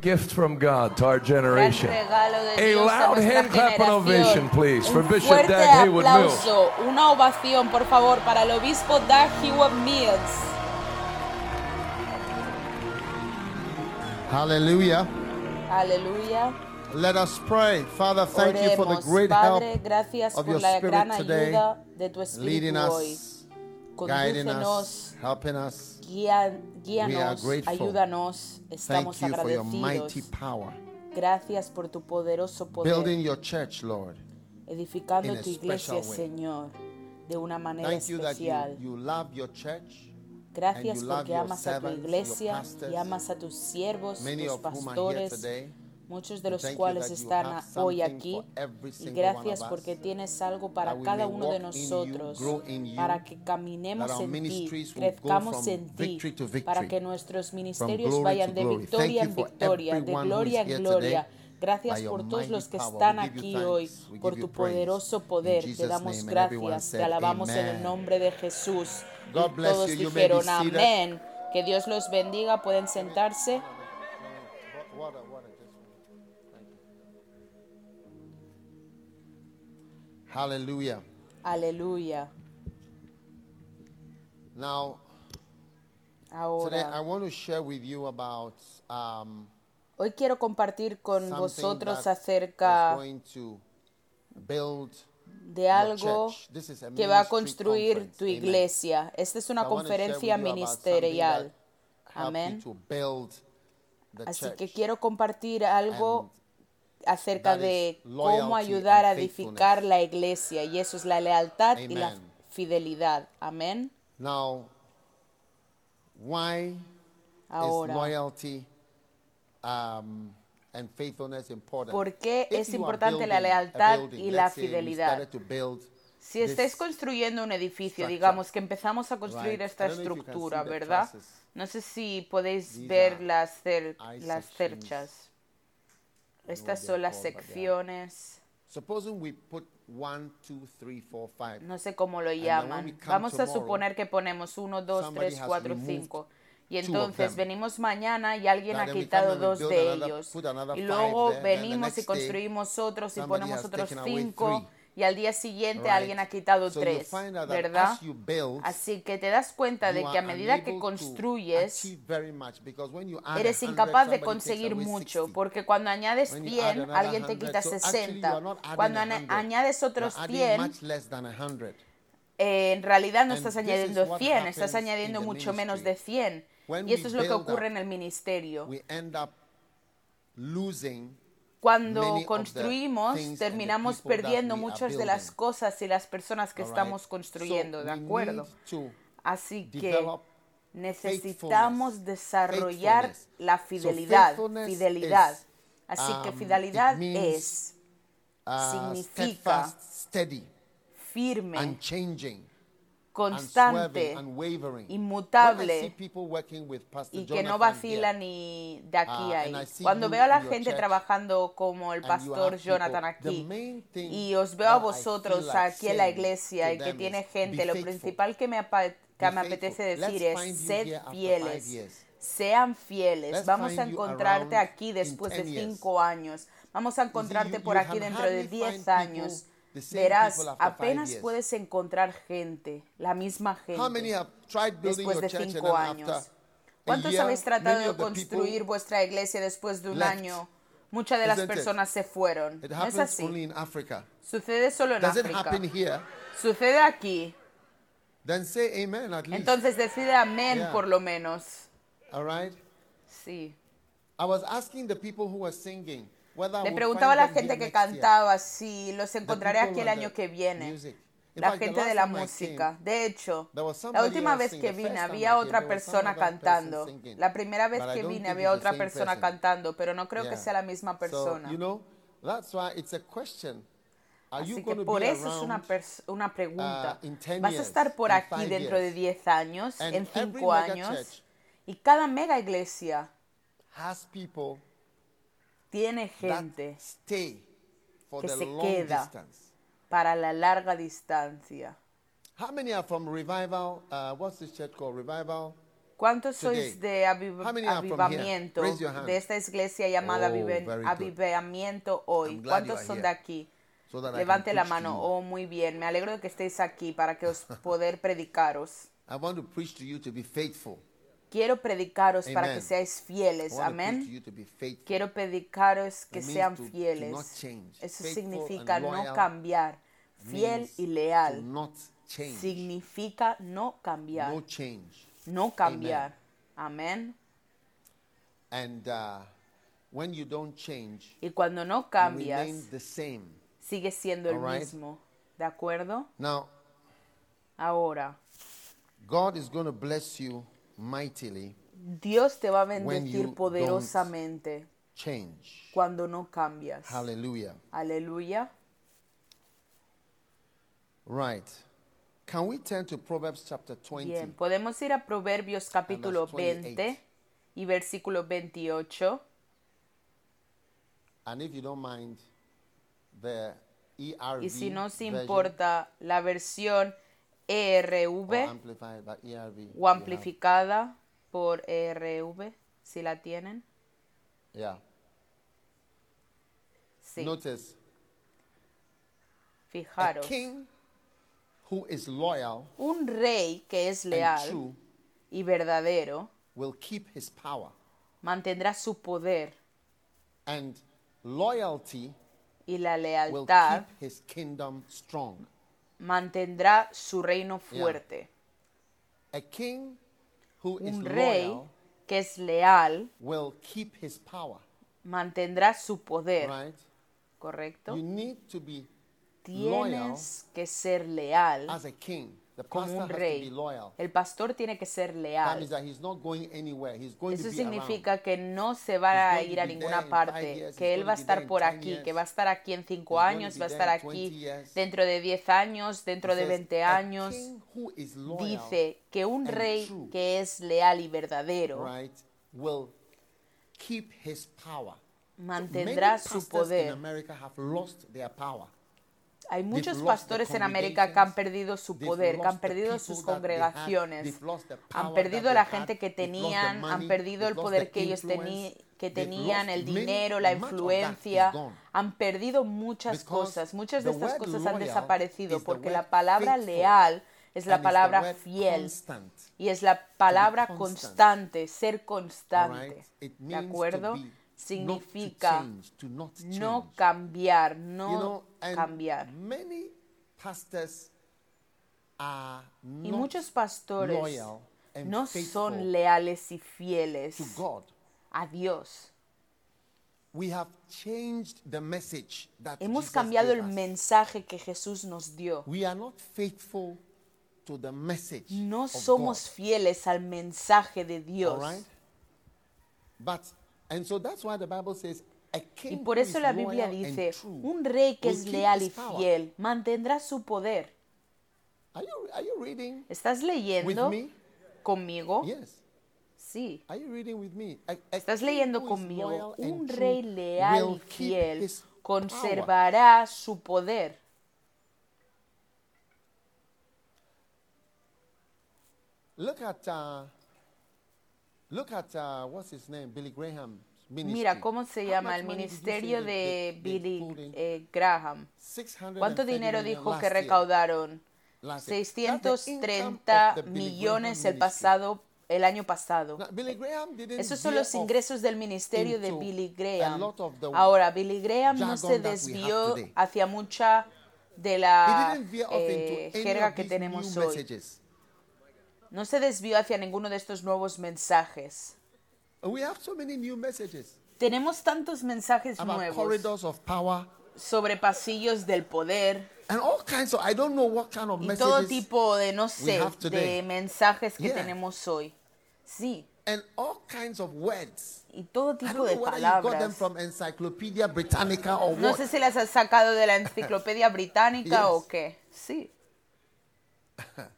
Gift from God to our generation. A loud hand clap and ovation, please, for Bishop fuerte Dag Haywood Mills. aplauso, una ovación, por favor, para el obispo Dag Hewitt Mills. Hallelujah. Aleluya. Let us pray. Father, thank you for the great help Padre, gracias of your spirit today, ayuda de tu leading espíritu hoy. us, guiding us, helping us. Guía- guíanos, ayúdanos. Estamos agradecidos. Gracias por tu poderoso poder. Your church, Lord. edificando tu iglesia. Señor, de una manera Thank you that you, especial. you love your church. Gracias porque amas a tu iglesia pastors, y amas a tus siervos, tus pastores. Muchos de los cuales están hoy aquí. Y gracias porque tienes algo para cada uno de nosotros, para que caminemos en ti, crezcamos en ti, para que nuestros ministerios vayan de victoria en victoria, de gloria en gloria. Gracias por todos los que están aquí hoy, por tu poderoso poder. Te damos gracias, te alabamos en el nombre de Jesús. Y todos dijeron amén. Que Dios los bendiga, pueden sentarse. Hallelujah. Aleluya. Now, today I Ahora, want to share with you about um, hoy quiero compartir con vosotros acerca going to build de algo que va a construir tu Amen. iglesia. Esta es una conferencia ministerial. Amén. Así que quiero compartir algo acerca de cómo ayudar a edificar la iglesia y eso es la lealtad y la Amen. fidelidad. Amén. Now, why Ahora. is loyalty um, and faithfulness important? ¿Por qué If es importante la lealtad building, y la fidelidad? Si estáis construyendo un edificio, digamos que empezamos a construir esta estructura, ¿verdad? No sé si podéis ver las, cer- las cerchas. Estas son las secciones. Supposing we put one, two, three, four, five. No sé cómo lo llaman. Vamos a tomorrow, suponer que ponemos 1, 2, somebody 3, has 4, removed 5. Y entonces venimos mañana y alguien Now ha quitado dos de ellos. another Y luego there, venimos y day, construimos otros y ponemos otros taken away 5. three. Y al día siguiente Right? alguien ha quitado So you 3. find out that ¿Verdad? build, Así que te das cuenta de que a medida que construyes, eres 100, incapaz de conseguir mucho, 60. porque cuando añades When you 100, add another alguien te 100, quita so actually you 60. are not adding Cuando a ana- 100, añades otros adding 100, much less than a 100. eh, en realidad no estás añadiendo what 100, estás añadiendo mucho menos de 100. When Y we es lo que ocurre en el ministerio. Cuando construimos, terminamos perdiendo muchas de las cosas y las personas que estamos construyendo, ¿de acuerdo? Así que necesitamos desarrollar la fidelidad, fidelidad. Así que um, fidelidad es uh, significa firme, constante, inmutable y que no vacila ni de aquí Ah, a ahí. Cuando veo a la gente trabajando como el pastor Jonathan aquí y os veo a vosotros aquí en la iglesia y que tiene gente, lo principal que me, que me apetece decir es sed fieles. Sean fieles. Vamos a encontrarte aquí después de 10 years. cinco años. Vamos a encontrarte por aquí dentro de hardly 10 find años. Verás, apenas puedes encontrar gente, la misma gente, después de cinco años. ¿Cuántos habéis tratado de construir vuestra iglesia después de un año? Muchas de las personas se fueron. ¿No es así? Sucede solo en África. Sucede aquí. Entonces decide amén por lo menos. Sí. I was asking the people who were singing Le preguntaba a la gente que cantaba si los encontraré aquí el año que viene. La gente de la música. De hecho, la última vez que vine había otra persona cantando. La primera vez que vine había otra persona person. cantando, pero no creo que sea la misma persona. So, you know, that's why it's a question. Are you Así going que to por be eso es una, una pregunta. uh, in 10 ¿Vas a estar por aquí dentro de years? 10 años, en every 5 mega años? Y cada mega iglesia tiene that gente stay for que the se long queda. distance. para la larga distancia. How many are from Revival? Uh, what's this church called? Revival? ¿Cuántos Today. sois de aviv- How many are from here? avivamiento de esta iglesia llamada Oh, avivamiento hoy? ¿Cuántos son here. de aquí? So that I can Levante la mano. you. Oh, muy bien. Me alegro de que estéis aquí para que os poder predicaros. I want to preach to you to be faithful. Quiero predicaros para Amen. que seáis fieles. to to Amén. to. Quiero predicaros que sean to- to fieles. change. Eso Faithful significa no cambiar. Fiel y to leal. Significa no cambiar. No change. No cambiar. Amén. And uh, when you don't change, Y cuando no cambias, the same. sigue siendo el Alright. mismo. ¿De acuerdo? Now, Ahora, God is going to bless you mightily. Dios te va a bendecir poderosamente Change. cuando no cambias. Hallelujah. Aleluya. Right. Can we turn to Proverbs chapter 20? Bien, podemos ir a Proverbios capítulo 28. 20 y versículo 28. And if you don't mind, the ERV Y si no version importa la versión ERV you o amplificada por ERV, si la tienen. Yeah. Sí, Notice, a fijaros. king who is loyal Un rey que es leal true y verdadero will keep his power. mantendrá su poder And loyalty y la will lealtad keep his kingdom strong. Mantendrá su reino Yeah. fuerte. A king who is Un rey loyal que es leal will keep his power. mantendrá su poder, Right? ¿correcto? You need to be loyal Tienes que ser leal as a king. Como un rey. El pastor tiene que ser leal. that he's not going anywhere. He's going Eso significa que no se va a ir a ninguna parte, que él va a estar por 10 aquí, que va a estar aquí en cinco he's going to años, be va a estar in 20 aquí dentro de 10 años, dentro de Says, 20 "A años. Dice que un rey que es leal y verdadero right, will keep his power. mantendrá su poder. Hay muchos pastores en América que han perdido su poder, que han perdido sus congregaciones, han perdido la gente que tenían, han perdido el poder que ellos que tenían, el dinero, la influencia, han perdido muchas cosas, muchas de estas cosas han desaparecido porque la palabra leal es la palabra fiel. y es la palabra constant. constante, ser constante. ¿De acuerdo? Be, not to Significa change, to not no cambiar, no you know, and cambiar. many pastors are Y muchos pastores loyal and no son leales y fieles to God. a Dios. We have changed the message that Hemos Jesus cambiado gave el us. mensaje que Jesús nos dio. We are not faithful to the message. No somos God. fieles al mensaje de All Dios. right? But and so that's why the Bible says a king Y por eso la Biblia dice, un rey que es leal y fiel mantendrá su poder. Are you are you reading ¿Estás leyendo with me? conmigo? Yes. Sí. Are you reading with me? A- a Estás leyendo conmigo. Un rey leal y fiel conservará su poder. Look at uh, look at uh, what's his name, Billy ministry. Mira cómo se llama el ministerio de Billy eh, Graham. 630 ¿Cuánto dinero dijo que recaudaron? Last year. That's the income 630 of the Billy millones el pasado, el año pasado. Esos son los ingresos del ministerio de Billy Graham. Ahora, Billy Graham no se desvió hacia mucha de la eh, jerga que tenemos hoy. No se desvió hacia ninguno de estos nuevos mensajes. We have so many new messages Tenemos tantos mensajes about nuevos corridors of power sobre pasillos del poder and all kinds of. I don't know what kind of y todo messages tipo de, no sé, have today. de mensajes que Yeah. tenemos hoy. Sí, and all kinds of words. y todo I tipo don't de know whether you got them palabras. from Encyclopedia Britannica or No what. sé si las has sacado de la enciclopedia británica Yes. o qué. Sí.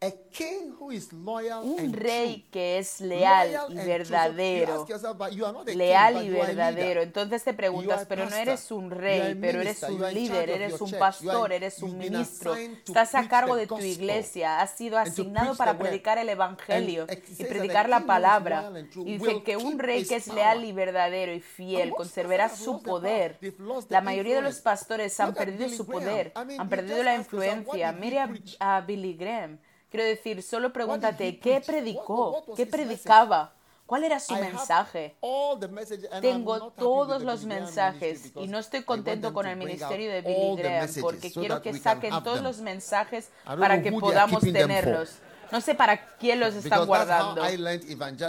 A king who is loyal Un and rey true. que es leal Loyal y and verdadero. Leal y verdadero. Entonces te preguntas, pero no eres un rey, pero eres un líder, eres un pastor, eres un ministro. Estás a cargo de tu iglesia, has sido and asignado para predicar el evangelio And y predicar la palabra. and Y dice que un rey que es leal y verdadero y fiel conservará su poder. La mayoría de los pastores han perdido su poder, han perdido la influencia. Mire a Billy Graham. Quiero decir, solo pregúntate, ¿qué predicó? What- what was ¿Qué predicaba? ¿Cuál era su I have mensaje? all the messages, and I'm Tengo not happy with todos the los mensajes y because no estoy I want contento con to el ministerio de Billy all the Graham messages porque so quiero that que we can saquen have todos them. los mensajes para que podamos tenerlos. No sé para quién los están that's guardando.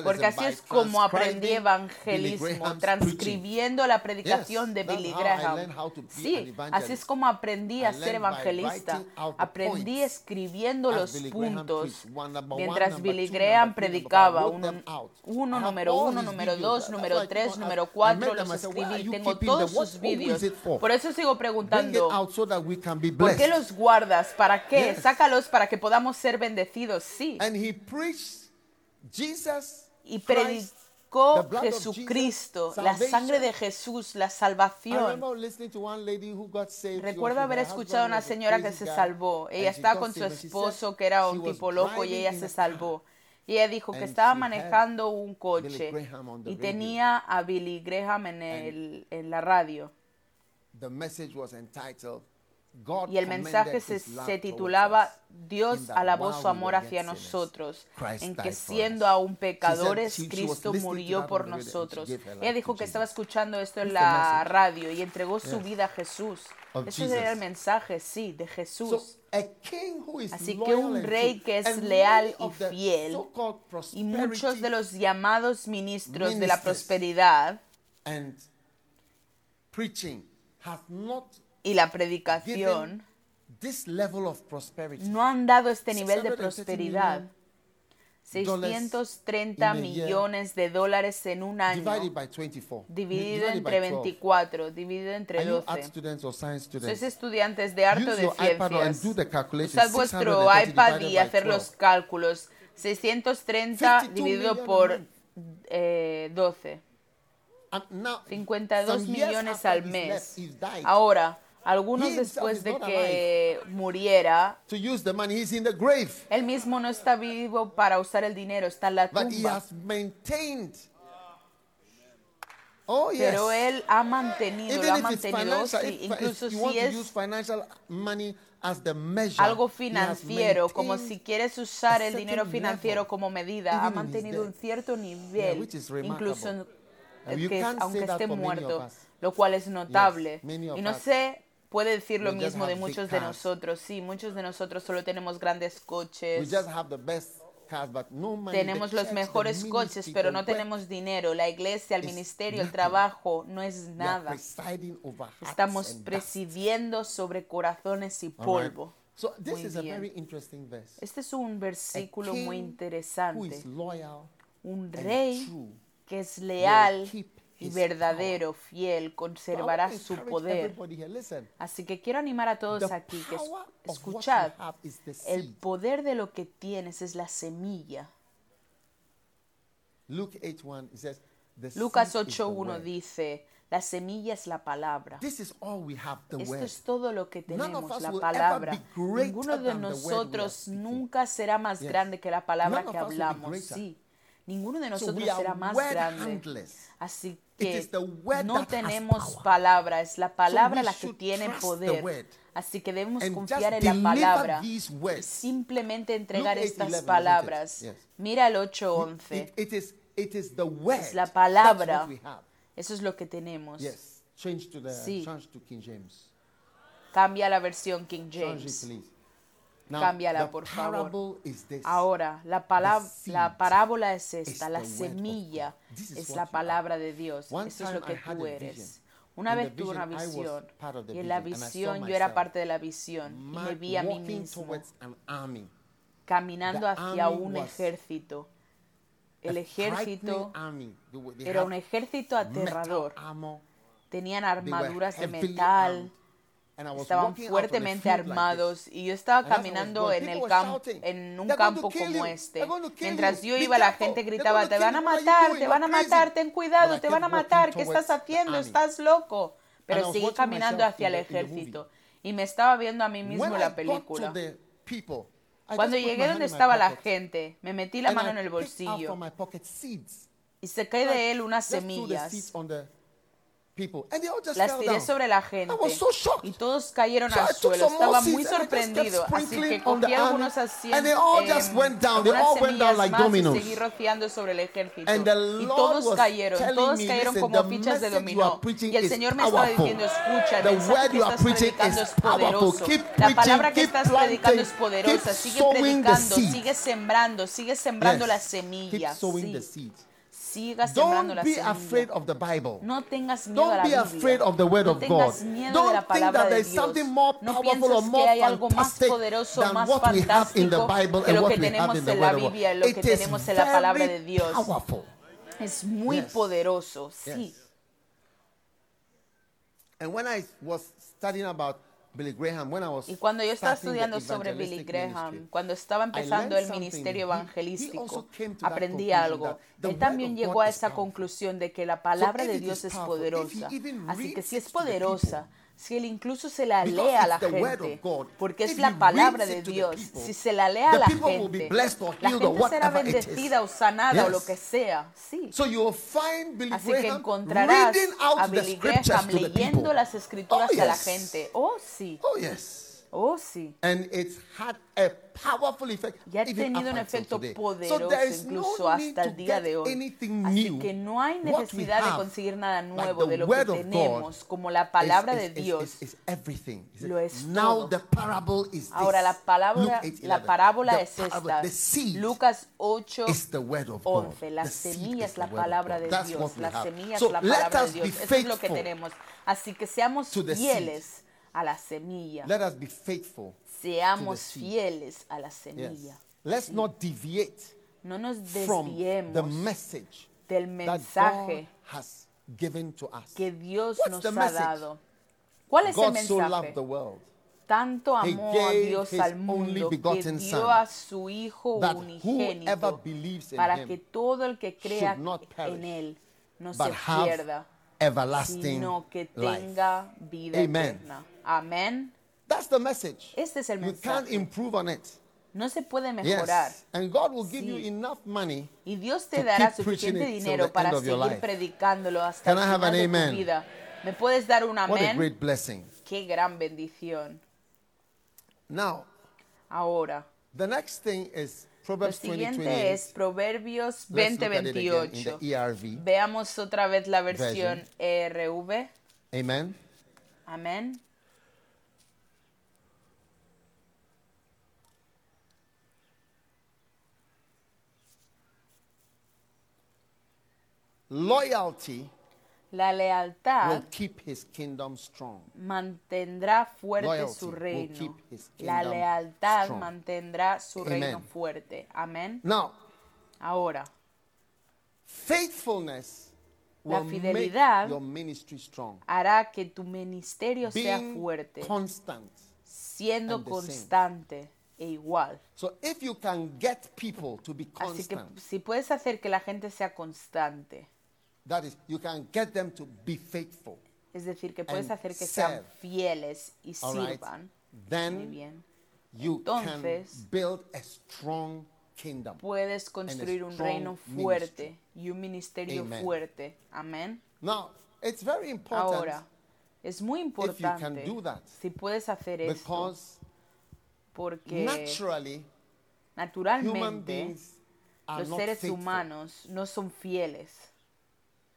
Porque así es como aprendí evangelismo, transcribiendo la predicación de Billy Graham. Sí, así es como aprendí a ser evangelista. Aprendí escribiendo los puntos mientras Billy Graham predicaba. Uno, uno, número uno, número dos, número tres, número cuatro. Los escribí. Tengo todos sus vídeos. Por eso sigo preguntando. ¿Por qué los guardas? ¿Para qué? Sácalos para que podamos ser bendecidos. Sí. And he preached Jesus Y Christ, predicó the blood of Jesucristo, Jesus, la sangre de Jesús, la salvación. Recuerdo haber escuchado a una señora que se salvó. Ella estaba con su esposo que era un tipo loco y ella se salvó. Y ella dijo que estaba manejando un coche y tenía a Billy Graham en, el, en la radio. The message was entitled Y el mensaje se, se titulaba Dios alabó su amor hacia nosotros, en que siendo aún pecadores, Cristo murió por nosotros. Ella dijo que estaba escuchando esto en la radio y entregó su vida a Jesús. Ese era el Jesus. mensaje, sí, de Jesús. a king who is Así que un rey que es leal y fiel, Y muchos de los llamados ministros de la prosperidad preaching have not y la predicación no han dado este nivel de 630 prosperidad. million 630 in a year, millones de dólares en un año, Divided by 24. dividido entre by 12. 24, dividido entre Are you art 12. students or science Sois estudiantes de arte de ciencias. Usad vuestro 630 iPad y hacer 12. los cálculos. 630 52 dividido por eh, 12. And now, 52 some years millones al mes. Ahora, algunos después de que muriera, to use the money, he's in the grave. él mismo no está vivo para usar el dinero, está en la But he tumba. has maintained. Oh, yes. Pero él ha mantenido, lo Even ha if it's mantenido, financial, sí, if, incluso si want to use es financial money as the measure, algo financiero, como si quieres usar a el dinero certain financiero level, como medida, even ha in his mantenido un death. cierto Yeah, nivel, which is remarkable. incluso en- And you que, can't aunque that esté for many of muerto, us. lo cual es notable. many of Y no us sé, puede decir lo mismo de muchos de nosotros. Sí, muchos de nosotros solo tenemos grandes We coches. just have the best cars, but no money. Tenemos los mejores coches, pero no tenemos dinero. La iglesia, el is ministerio, el trabajo no es nada. Estamos presidiendo sobre corazones y polvo. So this Muy is a bien. very interesting verse. Este es un versículo muy interesante. Un rey que es leal y verdadero, fiel, conservará su poder. Así que quiero animar a todos aquí que escuchad, el poder de lo que tienes es la semilla. Luke 8:1 it says the Lucas seed is the 8.1 word. dice, la semilla es la palabra. Esto es todo lo que tenemos, la palabra. Ninguno de nosotros nunca será más grande que la palabra que hablamos. Sí. Ninguno de So nosotros are será más grande. handless. Así que no tenemos palabra, es la palabra we la que tiene poder. Así que debemos and confiar en la palabra simplemente entregar Luke 8:11, estas isn't it? palabras. Yes. Mira el 8.11. It, it is it is the word. Es la palabra. what we have. Eso es lo que tenemos. Yes. Change to the Sí. change to King James. Cambia la versión King Change it, James. Now, Cámbiala, por favor. Ahora, la, la parábola es esta, the la semilla es la palabra de Dios. Eso es lo que tú eres. Una vez tuve una visión y en la visión yo era parte de la visión y me vi a mí mismo caminando hacia un ejército. El ejército era un ejército aterrador. Tenían armaduras de metal. armed. And I was Estaban fuertemente armados y yo estaba caminando en el campo, en un "They're going to campo como este. Mientras yo iba, la gente gritaba, te van a matar, te van a You're crazy." matar, ten cuidado, te van a matar, ¿qué estás haciendo? Estás loco. Pero seguí caminando hacia el ejército y me estaba viendo a mí mismo la película. Cuando llegué donde estaba la gente, me metí la mano en el bolsillo y saqué de él unas semillas. Las tiré sobre la gente y todos cayeron al suelo. Estaba muy sorprendido, así que cogí algunos asientos, and they all just went down. They all went down like dominoes. y seguí rociando sobre el ejército. Y todos cayeron, todos cayeron como fichas de dominó. Y el Señor me estaba diciendo, escucha, el mensaje word que you are estás preaching predicando is es poderoso. La palabra que estás planting, predicando es poderosa. Sigue predicando, sigue sembrando, sigue sembrando la Keep semilla. Sí. Siga Don't la be semilla. afraid of the Bible. No tengas miedo a la Don't be Biblia. afraid of the word no of God. Don't think that there's something more powerful pienses or more que hay algo más fantastic poderoso, than what we have in the Bible and what we have in the word of God. Biblia, lo que It is tenemos en la palabra de very powerful. Es muy Yes. poderoso, sí. Yes. And when I was studying about Billy Graham, when I was Y cuando yo estaba estudiando sobre Billy Graham, ministry, cuando estaba empezando el ministerio He- he evangelístico, aprendí algo. Él también llegó a esa conclusión de que la palabra de Dios es poderosa. Así que si es poderosa, people, si él incluso se la lee a la gente, porque es la palabra de Dios, si se la lee a la gente, la gente será bendecida o sanada o lo que sea. Sí. Así que encontrarás a Billy Graham leyendo las escrituras Oh, a la gente. Oh, sí. Oh yes. Oh, sí. And it's had a powerful effect. Y ha tenido un efecto today. poderoso so there is incluso no hasta el día de hoy. anything Así new. que no hay necesidad de conseguir nada like nuevo the de lo que tenemos, como la palabra is- de Dios. is, is Lo es Now todo. the parable is Ahora la this. palabra, la 8:11. parábola es esta. Lucas 8, is the word of God. 11. La semilla es la palabra de Dios. La semilla es la palabra de Dios. Eso es lo que tenemos. Así que seamos fieles a la semilla. Let us be faithful. Seamos fieles a la Yes. semilla. Let's not deviate No nos from the desviemos message del that God mensaje has given to us. que Dios What's nos the ha message? dado. ¿Cuál es el God so loved mensaje? the world Tanto amó a Dios al mundo que dio Son, a su Hijo unigénito para que todo el que crea en Él no se pierda, everlasting sino que life. tenga vida Amen. eterna. Amén. That's the message. Este es el You can't improve on it. No se puede mejorar. Yes. And God will give you Sí. enough money. Y Dios te to dará keep preaching suficiente it till dinero the para end of your seguir life. predicándolo hasta Can el I have final an de amen? tu vida. ¿Me puedes dar un What a amén? great blessing. Qué gran bendición. Now, Ahora, the next thing is lo Proverbs 20, siguiente 28. es Proverbios Let's look at it again in 20:28. the ERV. Veamos otra vez la versión ERV. Amen. Amén. Loyalty La will lealtad keep his kingdom strong. mantendrá fuerte Loyalty su will reino. keep his La lealtad strong. mantendrá su Amen. reino fuerte. Amén. Now, Ahora, faithfulness La will make fidelidad your ministry strong. hará que tu ministerio sea Being fuerte, constant. siendo same. constante e igual. So if you can get people to be Así que constant, si puedes hacer que la gente sea constante, that is, you can get them to be faithful. es decir, que puedes hacer que sean fieles y All right? sirvan, muy Then bien, you can Entonces, build a strong kingdom. puedes construir un reino ministry. fuerte y un ministerio Amen. fuerte. Amén. Now, it's very important Ahora, es muy can importante do that. si puedes hacer esto, because porque naturally naturalmente los seres faithful. humanos no son fieles.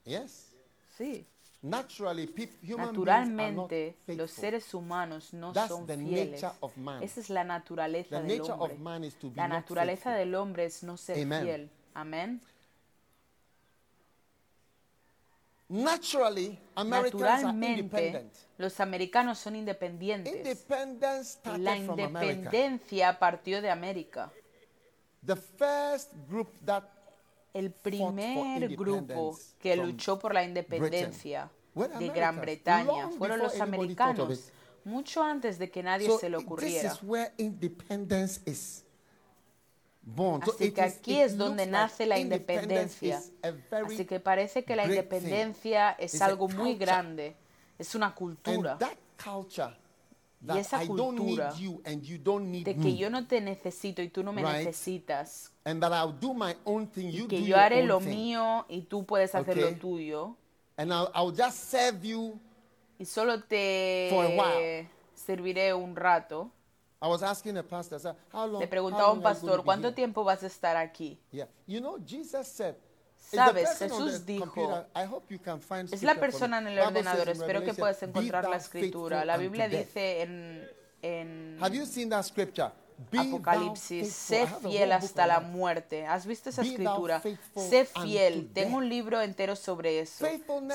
Yes. Sí. Naturally, human beings are not Naturalmente, los seres humanos no That's son the fieles. nature of man. Esa es la naturaleza The del nature of hombre. man is to be La naturaleza del hombre es no ser Amen. fiel. Amén. Naturally, Naturalmente, independent. los americanos son independientes. Independence La started from America. independencia partió de América. The first group that El primer grupo que luchó por la independencia de Gran Bretaña. fueron los americanos, mucho antes de que nadie se le ocurriera. Así que aquí es donde nace la independencia. Así que parece que la independencia es algo muy grande, es una cultura That esa I cultura de que yo no te necesito y tú no me Right. necesitas, and that I'll do my own thing, y you do que yo your haré lo thing. mío y tú puedes hacer lo tuyo, And I'll, I'll just serve you. y solo For a while. te serviré un rato. I was asking the pastor, how long? Le preguntaba a un pastor, ¿cuánto here?" tiempo vas a estar aquí? Yeah. You know, Jesus said, "Is the Sabes, Jesús dijo, Es la persona en el ordenador, espero que puedas "Be encontrar la escritura. La Biblia death." dice en, en Have you seen that scripture? Be thou Apocalipsis, sé fiel hasta la muerte. ¿Has visto esa escritura? Sé fiel. Tengo un libro entero sobre eso.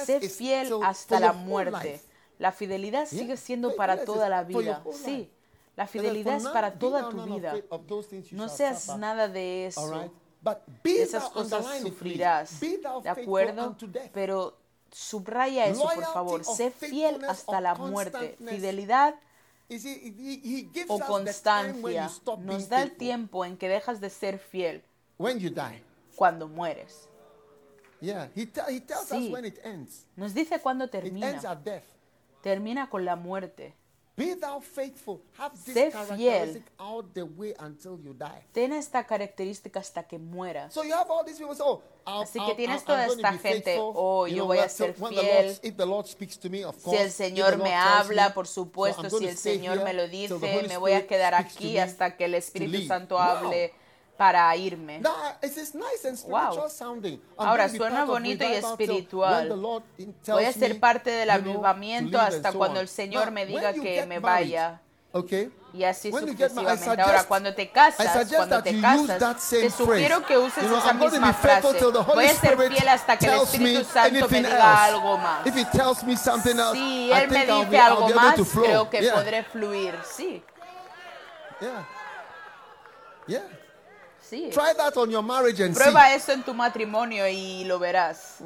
Sé fiel hasta la muerte. La fidelidad sigue siendo para toda la vida. Sí, la fidelidad "For es para toda tu vida. No seas suffer." nada de eso. Esas cosas sufrirás. ¿De acuerdo? Pero subraya eso, por favor. or Sé fiel hasta la muerte. Fidelidad o constancia nos da el tiempo en que dejas de ser fiel When you die. cuando mueres. Yeah, he, te- he tells us Sí. when it ends. Nos dice cuándo It ends termina. Termina con la muerte. Be thou faithful. Have this Sé characteristic all the way until you die. Ten esta característica hasta que mueras. So you have all these people say, oh, I'll, Así que tienes toda esta gente, faithful. oh, You yo know, voy a ser fiel. Lord- if the Lord speaks to me, of Si el Señor me habla, me, por supuesto, si el Señor me lo dice, me voy a quedar aquí hasta que el Espíritu. Santo Wow. Para irme. Wow. Ahora suena bonito y espiritual. Voy a ser parte del avivamiento hasta cuando el Señor me diga que me vaya. Okay? Y así When sucesivamente. Ahora, cuando te casas, cuando te casas, te sugiero que uses You know, esa misma frase. Voy a ser fiel hasta que el Espíritu Santo me diga algo más. If he tells me something else, Si Él me dice be, algo más, creo que yeah. podré fluir. Sí, yeah. Yeah. Sí. Try that on your marriage and see. Prueba eso en tu matrimonio y lo verás.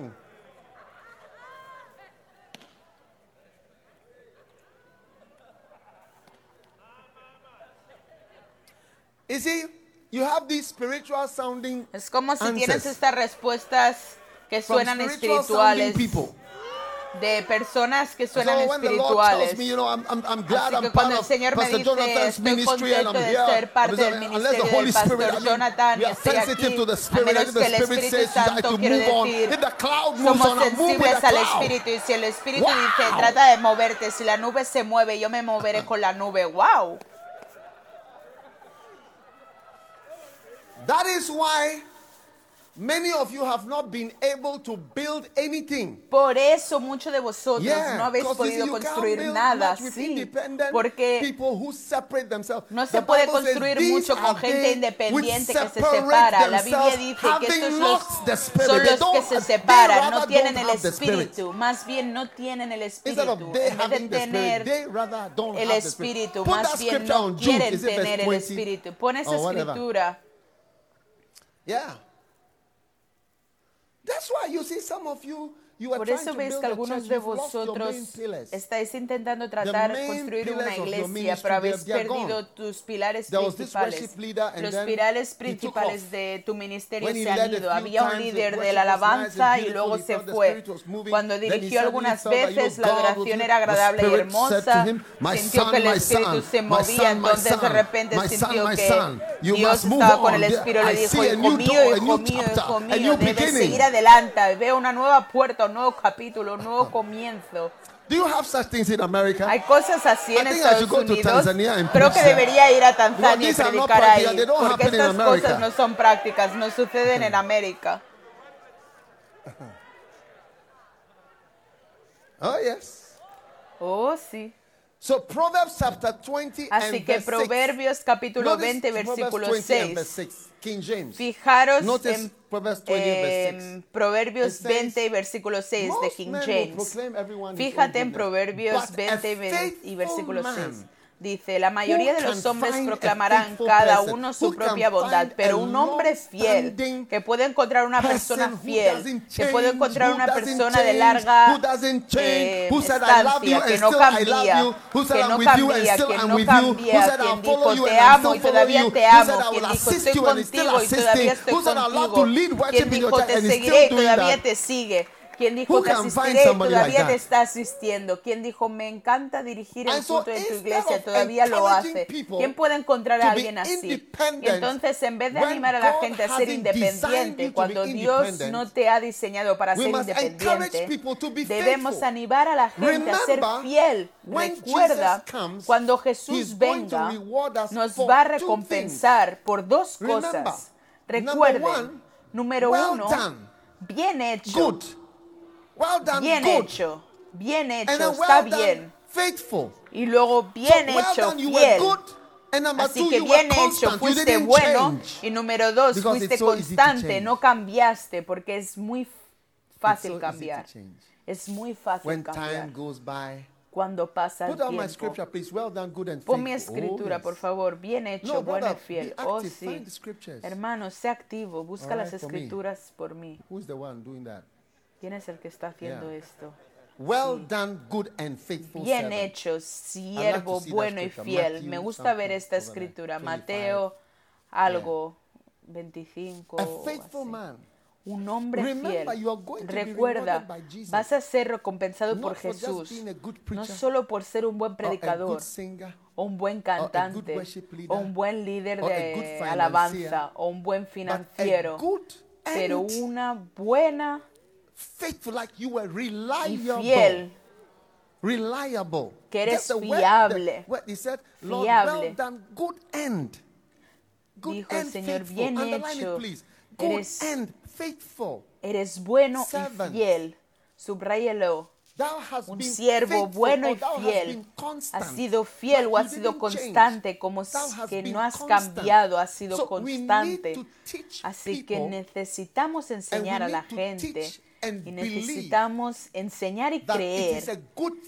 You see, you have these spiritual sounding Es como si answers tienes estas respuestas que suenan espirituales people. De personas que So suenan Lord espirituales. tells me, you know, I'm, I'm, I'm glad Así I'm que part cuando el Señor me dice, Jonathan's estoy contento de ser parte del ministerio del Pastor Spirit, Jonathan y estoy sensitive aquí, to the a menos que el Spirit Espíritu Santo decir, somos sensibles al. Espíritu y si el Espíritu dice, trata de moverte, si la nube se mueve, yo me moveré con la nube. ¡Wow! That is why many of you have not been able to build anything. Por eso muchos de vosotros Yeah, no habéis podido construir nada, sí, porque no se puede construir "These mucho con gente independiente que se separa. La Biblia dice que estos los, lost the Spirit." son los que se separan, no tienen el espíritu, más bien no tienen el espíritu. En vez de tener el espíritu, más bien no quieren tener el 20? espíritu. Pon esa whatever. escritura. Yeah. That's why you see some of you, Por eso build que algunos de vosotros estáis intentando tratar de construir una iglesia, pero habéis perdido tus pilares principales. Los pilares principales de tu ministerio se han ido. Había un líder de la alabanza y luego se fue. Cuando dirigió algunas veces, la adoración era agradable y hermosa. him, "My Sintió que el Espíritu se movía, entonces de repente sintió que Dios estaba con on. el Espíritu le dijo, hijo mío, hijo mío, hijo mío, debes beginning." seguir adelante. Veo una nueva puerta, un nuevo capítulo, un nuevo comienzo. Do you have such things in America? Hay cosas así en I think I Estados go Unidos. Creo que debería ir a Tanzania y predicar ahí, practical, they don't porque estas cosas no son prácticas, no suceden en América. Oh, yes. Oh, sí. So Proverbs chapter 20 Así and que verse 6. Proverbios capítulo Notice 20, Proverbs versículo 20 and verse 6. 6. King James. Fijaros Notice en Proverbs 20 and verse 6. em, Proverbios It says, 20 y versículo 6 de "Most King James. his Fíjate en Proverbios but 20 y versículo man 6. Dice, la mayoría de los hombres proclamarán cada uno su propia bondad, pero un hombre fiel que puede encontrar una persona fiel, que puede encontrar una persona de larga eh, estancia, que no cambia, que "I'm no with you," and cambia, que no cambia, said, "I'll quien dijo te amo y todavía te amo, said, "I quien dijo estoy contigo y todavía estoy who said, "I'll love to contigo, quien dijo te seguiré y todavía that." te sigue. Quien dijo find asistiré y todavía te está asistiendo. Quien dijo me encanta dirigir el culto en tu iglesia, todavía lo hace. ¿Quién puede encontrar to a be alguien así? Y independent entonces en vez de when animar a la gente a ser independiente, to cuando be Dios independent, no te ha diseñado para we ser independiente, people to be debemos animar a la gente a ser fiel. when Recuerda, cuando Jesús venga, nos for va a recompensar por dos cosas. number Recuerden, one, número uno, bien hecho. Well done, bien good. hecho, bien And hecho, then está well done, bien. faithful. Y luego So, bien well hecho, done, you were fiel. good. And Así two, que bien hecho, fuiste bueno. change. Y número dos, Because fuiste so constante, no cambiaste, porque es muy so fácil cambiar. Es muy fácil When cambiar. time goes by, Cuando pasa el put down my tiempo. scripture, please. Well done, good and Pon mi. Oh, escritura, yes. por favor, bien hecho, No, bueno y fiel. Oh, sí. Hermano, sé activo, busca las escrituras por mí. Who's the one doing that? ¿Quién es el que está haciendo Yeah. esto? Well done, good and faithful Bien servant. hecho, siervo that bueno y fiel. Matthew Me gusta ver esta escritura. 25. Mateo algo 25 A faithful man. Un hombre fiel. Recuerda, vas a ser recompensado por Jesús. No solo por ser un buen predicador, o un buen cantante, o un buen líder de alabanza, o un buen financiero, pero una buena faithful, like you were y reliable. fiel. Reliable. Que eres fiable. word he said, Lord, Fiable. well done, good end. Good Dijo el Señor, faithful. bien Underline hecho. it, please. Good Eres- faithful. Eres bueno Servant. y fiel. Hast Un siervo bueno y fiel. Has sido fiel o has sido constante, como que no has cambiado, has sido constante. Así que necesitamos enseñar a la gente y necesitamos enseñar y a creer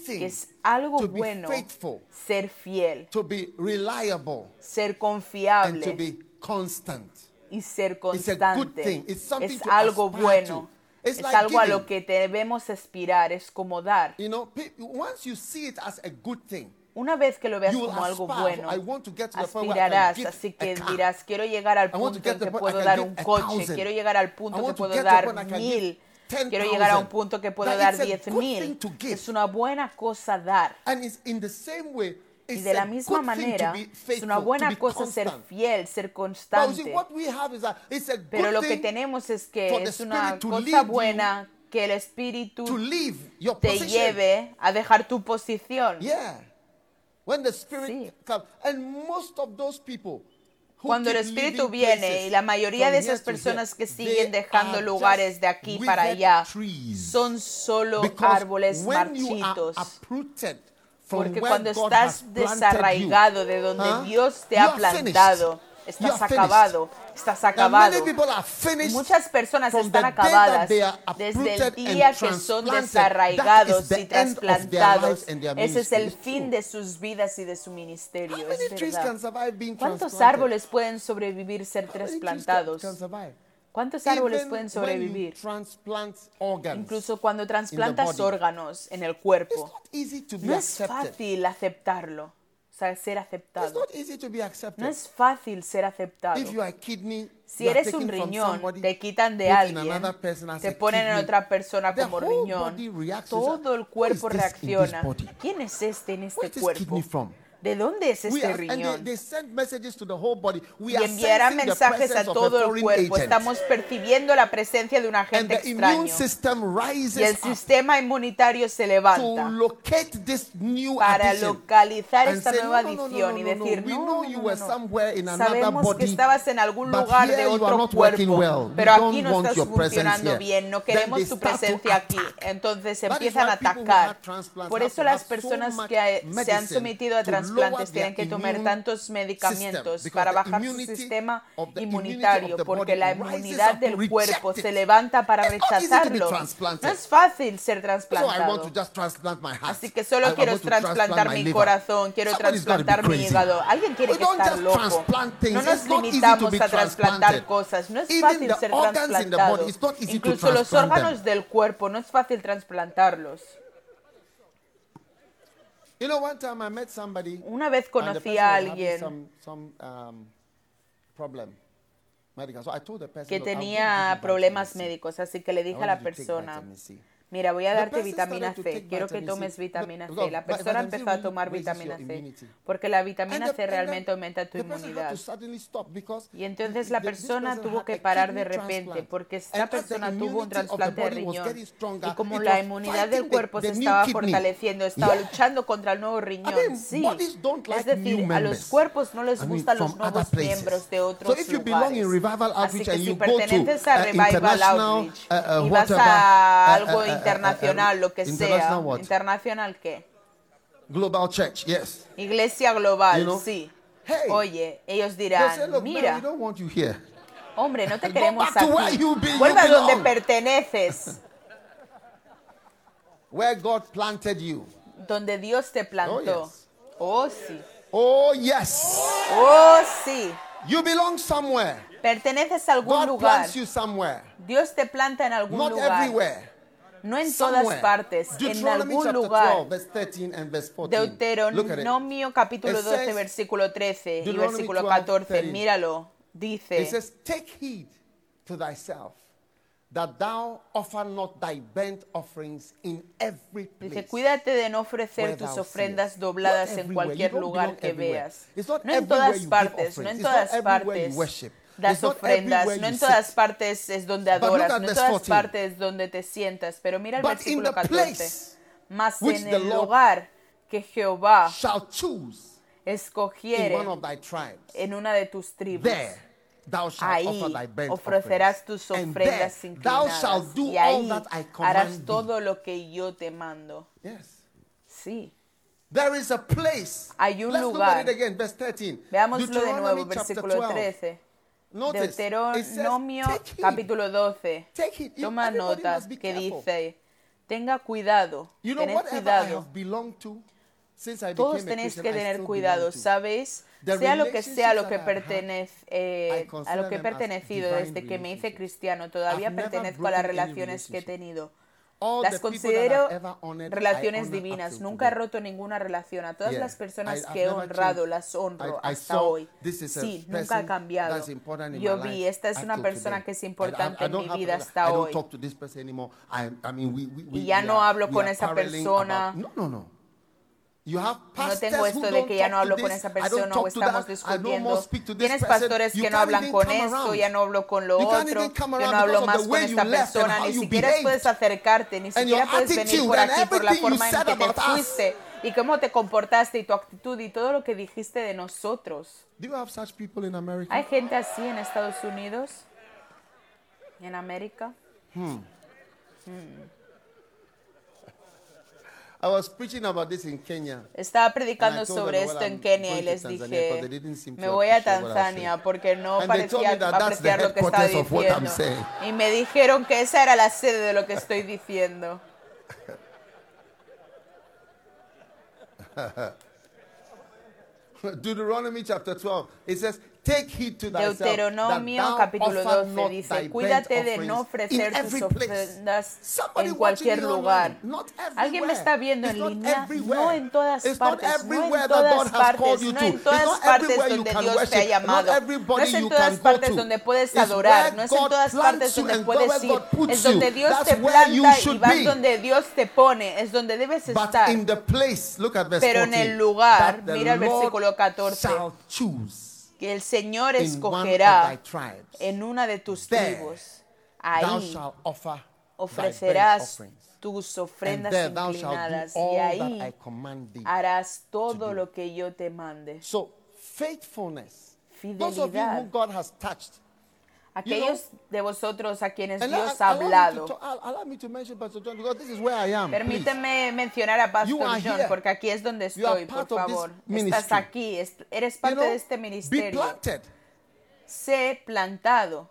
que es algo bueno faithful, ser fiel, to be reliable, ser and to confiable be constant. y ser It's a good constante. thing. It's Es algo bueno. to. It's Es like algo a giving. lo que debemos aspirar, es como dar. You know, once you see it as a good thing, Una vez que lo veas como algo bueno, aspirarás, así a que dirás, quiero llegar al punto en que puedo dar un a coche, quiero llegar al punto que want to puedo dar mil, give 10,000. Quiero llegar a un punto que puedo dar it's a diez good mil. Es una buena cosa dar. And it's in the same way, Y de la misma manera, es una buena cosa ser fiel, ser constante. Pero lo que tenemos es que es una cosa buena que el Espíritu to leave your te lleve a dejar tu posición. Yeah. When the Spirit Sí. Cuando el Espíritu viene y la mayoría de esas personas que siguen dejando are lugares de aquí para allá son solo árboles marchitos. Porque cuando estás desarraigado de donde Dios te ha plantado, estás acabado, estás acabado. Muchas personas están acabadas desde el día que son desarraigados y trasplantados. Ese es el fin de sus vidas y de su ministerio. Es ¿Cuántos árboles pueden sobrevivir ser trasplantados? ¿Cuántos árboles pueden sobrevivir? Incluso cuando trasplantas órganos en el cuerpo. No es fácil aceptarlo, o sea, ser It's aceptado. not easy to be accepted. No es fácil ser aceptado. If you are kidney, Si you are eres un taken from riñón, te quitan de alguien, te ponen en otra persona como riñón. Todo el cuerpo reacciona. ¿Quién es este en este cuerpo? ¿De dónde es este are, and they, riñón? they Y enviará mensajes a todo el cuerpo. agent. Estamos percibiendo la presencia de un agente extraño. Y el sistema inmunitario se levanta para localizar esta say, nueva no, no, no, y decir, no, Sabemos que estabas en algún lugar de otro cuerpo, well. Pero aquí no estás funcionando bien, no queremos tu presencia aquí. Entonces empiezan a atacar. Por eso las personas que se han sometido a lower trasplantes tienen que tomar tantos medicamentos para bajar su sistema inmunitario, porque la inmunidad del cuerpo se levanta para rechazarlo. No es fácil ser trasplantado. Así que solo quiero trasplantar mi corazón, quiero trasplantar mi hígado. Alguien We que just loco. No nos limitamos a trasplantar cosas. No es fácil ser trasplantado. Incluso los órganos del cuerpo, no es fácil trasplantarlos. You know, one time I met somebody. Una vez conocí a alguien Some, some, um, problem, medical. So I told the person, que "Look, I'll give tenía problemas médicos, así que le dije a la persona, vitamin C." mira, voy a darte vitamina C, quiero que tomes vitamina C. La persona empezó a tomar vitamina C, porque la vitamina C realmente aumenta tu inmunidad. Y entonces la persona person tuvo que parar de repente porque esta persona tuvo un trasplante de riñón y como la inmunidad del cuerpo se estaba fortaleciendo, estaba luchando contra el nuevo riñón. Sí. Es decir, a los cuerpos no les gustan los nuevos miembros de otros lugares. Así que si perteneces a uh, Revival Outreach uh, uh, y vas a algo internacional, lo que sea, what? internacional qué? Global Church, yes. Iglesia global, You know, sí. hey, Oye, ellos say, dirán, man, mira, here. hombre, no te queremos aquí. Vuelve a donde belong." perteneces, Where God planted you. donde Dios te plantó. yes. Oh, sí. Oh, yes. Oh, sí. You belong somewhere. Perteneces a algún God lugar. plants you somewhere. Dios te planta en algún Not lugar. everywhere. No en Somewhere. todas partes, en algún lugar. 12, verse 13 and verse 14. Look at it. Deuteronomio capítulo It 12, says- versículo 13 y versículo 12, 14. 13. Míralo. Dice, It says, Take heed to thyself that thou offer not thy burnt offerings in every place. Dice, cuídate de no ofrecer tus ofrendas dobladas en cualquier lugar que veas. No en todas partes, no en todas partes It's not ofrendas, no en todas sit. partes es donde adoras, no en todas 14. partes donde te sientas. Pero mira el But versículo the 14. place Mas en el lugar que Jehová escogiere en una de tus tribus. There thou shalt Ahí ofrecerás tus there ofrendas thou inclinadas. Y all ahí that I harás todo lo que yo te mando. Yes. Sí. There is a place. Hay un Let's look at it lugar. again, verse 13. Veámoslo de nuevo, versículo 12. 13. Deuteronomio capítulo 12. Take heed. You- Toma nota que dice, tenga cuidado, You know, tened cuidado. have belonged to since I Todos tenéis que tener cuidado. ¿sabéis? Sea lo que sea lo que pertenece, eh, a lo que he pertenecido desde que me hice cristiano, todavía pertenezco a las relaciones que he tenido. Las considero relaciones divinas. Nunca he roto ninguna relación. A todas las personas que he honrado las honro hasta hoy. Sí, nunca ha cambiado. Yo vi, esta es una persona que es importante en mi vida hasta hoy. Y ya no hablo con esa persona. no, no, no. You have No tengo esto de que ya no hablo con esa persona o estamos discutiendo. Tienes pastores que no hablan con esto, ya no hablo con lo otro, yo no hablo más con esta persona, ni siquiera puedes acercarte, ni siquiera puedes venir por aquí por la forma en que te fuiste y cómo te comportaste y tu actitud y todo lo que dijiste de nosotros. ¿Hay gente así en Estados Unidos? ¿En América? I was preaching about this in Kenya. Estaba predicando them, sobre well, esto en Kenia y les dije, me voy a Tanzania porque no And they told parecía me that that's the apreciar lo que estaba diciendo. Y me dijeron que esa era la sede de lo que estoy diciendo. Deuteronomy chapter 12. It says, Take heed to thyself Deuteronomio capítulo offer 12 not dice, cuídate de no ofrecer tus ofrendas en cualquier lugar. Alguien me está viendo en línea, no en todas partes, no en todas partes, no en todas partes donde Dios te ha llamado, no es en todas partes donde puedes adorar, no es en todas partes donde puedes ir, es donde. Dios te planta y vas donde Dios te pone, es donde debes estar. Pero en 14, el lugar, mira el versículo 14, shall choose que el Señor escogerá tribes. en una de tus tribus. Ahí ofrecerás tus ofrendas inclinadas y ahí harás todo do. lo que yo te mande. So faithfulness. Those of you Fidelidad. who God has touched. Aquellos de vosotros a quienes Dios ha hablado. Permíteme mencionar a Pastor John porque aquí es donde estoy, por favor. Estás aquí, es- eres You parte know, de este ministerio. Sé plantado.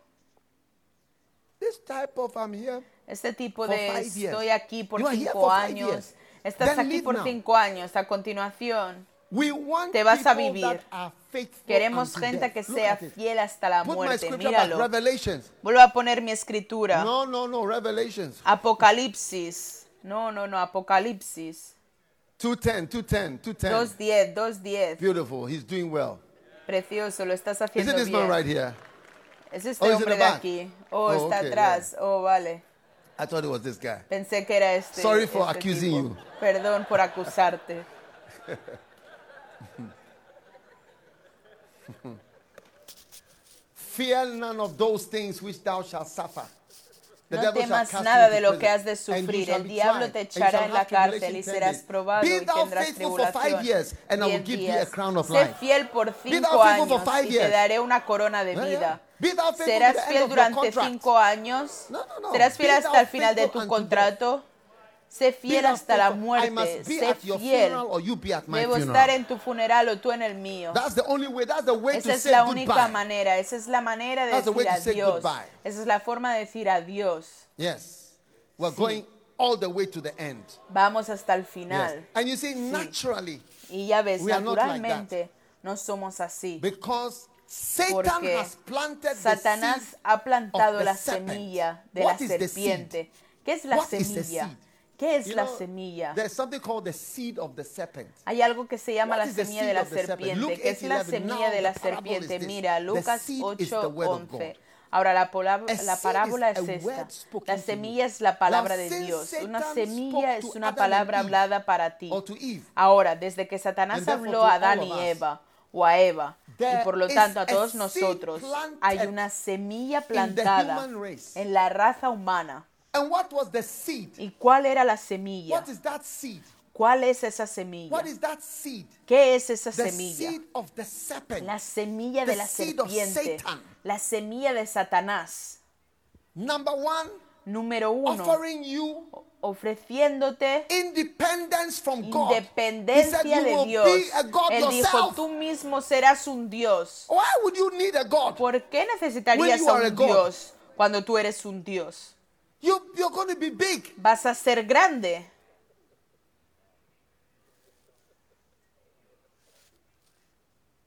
This type of I'm here. Este tipo de estoy aquí por You cinco años. Estás Then aquí por now. cinco años. A continuación, Te vas a vivir. queremos gente que sea fiel hasta la muerte. Míralo. Vuelvo a poner mi escritura. No, no, no, Revelations. Apocalipsis. No, no, no, Apocalipsis. 210, 210, 210. 2.10, 2.10. Beautiful. He's doing well. Precioso, lo estás Is haciendo it this bien. man right here? Es este Oh, hombre de aquí. Oh, Oh, está okay, atrás. Oh, vale. I thought it was this guy. Pensé que era este. Sorry for este accusing tipo. you. Perdón por acusarte. Fear none of those things which thou shalt suffer. The No temas nada de lo que has de sufrir. El diablo te echará en la cárcel y serás probado y thou tendrás faithful for five tribulación. years, and I will diez give thee a días. crown of Sé fiel por cinco años y te daré una corona de vida. Serás fiel durante cinco años. No, no, no. Serás fiel hasta el final de tu contrato. Sé fiel hasta la muerte. Sé fiel. Debo estar en tu funeral o tú en el mío. That's the only way. That's the way Esa to es say la única manera, esa es la manera de decir adiós. Esa es la forma de decir adiós. Yes. We're going all the way to the end. Vamos hasta el final. And you see, naturally, Y ya ves, We are not like naturalmente no somos así. because Satan Porque has planted Satanás the seed ha plantado of la the serpent. semilla de What la is the serpiente. ¿Qué es la What is the semilla? ¿Qué es You la know, semilla? There's something called the seed of the serpent. Hay algo que se llama What la semilla de la serpiente. ¿Qué es la 8:11. semilla de la serpiente? Mira, Lucas seed is the word of 8:11. God. Ahora la, palabra- la parábola es esta. La semilla es la palabra de Dios. Una semilla es una palabra hablada para ti. Ahora, desde que Satanás habló a Adán y Eva o a Eva, y por lo tanto a todos nosotros, hay una semilla plantada en la raza humana. And what was the seed? ¿Y cuál era la semilla? What is that seed? ¿Cuál es esa semilla? What is that seed? ¿Qué es esa The semilla? seed of the serpent. La semilla de The la seed of serpiente. Satan. La semilla de Satanás. Number one, Número uno, offering you ofreciéndote independence from God. He independencia said you de will Dios. be a God Él dijo, tú mismo serás un Dios. Why would you need a God? ¿Por qué necesitarías a a un God. Dios cuando tú eres un Dios? You, you're going to be big. Vas a ser grande.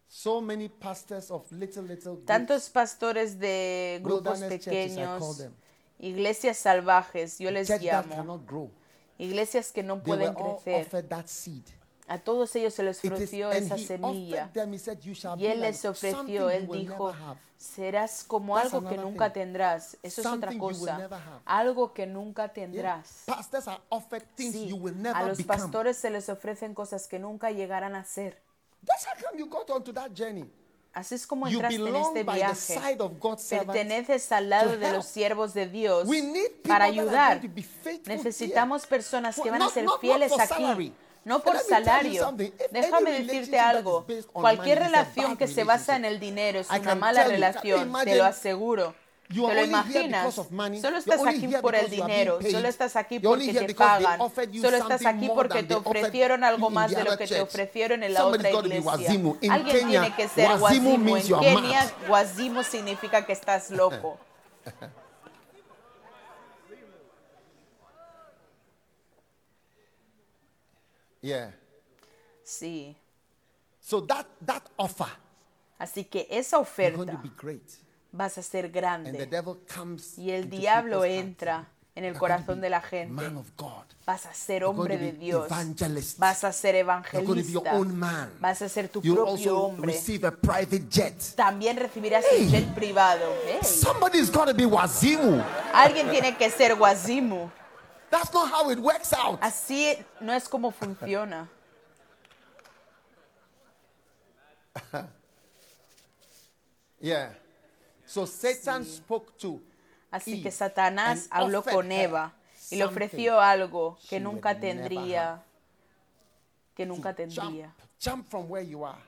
So many pastors of little, little groups, Tantos pastores de grupos pequeños, iglesias salvajes, yo les llamo, iglesias que no pueden crecer. A todos ellos se les is, ofreció esa semilla. said, Y él les ofreció, él dijo, serás como That's algo que nunca thing. tendrás. Eso es otra cosa. Algo que nunca tendrás. Sí, you will a los become. pastores se les ofrecen cosas que nunca llegarán a ser. Así es como entraste en este viaje. Perteneces al lado de los siervos de Dios para ayudar. Necesitamos personas que van a ser fieles aquí. No por salario. Déjame decirte algo. Cualquier relación que se basa en el dinero es una mala relación, te lo aseguro. Te lo imaginas. Solo estás aquí por el dinero. Solo estás aquí porque te pagan. Solo estás aquí porque te ofrecieron algo más de lo que te ofrecieron en la otra iglesia. Alguien tiene que ser means En Kenia, wazimu significa que estás loco. Yeah. Sí. So that that offer Así que esa going to oferta be great. vas a ser And the grande. devil comes Y el into diablo people's entra en el You're going to corazón be de la gente. Man of God. Vas a ser You're hombre de be Dios. evangelist. Vas a ser You're going to be your evangelista. own man. Vas a ser tu You'll propio also hombre. receive a private jet. También recibirás el jet privado. Hey, Somebody's got to be Wazimu. Alguien tiene que ser Wazimu. That's not how it works out. Así no es como funciona. Yeah. So Satan spoke to Así Eve que Satanás habló con Eva y le ofreció algo que nunca tendría, que nunca to jump, tendría. jump from where you are.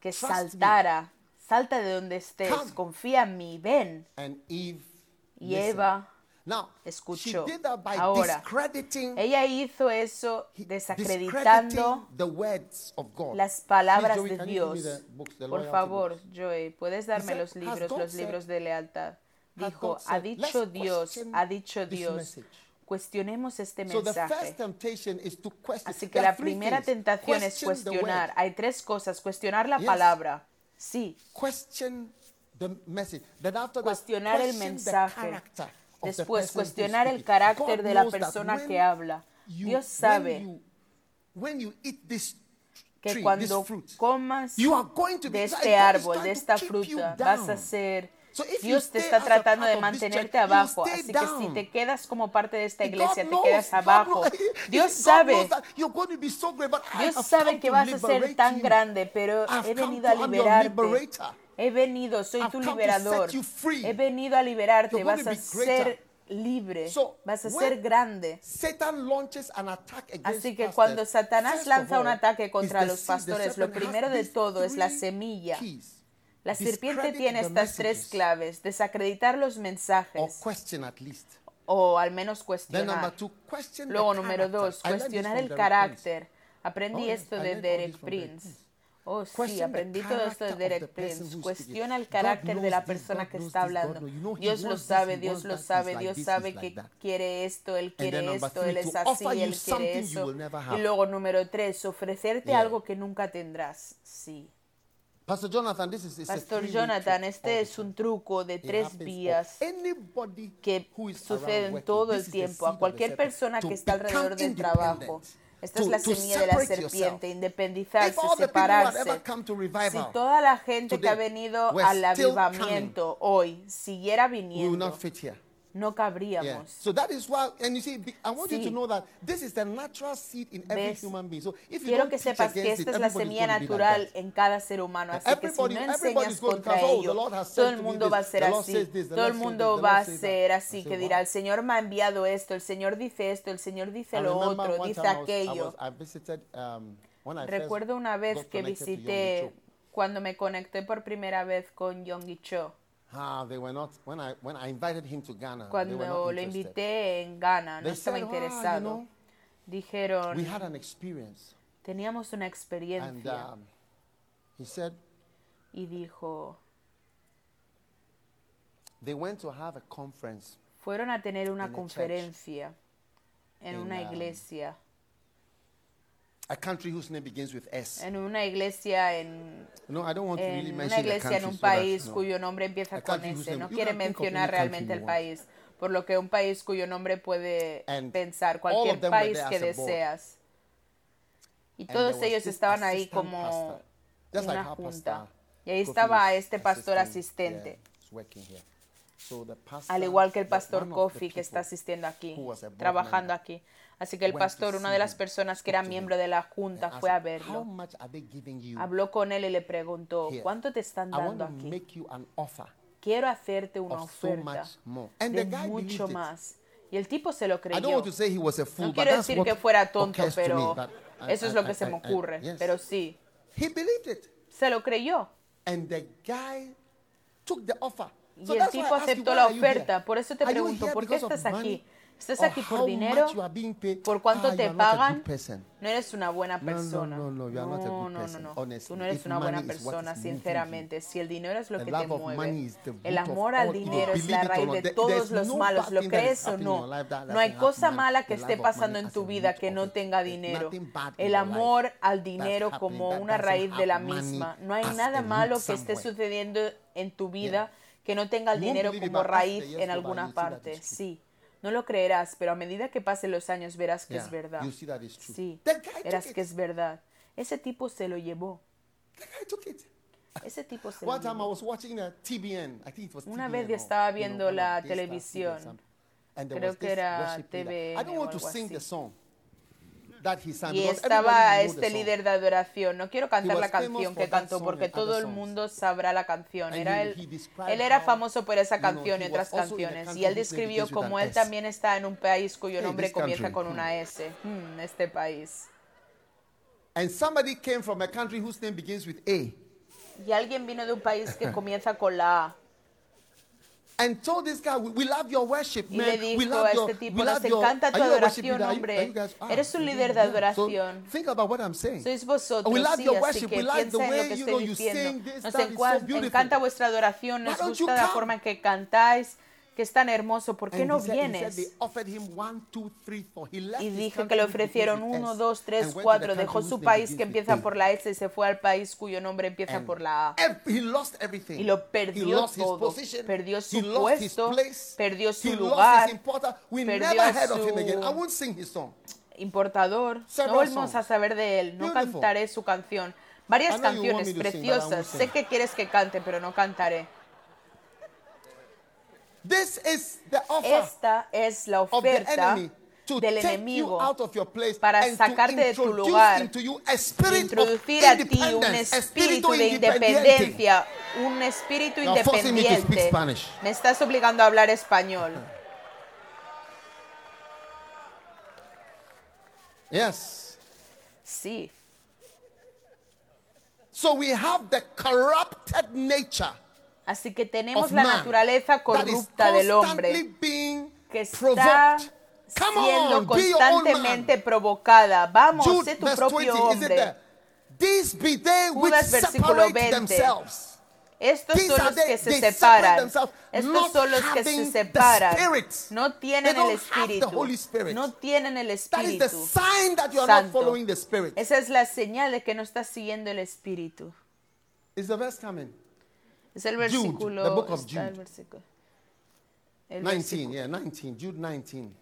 Que Trust me. saltara, salta de donde estés, Come. confía en mí, ven. And Eve Y. Eva escuchó. Ahora, discrediting, ella hizo eso desacreditando the words of God. las palabras de Dios. Por favor? Joey, ¿puedes darme los "Has libros, los libros de lealtad? Dijo, ha dicho "Let's Dios, ha dicho Dios. message." Cuestionemos este mensaje. first temptation is to question. Así que la primera tentación es cuestionar. Hay tres cosas. Cuestionar la palabra. Sí. Cuestionar el mensaje. Después, cuestionar el carácter de la persona que habla. you- Dios sabe que cuando comas de este árbol, de esta fruta, vas a ser... Dios te está tratando de mantenerte abajo, así que si te quedas como parte de esta iglesia, te quedas abajo. Dios sabe, Dios sabe que vas a ser tan grande, pero he venido a liberarte. He venido, soy tu liberador. He venido a liberarte, vas a ser libre, vas a ser grande. Así que cuando Satanás lanza un ataque contra los pastores, lo primero de todo es la semilla. La serpiente tiene estas tres claves, desacreditar los mensajes question at least. o al menos cuestionar. Luego, número dos, cuestionar el carácter. Aprendí Oh, esto de Derek Prince. Oh, sí, aprendí todo esto de Derek Prince. Cuestiona el carácter de la persona que está hablando. Dios lo sabe, Dios lo sabe, Dios sabe que quiere esto, Él quiere esto, Él es así, Él quiere eso. Y luego, número tres, ofrecerte algo que nunca tendrás. Sí. Pastor Jonathan, this is, Pastor este es un truco de tres vías que suceden working. todo el tiempo a cualquier persona que está alrededor del trabajo. Esta es la semilla de la yourself. serpiente, independizarse, separarse. revival Si toda la gente que ha venido al avivamiento hoy siguiera viniendo, no Yeah. cabríamos. So that is why, and you see, be- I want you Sí. to know that this is the natural seed in every ¿Ves? human being. So if you Quiero don't que sepas que esta it, es la semilla like natural that. en cada ser humano. Así que si Everybody- no enseñas contra "Oh, ello, todo el mundo va a ser así. Todo el mundo va a ser that." así, que dirá, el Señor me ha enviado esto, el Señor dice esto, el Señor dice lo otro, dice aquello. um, Recuerdo una vez que visité, cuando me conecté por primera vez con Yonggi Cho, Ah, they were not, when I, when I invited him to Ghana, cuando lo invité en Ghana, no They estaba "Ah, interesado. know, we Dijeron, had an experience. teníamos una And experiencia. um, he said Y dijo, they went to have a conference fueron a tener una In a church. conferencia en In, una um, iglesia, a country whose name begins with S. en una iglesia en, No, I don't want to really en una mention the iglesia en un so país no. cuyo nombre empieza A con S. No quiere mencionar realmente el país, por lo que un país cuyo nombre puede And pensar, cualquier país que deseas. Y And todos ellos estaban ahí como just like una our junta. Y ahí estaba este pastor asistente. yeah. So the pastor, al igual que el pastor Kofi que está asistiendo aquí, trabajando aquí. Así que el pastor, una de las personas que era miembro de la junta, fue a verlo. Habló con él y le preguntó? ¿cuánto te están dando aquí? Quiero hacerte una oferta de mucho más. Y el tipo se lo creyó. No quiero decir que fuera tonto, pero eso es lo que se me ocurre. Pero sí, se lo creyó. Y el that's why I tipo ask you, aceptó why la are you here? Estás aquí por dinero, por cuánto te pagan, no eres una buena persona. No, no, no, no, no, no, no. Tú no eres una buena persona, sinceramente. Si el dinero es lo que te mueve, el amor al dinero es la raíz de todos los malos, lo crees o no. No hay cosa mala que esté pasando en tu vida que no tenga dinero. El amor al dinero como una raíz de la misma. No hay nada malo que esté sucediendo en tu vida que no tenga el dinero como raíz en alguna parte. Sí. No lo creerás, pero a medida que pasen los años verás que es verdad. You see that is. Sí, verás que es verdad. Ese tipo se lo llevó. Ese tipo se lo llevó. A TBN. I think it was Una vez yo estaba viendo la televisión. Creo que era TVN I don't want to sing the song. Y estaba este líder de adoración. No quiero cantar la canción que cantó porque todo el mundo sabrá la canción. Era él, él era famoso por esa canción y otras canciones. Y él describió como él también está en un país cuyo nombre comienza con una S. Hmm, este país. Y alguien vino de un país que comienza con la A. And told this guy, we, love your worship, man. Y le dijo este we love a este tipo, nos encanta tu adoración, hombre. Ah, Eres un líder de adoración. Think about what I'm saying. Sois vosotros, we que piensa en lo que estoy diciendo. Nos encanta vuestra adoración, nos gusta la forma en que cantáis que es tan hermoso, ¿por qué no vienes? Y dijo que le ofrecieron uno, dos, tres, cuatro, dejó su país que empieza por la S y se fue al país cuyo nombre empieza por la A. Y lo perdió todo, perdió su puesto, perdió su lugar, perdió su importador. No volvemos a saber de él, no cantaré su canción. Varias canciones preciosas, sé que quieres que cante, pero no cantaré. This is the offer Esta es la of the enemy to del take you out of your place para and sacarte to de tu introduce lugar, into you a spirit of introducir a ti un independence, a espíritu de independiente. Now forcing me to speak. Spanish. Me estás obligando a hablar español. Yes. Sí. So we have the corrupted nature Así que tenemos la naturaleza corrupta del hombre que está siendo constantemente provocada. Vamos, Jude, sé tu propio 20, hombre. Judas, versículo 20. Estos son los que se separan. Estos son los que se separan. No tienen el Espíritu. No tienen el Espíritu Santo. Esa es la señal de que no estás siguiendo el Espíritu. Is the verse coming? Es el versículo. Jude, the book of Jude. El versículo. 19, yeah, 19. Jude 19.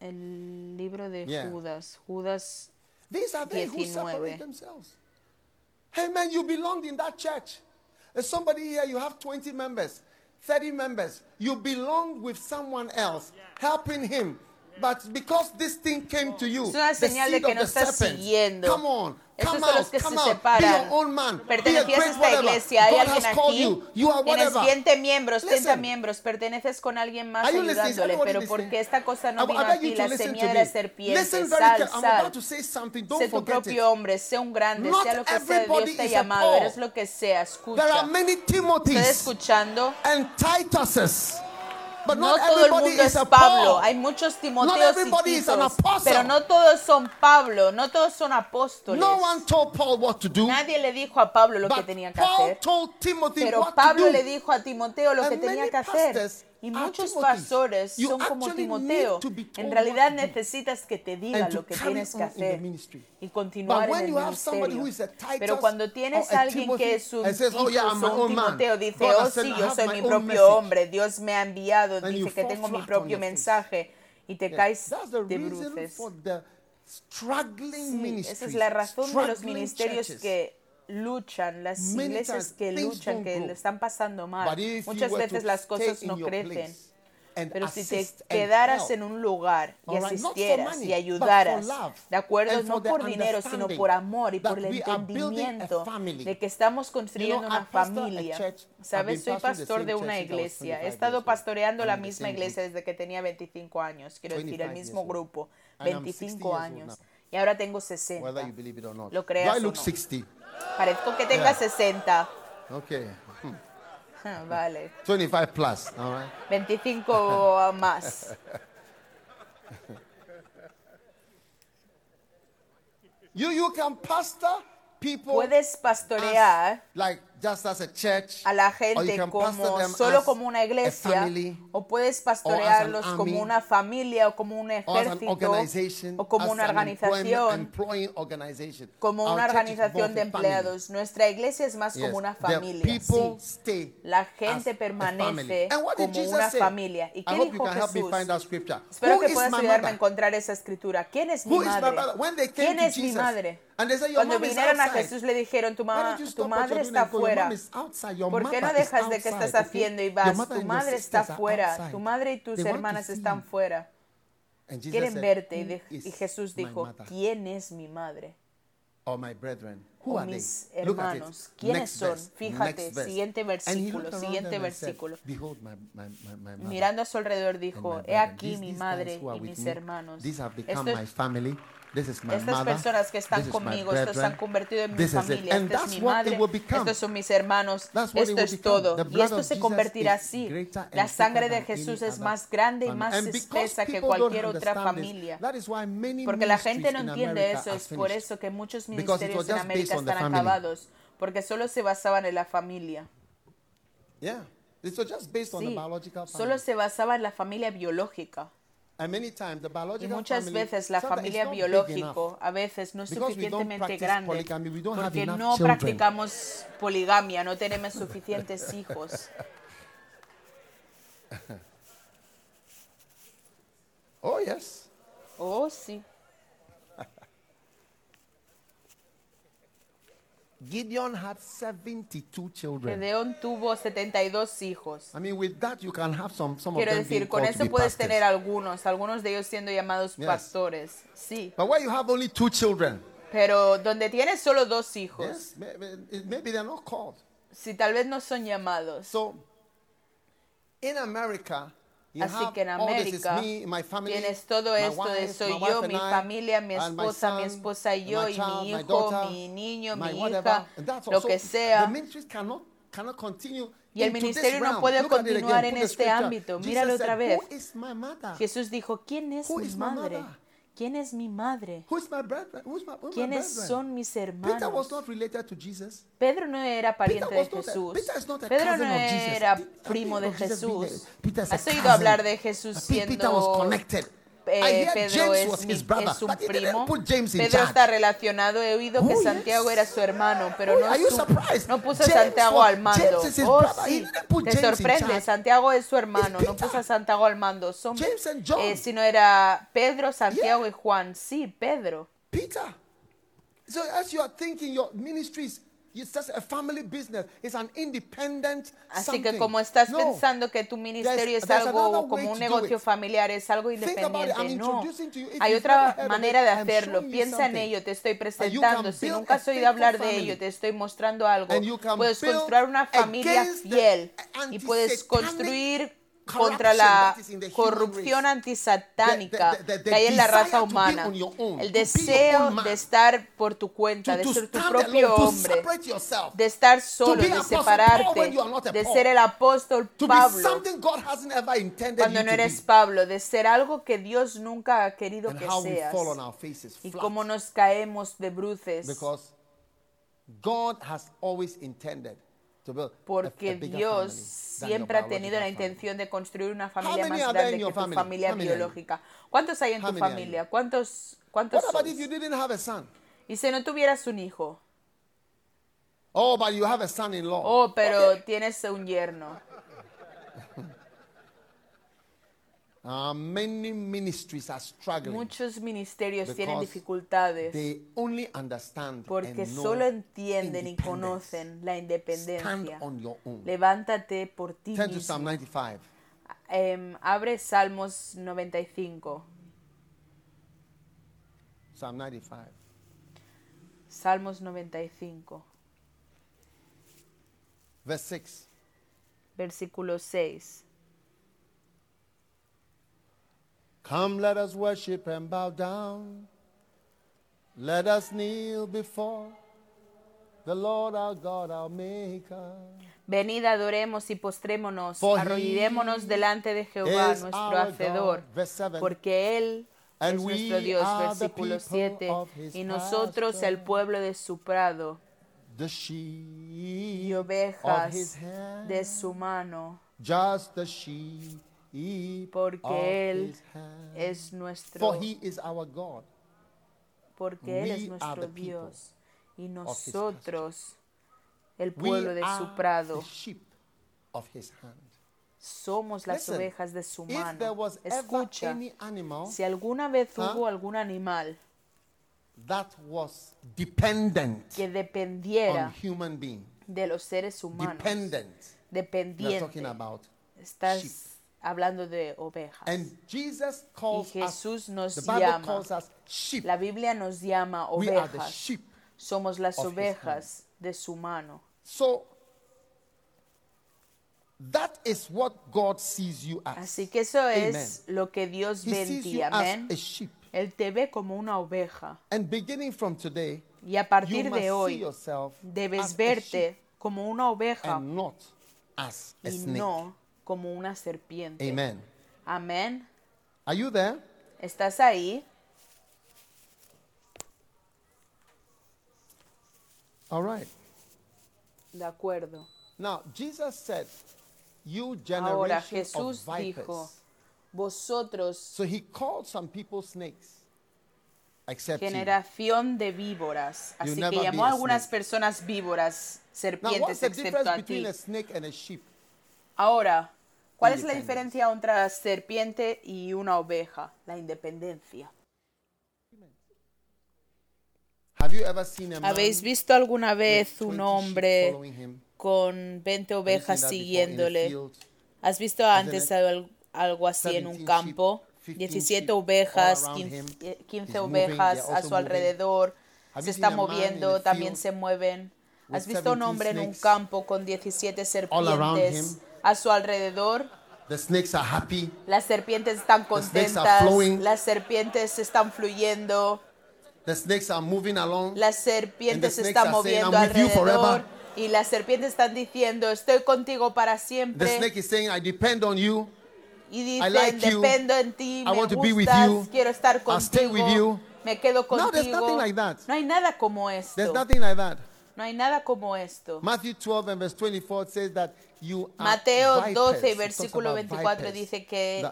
El libro de yeah. Judas. Judas These are they 19. who separate themselves. Hey man, you belonged in that church. There's somebody here, you have 20 members, 30 members. You belong with someone else, helping him, But because this thing came to you, es una señal de que no estás siguiendo. Come on, esos son los que se out. separan. Pertenecías a esta iglesia, hay alguien aquí. You. You Tienes 20 miembros, 30 miembros, perteneces con alguien más ayudándole, pero porque esta cosa no vino a ti, la semilla de la serpiente, sal, sal. Sé tu propio hombre, sé un grande, sea lo que sea, Dios te ha llamado, eres lo que sea, escucha. ¿Estás escuchando? And Tituses. But no todo el mundo es Pablo. Hay muchos Timoteos y Titos, pero no todos son Pablo, no todos son apóstoles. No one told Paul what to do, Nadie le dijo a Pablo lo que tenía que Paul hacer. Told pero Pablo to do. le dijo a Timoteo lo And que tenía que hacer. Y muchos pastores son como Timoteo. En realidad necesitas que te diga lo que tienes que hacer y continuar en el ministerio. Pero cuando tienes a alguien que es un, says, oh, yeah, un Timoteo, dice, oh sí, yo soy mi propio hombre, Dios me ha enviado, dice que tengo mi propio mensaje y te caes de bruces. Sí, esa es la razón de los ministerios que luchan, las iglesias que luchan, que le están pasando mal, muchas veces las cosas no crecen. Pero si te quedaras en un lugar y asistieras y ayudaras, ¿de acuerdo? No por dinero, sino por amor y por el entendimiento de que estamos construyendo una familia. ¿Sabes? Soy pastor de una iglesia. He estado pastoreando la misma iglesia desde que tenía 25 años, quiero decir, el mismo grupo, 25 años. Y ahora tengo 60. Lo creas o no. Parezco que tenga yeah. 60. Okay. Ah, vale. 25 plus, all right. 25 más. you, you can pastor people Puedes pastorear as, like just as a church a la gente como solo como una iglesia family, o puedes pastorearlos army, como una familia o como un ejército o como una organización como una organización de empleados. Nuestra iglesia es más Yes. como una familia. sí. stay La gente permanece como una say? familia. ¿Y qué dijo Jesús? Espero Who que puedas ayudarme a encontrar esa escritura. ¿Quién es mi madre? ¿Quién es mi madre? Cuando vinieron a. Jesús le dijeron, tu, ma- tu madre está and go? Your fuera. mom is outside. Your ¿Por qué no dejas de que estás haciendo y vas? Tu madre está sisters are fuera. outside. Tu madre y tus hermanas están fuera. Quieren verte. Y, "Who de- is y Jesús dijo, ¿quién es mi madre? Who O mis hermanos. ¿Quiénes son? Fíjate, siguiente versículo, siguiente versículo. Mirando a su alrededor dijo, he aquí mi madre y mis hermanos. Estos- Estas personas que están conmigo, estos se han convertido en mi familia, esta es mi madre, estos son mis hermanos, esto es todo. Y esto se convertirá así. La sangre de Jesús es más grande y más espesa que cualquier otra familia. Porque la gente no entiende eso, es por eso que muchos ministerios en América están acabados, porque solo se basaban en la familia. Yeah. It was just based on the Sí, solo se basaba en la familia biológica. Y muchas veces la familia enough. a veces no es suficientemente grande porque no practicamos poligamia, no tenemos suficientes hijos. Oh, yes. Oh, sí. Gideon had 72 children. Gedeón tuvo 72 hijos. I mean, with that, you can have some, some Quiero of them decir, con eso puedes pastors. tener algunos, algunos de ellos siendo llamados Yes. pastores. Sí. But where you have only two children, Pero donde tienes solo dos hijos, yes, may- may- maybe they're not called. si tal vez no son llamados. So, in America, you Así que en América me, my family, tienes todo esto de soy yo, mi familia, mi esposa, mi esposa y yo, y child, mi hijo, daughter, mi niño, mi hija, lo So que sea. cannot, cannot Y el ministerio no puede again, continuar en este ámbito. Míralo otra vez. Jesús dijo, ¿quién es mi madre? mother? ¿Quién es mi madre? My brethren? Who is my, who is my ¿Quiénes son mis Peter was hermanos? not related to Jesus. Pedro no era pariente Peter de Jesús. Peter is not a Pedro no era primo de Jesús. ¿Has oído hablar de Jesús siendo connected. Eh, Pedro es, mi- brother, es didn't primo? Pedro está relacionado. He oído que Oh, Santiago yes. era su hermano, pero Oh, no, su- no puso James a Santiago al mando. Oh, sí. Te sorprende. Santiago es su hermano. No puso a. Santiago al mando. Son, James and John. eh, sino era Pedro, Santiago y Juan. Sí, Pedro. Peter. So as you are thinking your ministries, it's just a family business. It's an independent Así que como estás No. pensando que tu ministerio es algo como un negocio familiar, es algo independiente, no. Hay otra manera de hacerlo. Piensa en ello, te estoy presentando. Si nunca has oído hablar de ello, te estoy mostrando algo. Puedes construir una familia fiel y puedes construir contra la corrupción antisatánica que hay en la raza humana. El deseo de estar por tu cuenta, de ser tu propio hombre de estar solo, de separarte, de ser el apóstol Pablo cuando no eres. Pablo, de ser algo que Dios nunca ha querido que seas. y cómo nos caemos de bruces. God has always intended porque Dios siempre ha tenido la intención de construir una familia más grande que tu family? familia biológica. ¿Cuántos hay en tu familia? ¿Cuántos, cuántos son? Y si no tuvieras un hijo, Oh, but you have a son-in-law. oh, pero tienes un yerno. Uh, many ministries are struggling. Muchos ministerios tienen dificultades They only understand porque and know solo entienden y conocen la Stand independencia. on your own. Levántate por ti Turn to Psalm mismo. 95. Em, abre Salmos 95. Psalm 95. Salmos 95, Verse 6. versículo 6. Come, let us worship and bow down. Let us kneel before the Lord our God, our Maker. Venid, adoremos y postrémonos, For arrodillémonos delante de Jehová, nuestro Hacedor, God. Porque Él es nuestro Dios, versículo people 7, of his y nosotros el pueblo de su prado. Y ovejas de su mano, Just the sheep porque Él es nuestro, For he is our God. porque Él we es are nuestro the people Dios, y his nosotros el We pueblo de su are prado the sheep of his hand. somos las Listen, ovejas de su If there mano. was ever Escucha, any animal si alguna vez Huh? hubo algún animal that was dependent que on dependiera human being, de los seres humanos, dependent. We are dependiente, talking about estás sheep. Hablando de ovejas. And Jesus calls Y Jesús us, nos Bible llama. calls us sheep. La Biblia nos llama ovejas. Somos las ovejas de su mano. So that is what God sees you as. Así que eso es lo que Dios ve en ti. Amén. Él te ve como una oveja. And beginning from today, Y a partir de hoy debes verte como una oveja and not as a y snake. no como una serpiente. Amen. Amén. Are you there? ¿Estás ahí? All right. De acuerdo. Now, Jesus said, You Ahora generation of Jesús vipers. dijo, vosotros So he called some people snakes. Except you. generación de víboras. You'll Así never que llamó a algunas personas víboras, Now, serpientes, the excepto a ti. Ahora, ¿cuál es la diferencia entre serpiente y una oveja? La independencia. Have you ever seen a man ¿Habéis visto alguna with vez 20 un sheep hombre following him? con 20 Have you seen ovejas siguiéndole? field? ¿Has visto antes algo así en 17 un sheep, campo? 15 17 sheep all ovejas, around 15, him. eh, 15 He's moving, ovejas a su alrededor. Have Se you está seen a man in moviendo, a también field se mueven. ¿Has with visto un 17 hombre en un snakes campo con 17 all around serpientes? A su alrededor? The snakes are happy. Las serpientes están snakes are contentas, flowing. las serpientes están fluyendo, The snakes are moving along. las serpientes se están saying, moviendo "I'm with you alrededor forever." y las serpientes están diciendo, estoy contigo para The siempre. snake is saying, I depend on you. Y I dicen, like you. dependo en ti, I me want to be with you. quiero estar I'll stay contigo, with you. me quedo No, there's contigo. nothing like that. No hay nada como esto. There's nothing like that. No hay nada como esto. Matthew 12 and verse 24 says that Mateo vipers. 12, It talks versículo about 24 vipers. dice que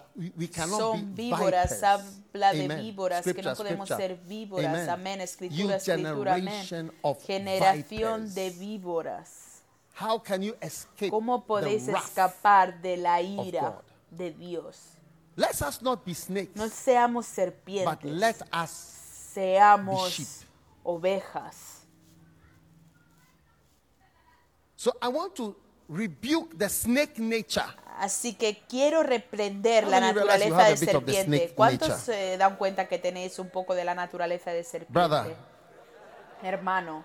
son víboras, habla de víboras, que no podemos ser víboras. Amen. Amén, escritura, escritura, amén. Generación de víboras. How can you escape ¿Cómo podéis escapar de la ira de Dios? Let us not be snakes, No seamos but serpientes, let us seamos ovejas. So I want to rebuke the snake nature. Así que quiero reprender la naturaleza de serpiente. ¿Cuántos se dan cuenta que tenéis un poco de la naturaleza de serpiente? Brother. Hermano,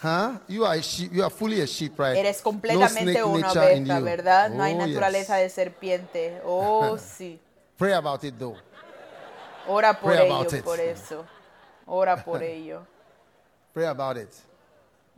Huh? You are a sheep. You are fully a sheep, right? eres no completamente snake una oveja. ¿verdad? No hay Oh, naturaleza yes. de serpiente. Oh, sí. Pray about it though. Ora por Pray ello, about it. por eso. Ora por ello. Pray about it.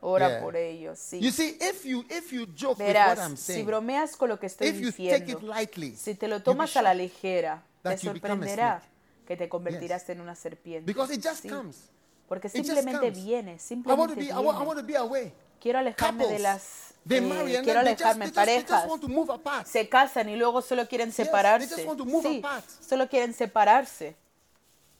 Ora Yeah. por ello, sí. You see, if you if you joke with what I'm Verás, si saying, bromeas con lo que estoy diciendo, lightly, si te lo tomas a la ligera, te sorprenderá que te convertirás en una serpiente. because it just Sí, comes. Porque simplemente viene, I want to simplemente be. I want, I viene. want to be away. Quiero alejarme de las... They eh, marry and quiero just, alejarme they, just, parejas. want to move apart. Se casan y luego solo quieren they separarse. just want to move Sí, apart. solo quieren separarse. Wives easily don't want to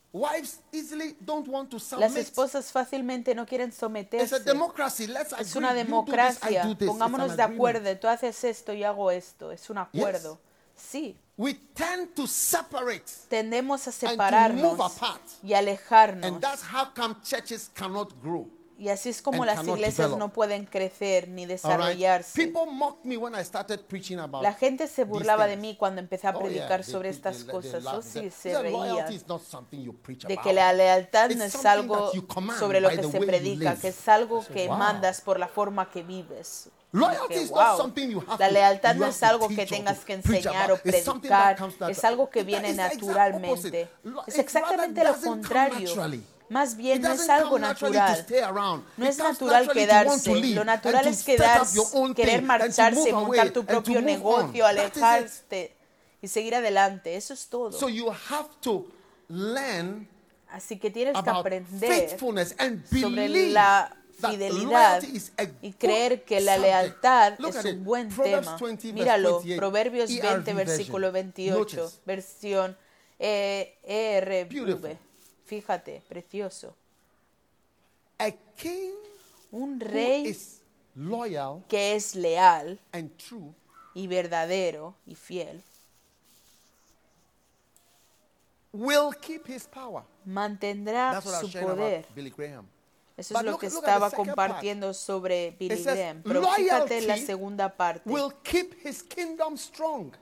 Las submit. esposas fácilmente no quieren It's someterse. a democracy. Let's Es una democracia. Pongámonos de acuerdo. Tú haces esto y hago esto. Es un acuerdo. Sí. We tend to separate, Tendemos a to move separarnos apart. y alejarnos. and that's how come churches cannot grow. Y así es como las iglesias develop. no pueden crecer ni right? desarrollarse. People mocked me when I started preaching about. La gente se burlaba de mí cuando empecé a Oh, yeah, predicar sobre they- estas they- cosas. Oh, sí, They- se they say, Loyalty reían. is not something you preach De about. que la lealtad no es algo sobre lo que se predica, que es algo que wow. mandas por la forma que vives. Loyalty Que, is not wow, something you have La to- lealtad no es algo que tengas que enseñar o predicar, es algo que viene naturalmente. Es exactamente lo contrario. Más bien no es algo natural. No es natural quedarse. Lo natural es set quedar, up your own querer marcharse, montar tu propio negocio, alejarte y seguir adelante. Eso es todo. So you have to learn Así que tienes que aprender sobre la fidelidad y creer que la lealtad es un buen tema. 20 verse Míralo, 28, Proverbios ERV 20, versículo version. 28, Notice. versión ERV. Fíjate, precioso. A king Un who rey is loyal que es leal and true y verdadero y fiel will keep his power. mantendrá That's what I su was poder. about Billy Graham. Eso But es lo look- que look estaba compartiendo sobre Billy Graham. Pero fíjate en la "Loyalty segunda parte. Will keep his kingdom strong.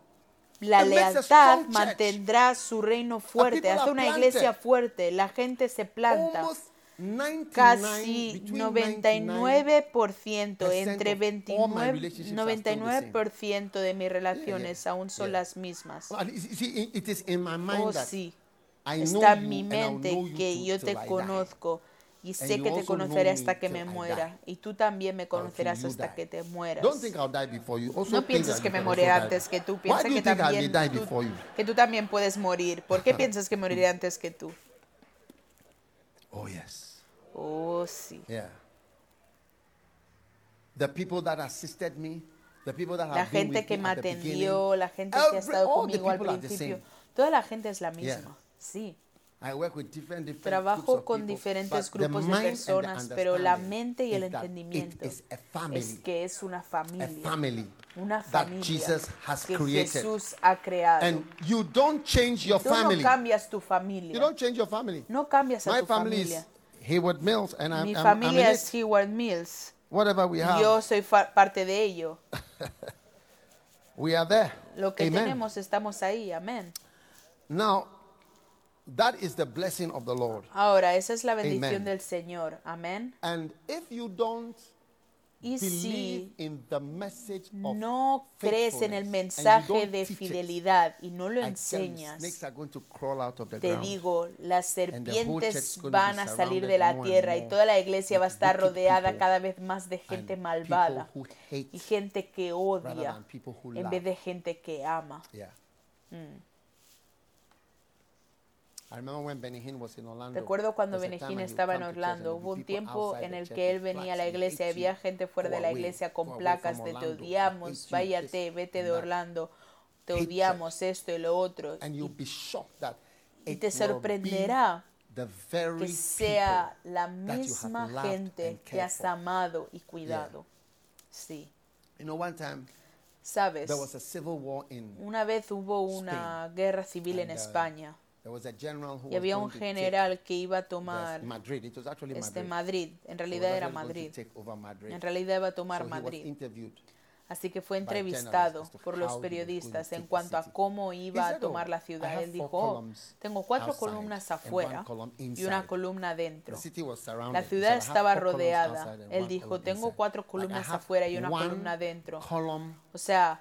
La lealtad mantendrá su reino fuerte, hace una iglesia fuerte, la gente se planta. Almost 99, Casi between 99%, entre of all my 29 relationships are still the same. 99% de mis relaciones aún son las mismas. Oh, sí. Está en mi mente que yo te conozco y sé que te conoceré hasta que me muera. Y tú también me conocerás hasta que te mueras. No pienses que me moriré antes que tú. Piensa que también, tú, que tú también puedes morir. ¿Por qué piensas que moriré antes que tú? Oh, yes. Oh, sí. Yeah. The people that assisted me, the people that La gente que me atendió, la gente que ha estado conmigo al principio, toda la gente es la misma. Sí. I work with different, different groups Trabajo con diferentes grupos de personas, pero la mente y el entendimiento is a family, es que es una familia. family Una familia Jesus has que created. Jesús ha creado. And you don't change your Tú no family. cambias tu You familia. don't change your family. No cambias a tu family familia. is Hayward Mills, and I'm, Mi familia es Heward Mills. Whatever we y have, Yo soy parte de ello. we are there. Lo que Amen. tenemos estamos ahí. Amén. Now, that is the blessing of the Lord. Ahora, esa es la bendición Amen. del Señor. Amén. And if you don't Y believe si in the message of no crees en el mensaje de fidelidad y no lo enseñas, snakes are going to crawl out of the te ground. digo, las serpientes van a salir de la tierra y toda la iglesia va a estar rodeada cada vez más de gente malvada y gente que odia en vez de gente que ama. Yeah. I remember when Benny Hinn was in Orlando. Recuerdo cuando he would estaba en Orlando, hubo un tiempo en el que él venía a la "We iglesia, había gente fuera de la iglesia con placas de te odiamos, váyate, vete de that." Orlando, te odiamos esto y lo otro. Y te sorprenderá que sea la misma gente que has amado y cuidado. Sí, sabes, una vez hubo una guerra civil en uh, España There was a general who y había un general que iba a tomar este Madrid. En realidad era Madrid, en realidad iba a tomar Madrid. Así que fue entrevistado por los periodistas en the cuanto a city. cómo iba a said, "Oh, tomar la ciudad. Él dijo, "Oh, tengo cuatro columnas afuera y una inside." columna dentro. city was surrounded. La ciudad said, "I have estaba rodeada. Él dijo, tengo cuatro columnas afuera y una columna dentro. O sea,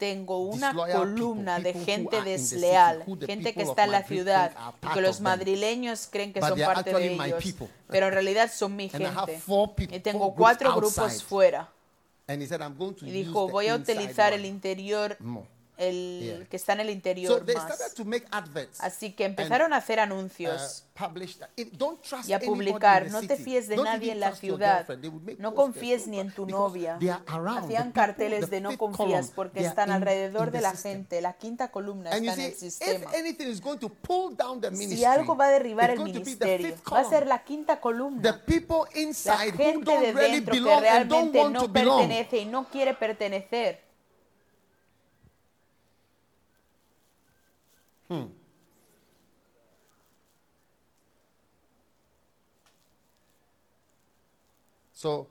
tengo una columna de gente desleal, gente que está en la ciudad y que los madrileños creen que son parte de ellos, pero en realidad son mi gente. Y tengo cuatro grupos fuera. Y dijo, voy a utilizar el interior. El Yeah. que está en el So interior they más. to make adverts. Así que empezaron a hacer uh, anuncios. It- don't trust y a publicar, no te fíes de Don't nadie en la ciudad, no confíes ni en tu novia. Hacían carteles de no confías porque están alrededor de la gente. La quinta columna está en el sistema. Si algo va a derribar el ministerio, va a ser la quinta columna. La gente de dentro que realmente no pertenece y no quiere pertenecer. So,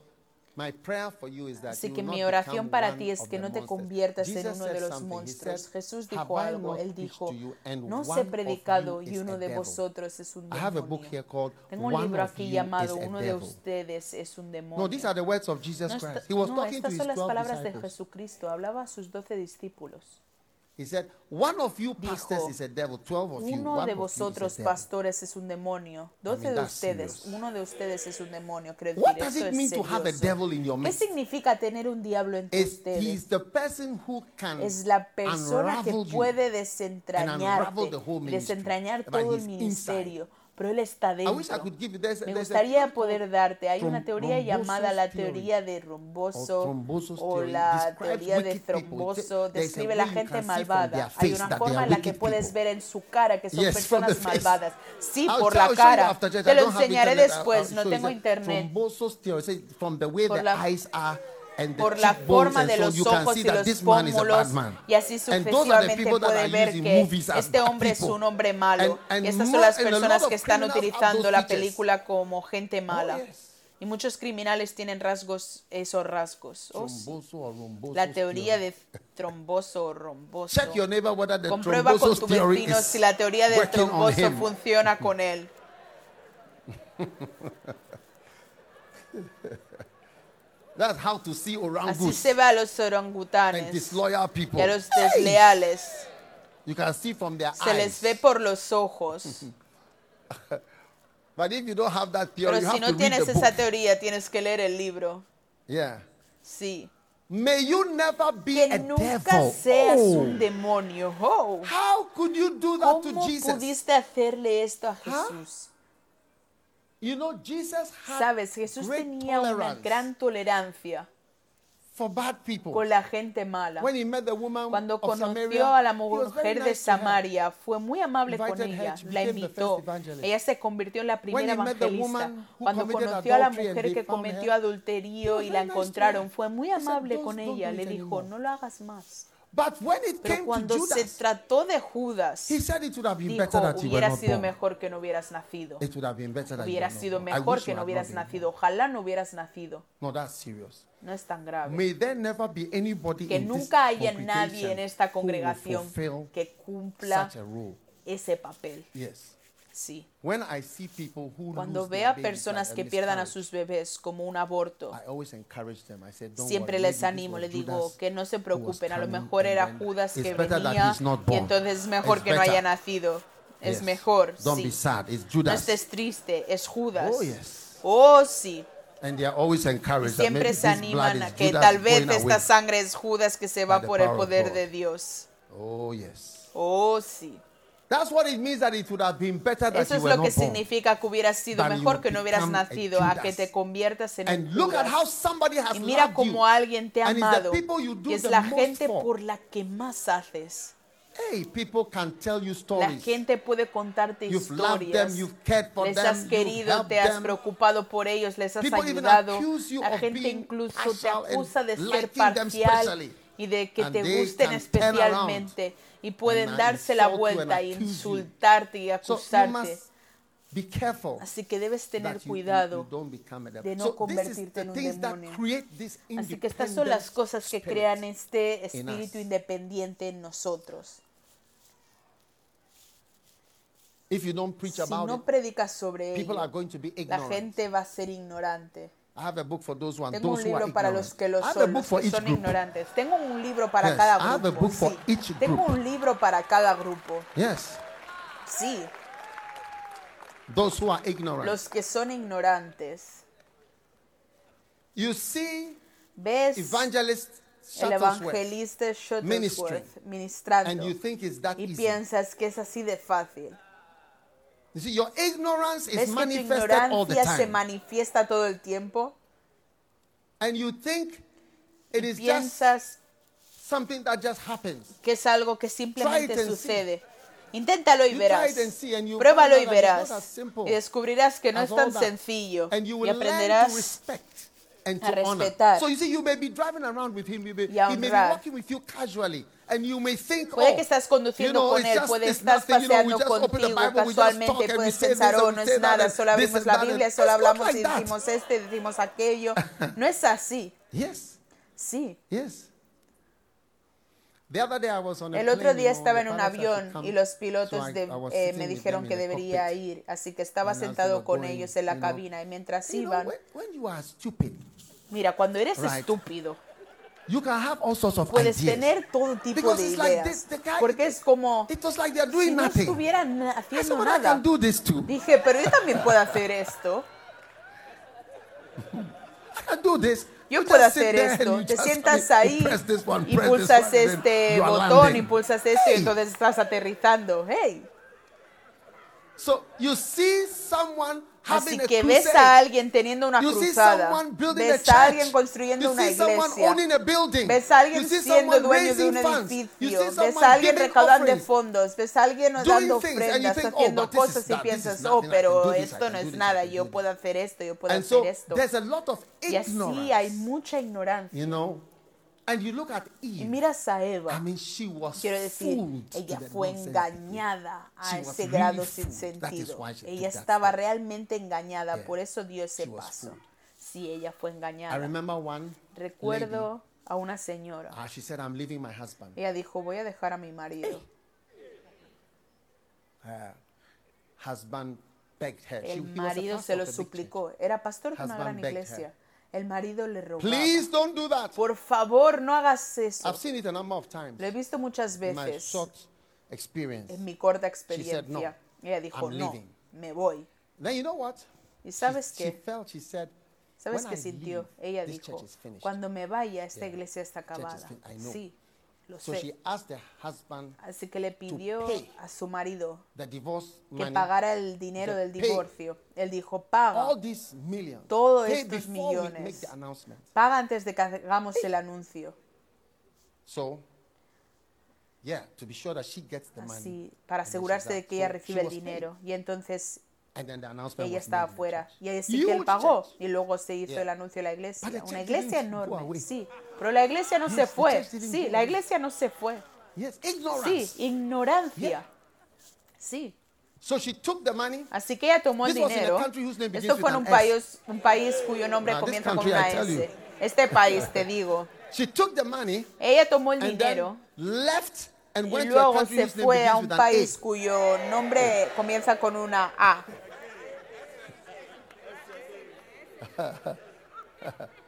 my prayer for you is that Así que mi oración para ti es que no te conviertas en uno de los monstruos. Jesús "Have dijo algo. Él dijo, no os he predicado y uno de devil?" vosotros es un demonio. Tengo un libro aquí llamado Uno de ustedes es un demonio. No, estas son las 12 palabras de. Jesucristo. Hablaba a sus doce discípulos. He said, One of you pastors Dijo, is a devil, 12 of you. Uno one de vosotros devil." pastores es un demonio. Doce mean, de ustedes, serious. uno de ustedes es un demonio. What does it mean to have a devil in your ¿Qué midst? significa tener un diablo entre It's, ustedes? he's the person who can Es la persona que puede desentrañarte, desentrañar todo el ministerio. Pero él está dentro. Me gustaría theory poder darte. Hay una teoría llamada la teoría de Romboso o la teoría de. Tromboso. Describe la you gente can see from malvada. Hay una forma are en la que puedes ver en su cara que son personas malvadas. Sí, por la cara. Te lo enseñaré internet. I'll- después. No tengo internet. Por la- por la forma and de los ojos y los pómulos y así sucesivamente puede ver que este hombre es un hombre malo. Y estas son las personas que están criminals have utilizando la película como gente mala. Oh, yes. y muchos criminales tienen rasgos esos rasgos. Oh, sí. La teoría de tromboso o romboso. Check your neighbor whether the comprueba con tu vecino si la teoría del tromboso funciona con él That's how to see así se ve a los and orangutanes disloyal people. y a los desleales You can see from their se les eyes. ve por los ojos But if you don't have that theory, Pero you si have no read tienes the esa book. teoría, tienes que leer el libro. Yeah. Sí. May you never be Que a nunca devil. seas Oh. un demonio. Oh. How could you do that to ¿Cómo Jesus? pudiste hacerle esto a Jesús? You know, Jesus had Sabes, Jesús great tenía una tolerance gran tolerancia for bad people. con la gente mala. When he met the woman Cuando of Samaria, conoció a la he was very mujer de nice to her. Samaria, fue muy amable con Invited her, ella, she la became the invitó. first evangelist. Ella se convirtió en la primera he met the evangelista. woman who Cuando committed conoció a la adultery and mujer they que found cometió her, adulterio y la very nice to encontraron, her. fue muy He said, amable "Don't- con don't ella. do Le dijo, anymore." no lo hagas más. But when it Pero came to cuando se Judas, trató de Judas, he said it would have been better dijo, that you were hubiera not sido born. mejor que no hubieras nacido. It would have been better that you Hubiera sido mejor que no hubieras nacido. Ojalá no hubieras nacido. No, that's serious. No es tan grave. May there never be anybody Que in this nunca haya nadie en esta congregación que cumpla such a role. ese papel. Yes. Sí. When I see people who Cuando lose vea their babies personas que a pierdan a sus bebés como un aborto, I always encourage them. I said, Don't siempre worry, les animo, les digo que no se preocupen, a lo mejor era Judas que venía y entonces es mejor It's que no haya nacido. Es mejor, Don't sí. be sad. It's No Judas. estés triste, es Judas. Oh, yes. Oh, sí. And they are always Y encouraged that maybe siempre se animan a que Judas tal vez esta sangre es Judas que se va por el poder de Dios. Oh, yes. Oh, sí. That's what it means that it would have been better that Eso you es were lo que significa que hubieras sido mejor que no hubieras a nacido a que te conviertas en un And look at how somebody has Y mira cómo alguien te ha amado. Y es la gente for. por la que más haces. Hey, people can tell you La stories. gente puede contarte You've loved historias. them, you've cared for les them, has querido, te has them. preocupado por ellos, les has People ayudado. La gente incluso te acusa de ser parcial y de que And te gusten turn around especialmente y pueden darse la vuelta e insultarte y acusarte. be careful Así que debes tener cuidado. de no So convertirte en un demonio. Así que estas son las cosas que crean este espíritu independiente en nosotros. If you don't preach Si about no it, predicas sobre ello, la gente va a ser ignorante. I have a book for those who are Tengo those un who are libro para ignorant. los que lo I have a son, book los for que each son group. ignorantes. Tengo un libro para Yes, cada I have a grupo. book for sí. each Tengo group. un libro para cada grupo. Yes, Sí, those who are ignorant. los que son ignorantes. you see, ¿Ves evangelist el Shuttlesworth, evangelista ministry, Shuttlesworth ministrando and you think it's that y easy. piensas que es así de fácil? You see, your ignorance is ¿Ves que tu manifested all the ignorancia se time, manifiesta todo el tiempo? and you think it is just Piensas something that just happens. que es algo que simplemente sucede. Inténtalo y You verás. try it and see, and you Pruébalo find y out that it's verás. not as simple Y descubrirás que no as es tan that. sencillo. And you Y will learn to aprenderás respect and to honor. So you see, you may be driving around with him, you may, he may be walking with you casually, and you may think, Puede oh, que estás conduciendo know, con él, puede estar nothing, you know, paseando contigo Bible, casualmente, puedes pensar, oh, no es nada, solo abrimos la Biblia, solo hablamos y decimos este, decimos aquello. No es así. Yes, Sí. yes. The other day I was on a El otro día estaba en un avión y los pilotos de- eh, me dijeron que debería ir, así que estaba sentado con ellos en la cabina y mientras iban, mira, cuando eres estúpido, You can have all sorts of Puedes ideas. tener todo tipo Because de it's like ideas. this, the guy- Porque es como It was like they're si doing no nothing. estuvieran haciendo I nada. can do this too. Dije, pero yo también puedo hacer esto. I can do this. Yo You puedo hacer esto. Te sientas ahí y pulsas este botón y pulsas esto y entonces estás aterrizando. Hey. So you see someone Así que ves a alguien teniendo una cruzada. Ves a alguien construyendo una iglesia. Ves a alguien siendo dueño de un edificio. Ves a alguien recaudando fondos. Ves a alguien dando ofrendas, think, oh, haciendo cosas y piensas, oh, pero esto no es nada. Yo puedo hacer esto, yo puedo hacer esto. there's a lot of Y así ignorance. hay mucha ignorancia. And you look at Y Eve. miras a I Eva. mean, she was Quiero decir, ella fue engañada a She ese really grado sin. That is sentido. she Ella estaba realmente engañada, Yeah. por eso dio ese She paso. fooled. Sí, ella fue I engañada. remember one Recuerdo a una señora. lady, uh, she said, I'm leaving my husband. Ella dijo, voy a dejar a mi marido. Husband begged her. She- El he was a marido se lo suplicó. Era pastor de una gran iglesia. El marido le rogaba. Please don't do that. Por favor, no hagas eso. I've seen it a number of times. Lo he visto muchas my veces short experience. en mi corta She said, "No, experiencia. Ella dijo, I'm no, leaving." me voy. Then you know what? ¿Y sabes she, she qué? felt, she said, ¿Sabes "When qué sintió? Ella this dijo, church is finished." cuando me vaya, esta Yeah. iglesia está acabada. Sí, lo So sé. she asked the husband Así que le pidió pay a su marido the divorce que money, pagara el dinero del "Pay divorcio. Él dijo, paga, all these millions. Todos pay estos we millones. make the announcement. paga antes de que hagamos el anuncio. So, yeah, to be sure that she gets the money. Así, para And then she's asegurarse de que ella So recibe el dinero. Y entonces And then the announcement ella estaba afuera. Y así que él pagó. church. Y luego se hizo Yeah. el anuncio de la iglesia. Una iglesia enorme, sí. Pero la iglesia no se the fue. Sí, la iglesia no se fue. Sí, ignorancia. Sí. So she took the money. Así que ella tomó el dinero. Esto fue en un país, un país cuyo nombre Now, comienza con country, una tell you. S. Este país, te digo. She took the money Ella tomó el dinero left and y went to a luego se fue a un país cuyo nombre comienza con una A.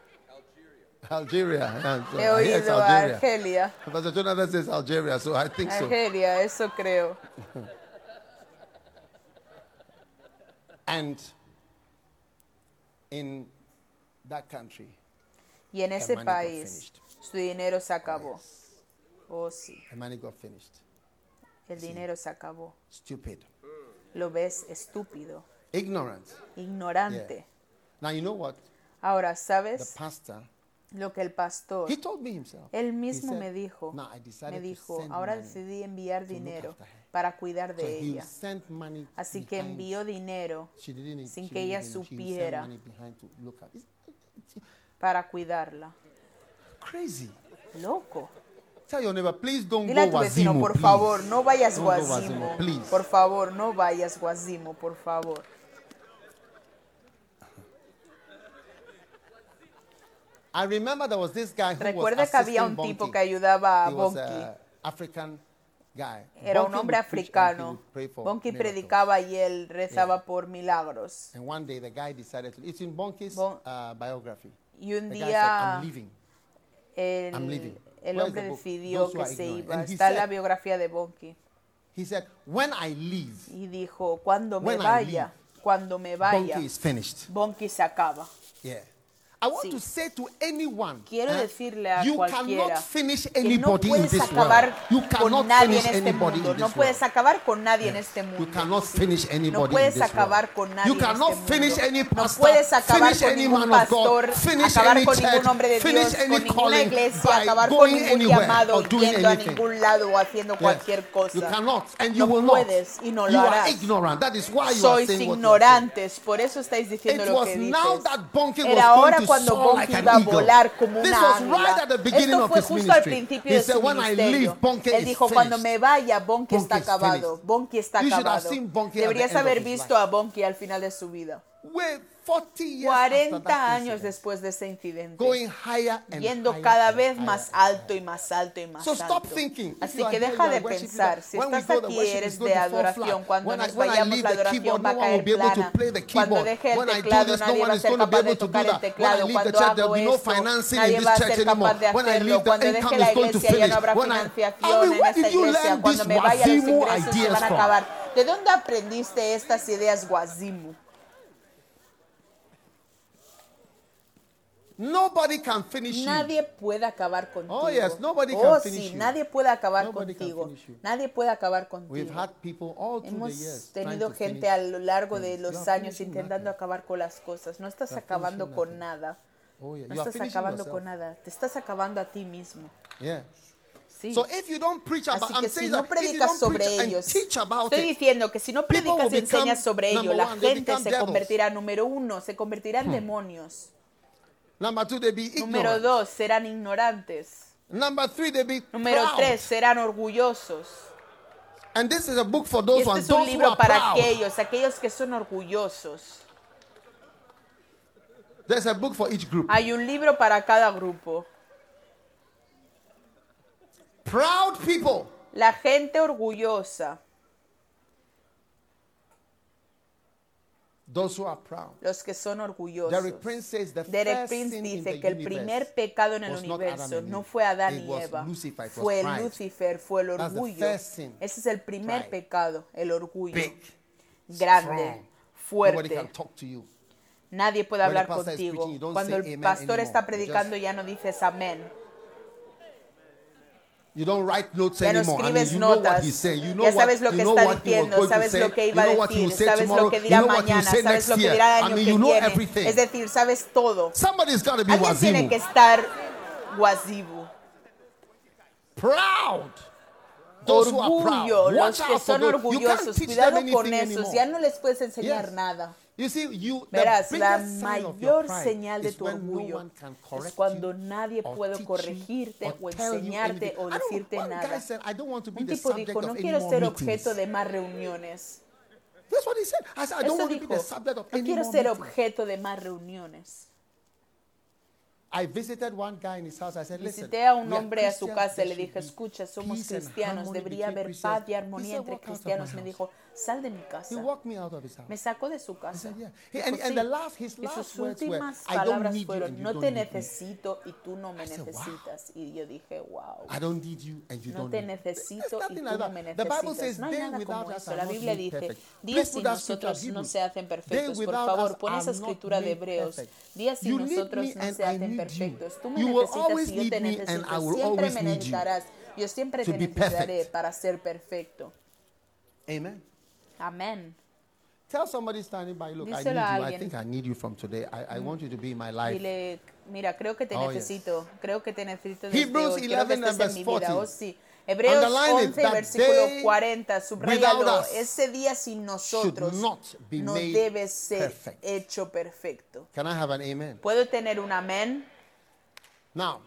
Algeria. so He oído a Algeria. Argelia. Pastor Jonathan says Algeria, so I think so. Argelia, eso creo. And in that country, Y en ese país finished. su dinero se acabó. Oh, sí, the money got finished. el dinero se acabó. Stupid. Lo ves estúpido, Ignorant. ignorante. Now, you know what? Ahora, The ¿sabes pastor, lo que el pastor, he told me himself. él He mismo said, me dijo, "Now I decided me to dijo, send ahora money decidí enviar to look dinero after her." para cuidar So de he ella. sent money Así que behind- envió dinero She didn't, sin she que ella didn't sent supiera. money behind to look at. It's, it's para cuidarla. crazy. Loco. Tell your neighbor, please don't Dile a go tu vecino, Wazimo, por please. favor, no vayas Don't go guasimo. Wazimo, please. Por favor, no vayas guasimo, por favor. I remember there was this guy who Recuerda was que había un tipo que ayudaba a He was Bonki. a African guy. Era un hombre africano. miracles. predicaba y él rezaba Yeah. por milagros. And one day the guy decided to. It's in Bonki's Bon- uh, biography. Y un The guy said, día I'm leaving. el, I'm leaving. el Where's hombre decidió que se iba. And Está la biografía de Bonki. He said, when I leave, Y dijo, cuando me vaya, cuando me vaya, Bonki is finished. Bonki se acaba. Yeah. I want Sí. to say to anyone, Quiero eh, decirle a you cualquiera cannot finish que no anybody in puedes this acabar world. You con nadie en este anybody mundo. in No this puedes world. acabar con nadie en este mundo. You cannot finish anybody No in puedes this acabar world. con nadie You en cannot este finish mundo. any No pastor, puedes acabar finish con ningún pastor, finish acabar any con church, ningún hombre de Dios, con ninguna iglesia, acabar con ningún llamado, yendo a ningún lado o haciendo Yes. cualquier cosa. You cannot, and you No will puedes not. y no you lo are harás. ignorant. That is why you are Sois ignorantes, por eso estáis diciendo lo que dices. Era ahora cuando an iba a volar como una águila. Esto fue justo al principio de su "When I ministerio. Él dijo, cuando me vaya, Bonke está acabado. Bonke está acabado. Deberías haber visto a Bonke al final de su vida. Wait, 40 years after 40 that años después de ese incidente, going higher and yendo cada vez más alto y más alto y más alto. Así que deja de pensar, si estás aquí eres de adoración, cuando nos vayamos la adoración va a caer plana. Cuando deje el teclado nadie va a ser capaz de tocar el teclado. Cuando hago esto nadie va a ser capaz de hacerlo. Cuando deje la iglesia ya no habrá financiación en esta iglesia. Cuando me vaya los ingresos se van a acabar. ¿De dónde aprendiste estas ideas Guazimu? Nobody can finish you. Nadie puede acabar contigo. Oh, yes, nobody Oh, can sí, finish you. nadie puede acabar Nobody contigo. Nadie puede acabar We've contigo. had people all through the Hemos years tenido gente a lo largo de los años intentando nothing. acabar con las cosas. No estás You are acabando con nothing. nada. Oh, yeah. No estás acabando yourself. con nada. Te estás acabando a ti mismo. Yeah. Sí. So if you don't preach about, Así I'm que si saying no predicas sobre ellos, estoy diciendo que si no predicas y enseñas sobre ello, number la gente se devils. convertirá, número uno, se convertirán en demonios. Number two, they be Número ignorant. dos, serán ignorantes. Number three, they be Número proud. tres, serán orgullosos. And this is a book for Y those este ones, es un those libro para proud. aquellos, aquellos que son orgullosos. There's a book for each group. Hay un libro para cada grupo. Proud people. La gente orgullosa, Those who are proud. los que son orgullosos. Derek Prince says the Derek first Prince sin in dice the que el universe primer pecado en el was not Adam universo and no Eve. fue Adán It y was Eva, Lucifer, fue pride. Lucifer, fue el orgullo. first sin. Ese es el primer Pride. pecado, el orgullo. Big, Grande, strong. Nobody can fuerte. talk to you. Nadie puede When the hablar pastor is contigo. preaching, you don't Cuando say el amen pastor está predicando just- ya no dices amén. You don't write notes Ya no escribes you know what notas. he's saying. You know Ya sabes lo que está diciendo, sabes lo que iba a decir, sabes lo que dirá mañana, sabes lo que dirá el año que viene. Es decir, sabes todo. Alguien tiene que estar guasibu. Proud. Orgullo, los que son orgullosos, cuidado con esos, ya no les puedes enseñar nada. You see, you, Verás, la mayor señal de tu no orgullo can es cuando nadie puede corregirte or o enseñarte o decirte nada. said, Un tipo dijo, no quiero ser meetings." objeto de más reuniones. That's what he said. I said, I don't want to be dijo, the subject of no any quiero ser objeto de más reuniones. I visited one guy in his house. I said, listen, Visité a un hombre a su casa y le dije, escucha, somos cristianos, debería haber Christians." paz y armonía entre "Walk out of my cristianos. Me house." dijo, sal de mi He casa. walked me out of his house. Me sacó de su He casa. said, yeah. He- Dijo, and, and "Sí". the last, his Y sus words últimas palabras fueron, no te necesito y tú no me necesitas. Y yo dije, wow. I don't need you and you No don't te necesito y tú like no me The Bible necesitas. says, No hay nada como eso. La Biblia dice, días sin nosotros no se hacen perfectos. Por favor, pon esa escritura de Hebreos. Días sin nosotros no se hacen perfectos. Tú me necesitas y yo te necesito. Siempre me necesitarás. Yo siempre te necesitaré para ser perfecto. Amen. Amén. Tell somebody standing by, look, I need you. I think I need you from today. I, I want you to be in my life. Dile, mira, creo que te Oh, yes. necesito, creo que te necesito desde Hebrews hoy, quiero que 11 estés en and mi verse vida. 40. Oh, sí. Hebreos Underline it, 11, that versículo day 40, subrayalo. Ese día sin nosotros not be no made debe ser perfect. hecho perfecto. Can I have an amen? ¿Puedo tener un amén? Now,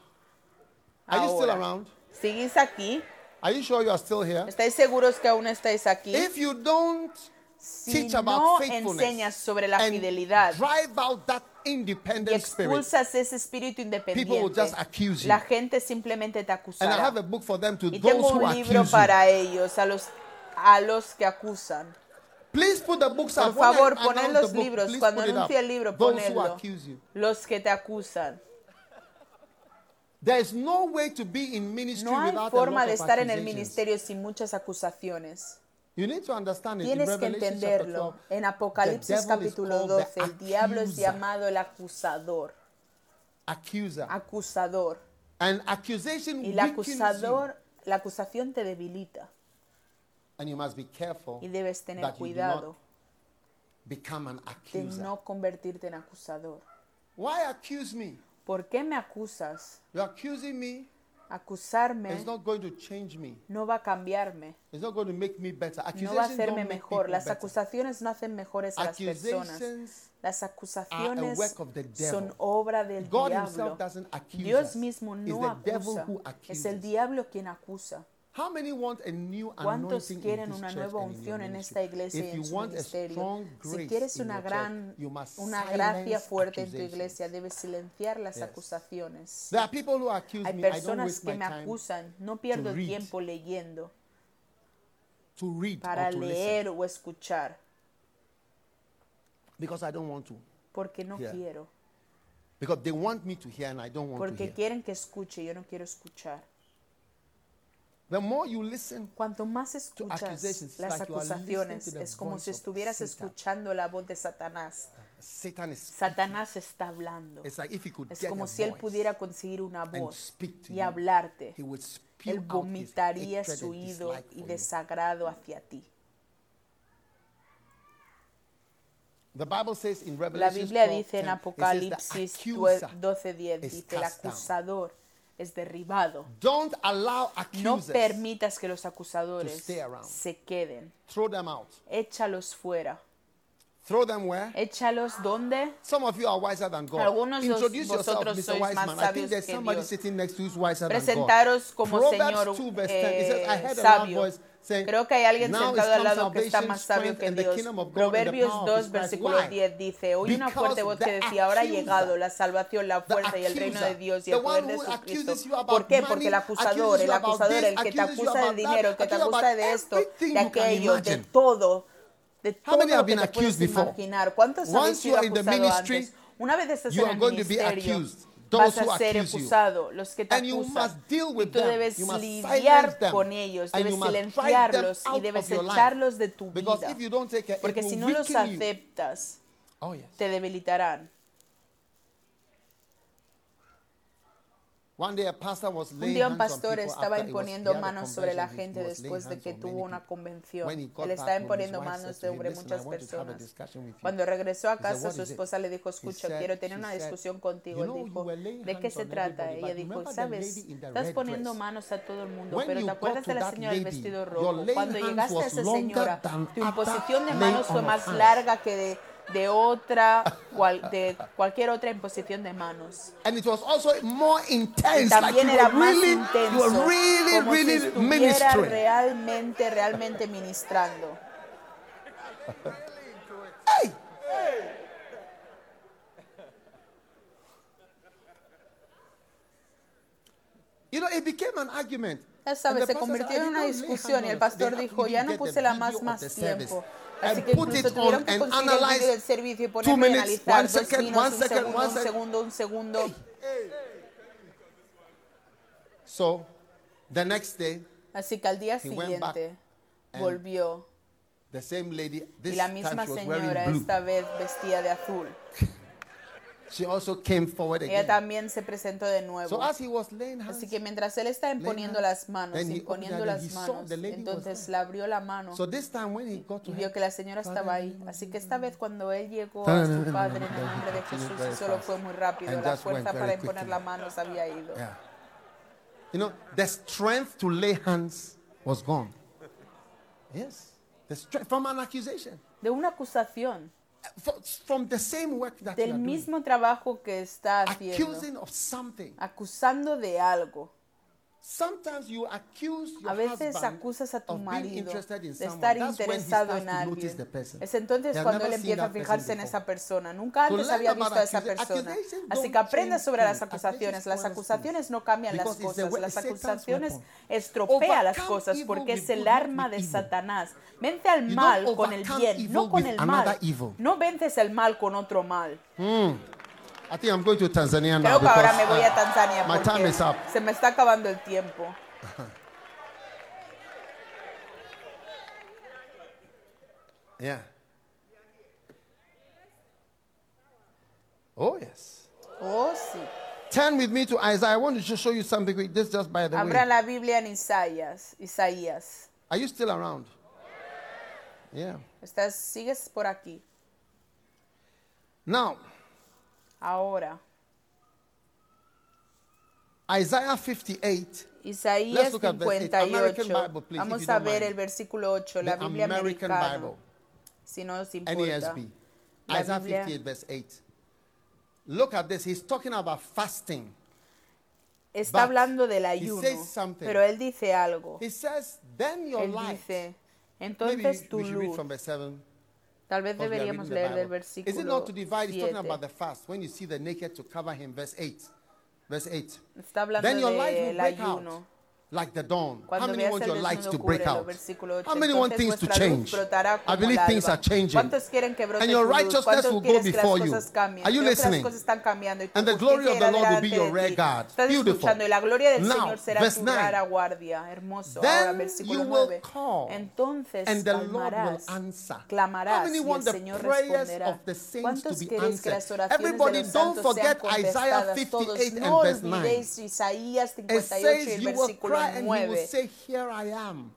are you still around? ¿Sigues aquí? Are you sure you are still here? ¿Estáis seguros que aún estáis aquí? If you don't Si teach no about enseñas faithfulness sobre la and fidelidad drive out that y independent spirit, expulsas ese espíritu people will independiente, just accuse you. la gente simplemente te And I acusará. have a book for them to Y those tengo who un libro accuse you. para ellos, a los, a los que acusan. Please put the books Por up. When I favor, announce poned the los book, libros. please Cuando put it up. anuncie el libro, Those who ponedlo. accuse you. Los que te acusan. There is no way to be in ministry No hay without forma de estar en el ministerio sin muchas acusaciones. You need to understand it. Tienes que entenderlo. 12, En Apocalipsis capítulo called the 12, el diablo es llamado el acusador. accuser. Acusador. And accusation Y el acusador, la acusación te debilita. And you must be careful Y debes tener cuidado not become an de no convertirte en acusador. Why accuse me? ¿Por qué me acusas? You're accusing me. Acusarme It's not going to change me. no va a cambiarme. It's not going to make me better. No va a hacerme mejor. Las better. acusaciones no hacen mejores a las personas. Las acusaciones work of the devil. son obra del God diablo. himself doesn't accuse Dios mismo no acusa. who Es el diablo quien acusa. How many want a new ¿Cuántos anointing in quieren this una nueva unción en esta iglesia y en you su ministerio? Si quieres una gran, church, una gracia fuerte en tu iglesia, debes silenciar las Yes. acusaciones. There are people who accuse Hay me. I don't personas waste que me acusan, no pierdo el tiempo leyendo to read para or to listen leer o escuchar, because I don't want to. porque no Yeah. quiero, Because they want me to hear and I don't want to porque hear. quieren que escuche, yo no quiero escuchar. The more you listen, Cuanto más escuchas accusations, las like acusaciones, to es como si estuvieras Satan. escuchando la voz de Satanás. Satan is. Satanás está hablando. It's like if he could Es get como si él voice pudiera conseguir una and voz speak to y you, hablarte. he would spew Él vomitaría su ido y desagrado hacia ti. The Bible says in La Revelation Biblia dice 12:10, it en Apocalipsis the accuser 12:10, is dice, el acusador es derribado. Don't allow No permitas que los acusadores stay around. se queden. Throw them out. Échalos fuera. Throw them where? Échalos donde? Some of you are wiser than God. Algunos de Introduce yourself, vosotros Mr. sois Wise más Man. I think there's que somebody Dios. sitting next to you who's wiser than God. Presentaros como Proverbs Señor 2 verse 10. It says, I eh, heard a loud sabio. voice Creo que hay alguien "Now is sentado al lado que está más sabio que Dios. Proverbios power of 2, His Christ." versículo Why? 10 dice, oí una fuerte voz que decía, ahora ha llegado la salvación, la fuerza y el reino de Dios y el poder de Jesucristo. ¿Por qué? Porque el acusador, el acusador, el que te acusa del dinero, el que te acusa de esto, de aquello, de todo, de How todo many lo que te puedes imaginar. ¿Cuántos Once habéis sido you are in the acusados ministry, antes? Una vez estás en el ministerio. Vas a ser you. acusado, los que te acusan. Y tú debes lidiar con ellos, debes silenciarlos y debes echarlos de tu vida. Porque si no los aceptas, Oh, te debilitarán. One day a pastor was Un día un pastor estaba imponiendo manos sobre la gente después de que tuvo una convención. When he got Él estaba imponiendo manos sobre "Listen, I muchas personas. discussion with you." Cuando regresó a casa, "What su is it?" esposa le dijo, escucha, quiero tener una discusión contigo. "You Él dijo, ¿de qué se trata? Ella but dijo, sabes, estás poniendo manos a todo el mundo, pero ¿te acuerdas de la señora del vestido rojo? Cuando llegaste a was esa señora, than tu imposición de manos fue más larga que de, de otra, cual- de cualquier otra imposición de manos. And it was also more Y intense. Like también you era más really, intenso, you really, como si really estuviera ministering. realmente, realmente ministrando. Hey! You know, it became an argument. Ya sabes, se convirtió said, en "I una discusión y el pastor dijo, ya no puse la más más tiempo. Así que put it on que and el analyze del servicio y two minutes, one second, minutos, one un segundo, one un second. segundo, un segundo. So, the next day, Así que al día siguiente volvió the same lady, y this la time misma was señora esta vez vestida de azul. She also came forward Ella again. también se presentó de So nuevo. as he was laying hands, Así que mientras él está imponiendo las manos, imponiendo las manos, entonces le abrió la mano so this time when he got to y vio que la señora estaba ahí. Así que esta vez cuando él llegó a su padre en el nombre de Jesús solo fue muy rápido, la fuerza para imponer quickly. las manos había ido. Yeah. You know, the strength to lay hands was gone. Yes. The strength from an accusation. De una acusación, From the same work that you del doing. mismo trabajo que está haciendo, Accusing of something. acusando de algo. Sometimes you accuse your A veces acusas a tu marido interested in de someone. estar interesado en alguien. Es entonces cuando él empieza a fijarse en esa persona. Nunca antes había visto a esa persona. Así que aprenda sobre las acusaciones. Las acusaciones no cambian las cosas. Las acusaciones weapon. estropea las cosas porque es el arma with de. Satanás. Vence al mal con el bien, no con el mal. No vences el mal con otro mal. I think I'm going to Tanzania now Creo que ahora me because, voy a uh, Tanzania my time is up. porque se me está acabando el tiempo. Yeah. Oh, yes. Oh, sí. Turn with me to Isaiah. I want to just show you something quick. This just by the Abra way. la Biblia en Isaías. Isaías. Are you still around? Yeah. Estás, sigues por aquí. Now, Ahora, Isaiah 58, Isaías Let's look at verse eight. American 58. Bible, please, if Vamos a ver mind. el versículo 8, la the Biblia American americana, Bible, si no os importa. NASB. La Isaiah Biblia- 58, verse 8. Look at this. He's talking about fasting. está But hablando del ayuno, pero él dice algo. He says, then your Él light. dice, Maybe entonces tu read luz, from verse 7. Tal vez because we are deberíamos leer del Bible. Is it not to divide? He's talking about the fast. When you see the naked to cover him, verse 8. Verse 8. Está hablando Then your light will break out ayuno. Like the dawn. How Cuando many veas want el your light desnudo to break cúbrelo, out? versículo 8. How many want Entonces things to vuestra luz change? brotará I como believe el things alba. are changing. ¿Cuántos quieren que brote And your tu luz? righteousness ¿Cuántos will go quieres que las before you. cosas cambien? Are you Creo que las listening? cosas están cambiando y tu And the justicia glory of irá the Lord will be delante your de rear ti. guard. Estás Beautiful. escuchando y la gloria del Now, Señor será verse tu nine. rara guardia. Hermoso. Then Ahora, you versículo will 9. call, Entonces and the Lord will clamarás, answer. How clamarás many y el want the Señor prayers responderá. of the saints to ¿Cuántos be queréis que las answered? oraciones de Everybody, los don't santos sean forget Isaiah contestadas? Todos 58 no and verse 9. olvidéis Isaías It 58 y says el you will versículo cry and he will say, Here I am.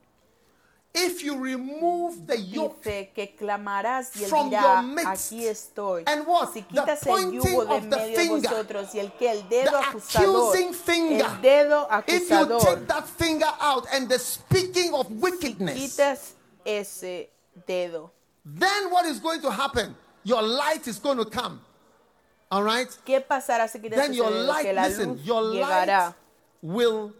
If you remove the yoke Dice que clamarás y él from dirá, your midst. aquí estoy. And what? Si The quitas el pointing yugo de of the medio de finger. vosotros y el que el dedo the acusador, accusing finger. el dedo If you acusador, take that finger out and the speaking of wickedness, quitas ese dedo, then what is going to happen? Your light is going to come. All right? ¿qué pasará si quitas Then ese your dedo? light, Que la listen, luz your llegará, light will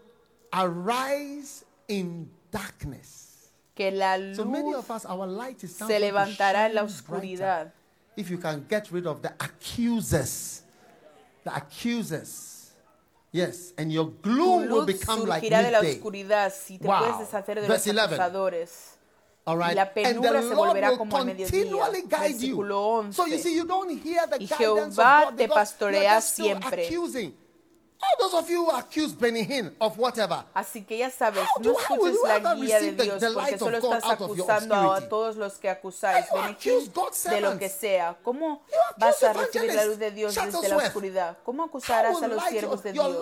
arise in darkness. que la So many luz of us, our light is se levantará en la oscuridad. If you can get rid of the accusers, the accusers. Yes, and your gloom will luz become like surgirá de la midday. oscuridad si te Wow. puedes deshacer de Verse los 11. acusadores. All right. Y la penumbra se volverá como al mediodía. Versículo So you 11. see, you don't hear the Y Jehová te pastorea siempre. accusing. All those of you who accuse Benny Hinn of whatever. Así que ya sabes, How no escuches you la guía de receive the- Dios the porque solo God estás acusando a todos los que acusáis. Benny Hinn, de lo que sea. ¿Cómo vas a recibir la luz de. Dios desde la oscuridad? ¿Cómo How acusarás will a los siervos de Dios?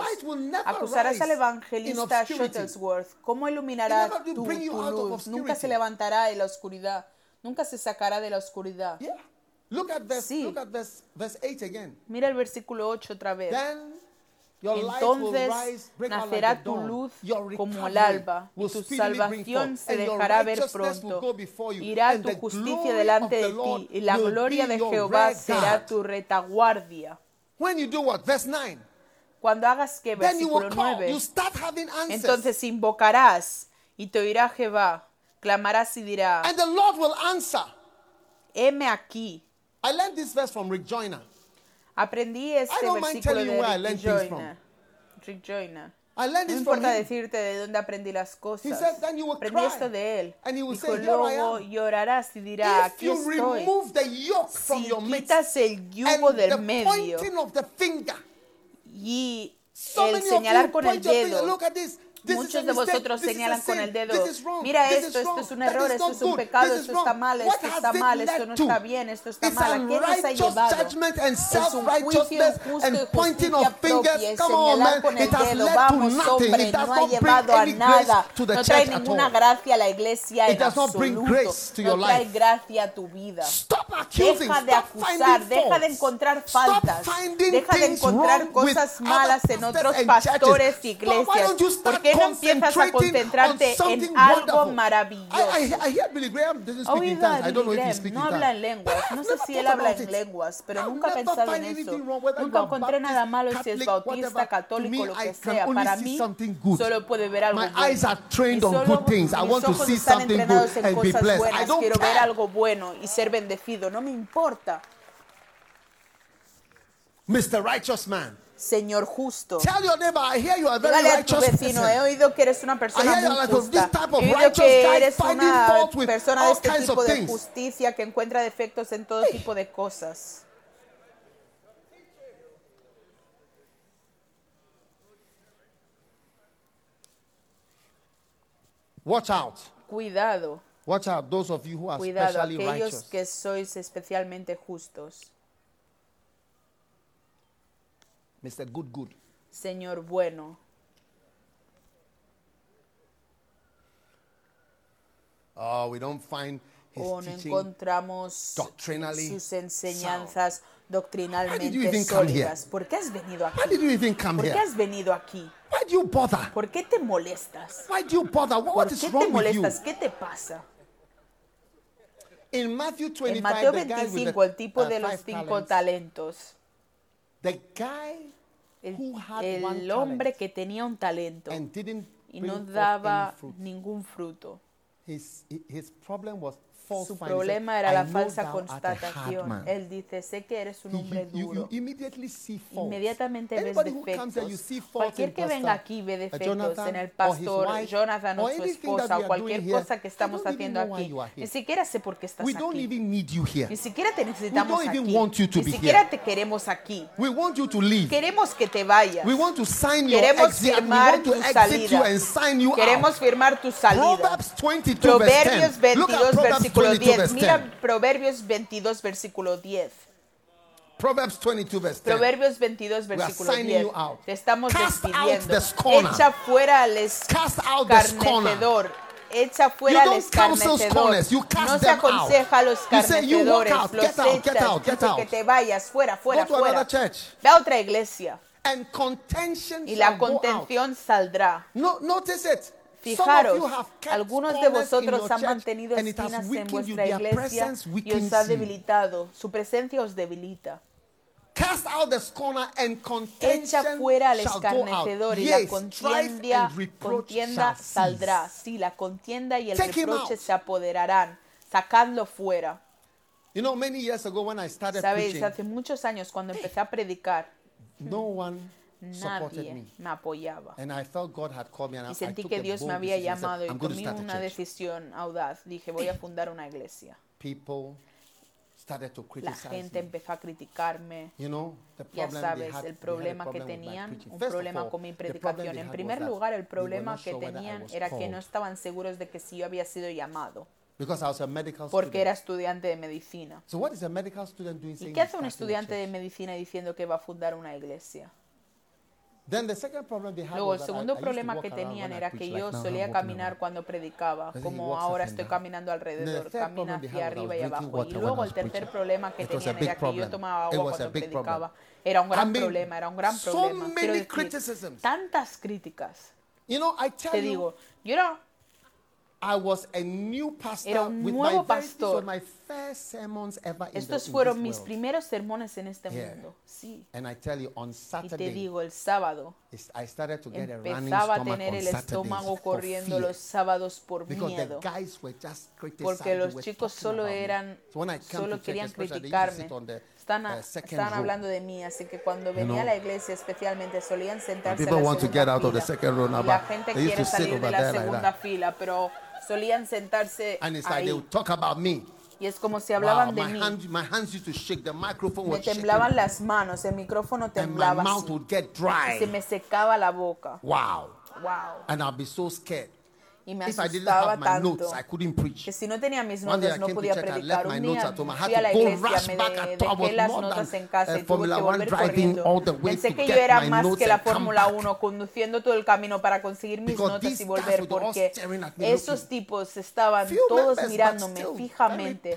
Acusarás rise al evangelista. Shuttlesworth. ¿Cómo iluminará tu, tu luz? Nunca se levantará de la oscuridad. Nunca se sacará de la oscuridad. Yeah. Look at verse, Sí. look at verse, verse 8 again. Mira el versículo 8 otra vez. Then Entonces nacerá tu luz como el alba, y tu salvación se dejará ver pronto. Irá tu justicia delante de ti, y la gloria de Jehová será tu retaguardia. When you do what? Verse 9. Cuando hagas que, versículo call. 9, You start having answers. entonces invocarás y te oirá Jehová, clamarás y dirá, heme aquí. I learned this verse from Rick Joyner. Aprendí este versículo de Rick Joyner. Rick Joyner. I learned No importa decirte de dónde aprendí las cosas. said, Aprendí esto de él. And he will Dijo, say, "Here I luego am." llorarás y dirá, aquí estoy. Si quitas el yugo del medio y el señalar con el dedo, Muchos de vosotros This is a señalan con el dedo, mira esto, esto es un error, esto es un pecado, esto está mal, esto está mal, esto no está bien, esto está mal. ¿A quién nos ha llevado? Es un juicio injusto y justicia propia, señalar con el dedo, vamos hombre, no ha llevado a nada, no trae ninguna gracia a la iglesia en absoluto, no trae gracia a tu vida. Deja de acusar, deja de encontrar faltas, deja de encontrar cosas malas en otros pastores y iglesias. ¿Por qué no empiezas a concentrarte en algo maravilloso? I, I, I hear Billy Graham doesn't Ha speak in oído tongues. a I don't know Billy if he Graham, speaks no in habla en lenguas, no sé si él habla en lenguas, pero nunca he pensado en eso. Nunca encontré nada malo si es bautista, católico, lo que sea. Para mí solo puede ver algo My bueno. eyes are trained on good things. I mis want to ojos see están something good entrenados en and be cosas blessed. I buenas. don't Quiero ver algo bueno y ser bendecido. No me importa. Mr. Righteous Man. Señor justo. Tell your neighbor, I hear you are a very Dígale a tu vecino, he oído que eres una persona muy justa. He oído que eres una persona de este tipo de justicia que encuentra defectos en todo tipo de cosas. Watch out. Cuidado, Watch out, those of you who are cuidado, aquellos righteous. que sois especialmente justos. Mr. Good Good. Señor bueno, Oh, we don't find his o no teaching. encontramos doctrinally sus enseñanzas doctrinalmente come here? sólidas. ¿Por qué has venido Why did aquí? you even come ¿Por qué has venido aquí? Why do you bother? ¿Por qué te molestas? Why do you bother? What, ¿Por qué te wrong with you? molestas? ¿Qué te pasa? In Matthew 25, En Mateo the guy el, el hombre que tenía un talento y no daba ningún fruto. His, his problem was su problema era la falsa constatación. Él dice, sé que eres un hombre duro. Inmediatamente ves defectos. Cualquier que venga aquí ve defectos en el pastor, Jonathan o su esposa, o cualquier cosa que estamos haciendo aquí. Ni siquiera sé por qué estás aquí. Ni siquiera te necesitamos aquí. Ni siquiera te queremos aquí. Queremos que te vayas. Queremos firmar tu salida. Queremos firmar tu salida. Proverbios 22, versículo Mira Proverbios 22, versículo 10. Proverbs 22 verse 10. Proverbios 22 versículo 10. Te estamos Cast despidiendo. Echa fuera al escarnecedor. Echa fuera al escarnecedor. No se aconseja a los. Los get out, get out, get out. que te vayas fuera, fuera, Go fuera. Ve a otra iglesia. And contention y la contención saldrá. No, notice it. Fijaros, algunos de vosotros han mantenido espinas en vuestra iglesia y os ha debilitado. Su presencia os debilita. Cast out the scorner and Echa fuera al escarnecedor y la contienda, contienda saldrá. Sí, la contienda y el reproche se apoderarán. Sacadlo fuera. You Sabéis, hace muchos años cuando empecé a predicar, no nadie me apoyaba. y sentí que Dios me había llamado y tomé una decisión audaz. Dije, voy a fundar una iglesia. la gente empezó a criticarme. ya sabes, el problema que tenían, un problema con mi predicación. En primer lugar, el problema que tenían era que no estaban seguros de que si yo había sido llamado. Because I was a medical Porque era estudiante de medicina. So what is a medical student doing ¿Y qué hace un estudiante de medicina diciendo que va a fundar una iglesia? Luego, el segundo problema que tenían era que yo solía caminar cuando predicaba, como ahora estoy caminando alrededor, camino hacia arriba y abajo. Y luego el tercer problema que tenían era que yo tomaba agua cuando predicaba. Era un gran problema, era un gran problema. Quiero decir, tantas críticas. Te digo, yo era I was a new pastor Era un nuevo with my pastor. my first sermons ever Estos fueron mis world. primeros sermones en este mundo. Sí. And I tell you, on Y te Saturday, digo, el sábado I started to get empezaba a tener el estómago corriendo los sábados por because miedo. guys were just Porque los were chicos solo eran, So when I came solo to querían criticarme. Uh, hablando de mí, así que cuando venía a la iglesia especialmente solían sentarse en people la to segunda get out of the fila. second la gente quiere salir de la segunda fila, pero solían sentarse And it's like ahí. they would talk about me. Y es como si hablaban de my, mí. hands, my hands used to shake, the microphone Me was shaking, temblaban las manos, el micrófono and my temblaba. mouth así. would get dry. Se me secaba la boca. Wow. Wow. And I'll be so scared y me If asustaba tanto notes, que si no tenía mis notas no podía predicar. Un día fui a la iglesia, me dejé las notas en casa y tuve que volver corriendo. Pensé que yo era más que la Fórmula 1 conduciendo todo el camino para conseguir mis notas y volver porque esos tipos estaban todos mirándome fijamente.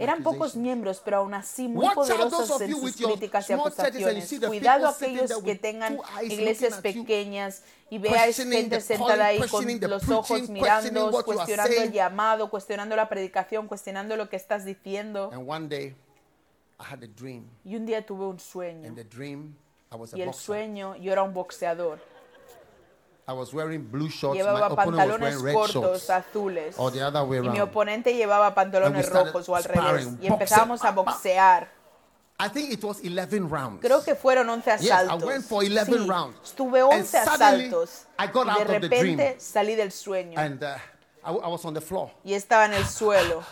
Eran pocos miembros, pero aún así muy poderosos en sus críticas y acusaciones. Cuidado aquellos que tengan iglesias pequeñas y vea a gente sentada ahí con los ojos mirando, cuestionando el llamado, cuestionando la predicación, cuestionando lo que estás diciendo. Y un día tuve un sueño. y el sueño, yo era un boxeador. I was wearing blue shorts. Llevaba My pantalones was cortos red shorts. azules. Or the other way. Y mi oponente llevaba pantalones rojos o al revés. Y empezamos a boxear. I think it was 11 rounds. Creo que fueron 11 asaltos. Yes, I went for 11 rounds. Estuve 11 asaltos. I got de repente salí del sueño. And, uh, I, was on the floor. Y estaba en el suelo.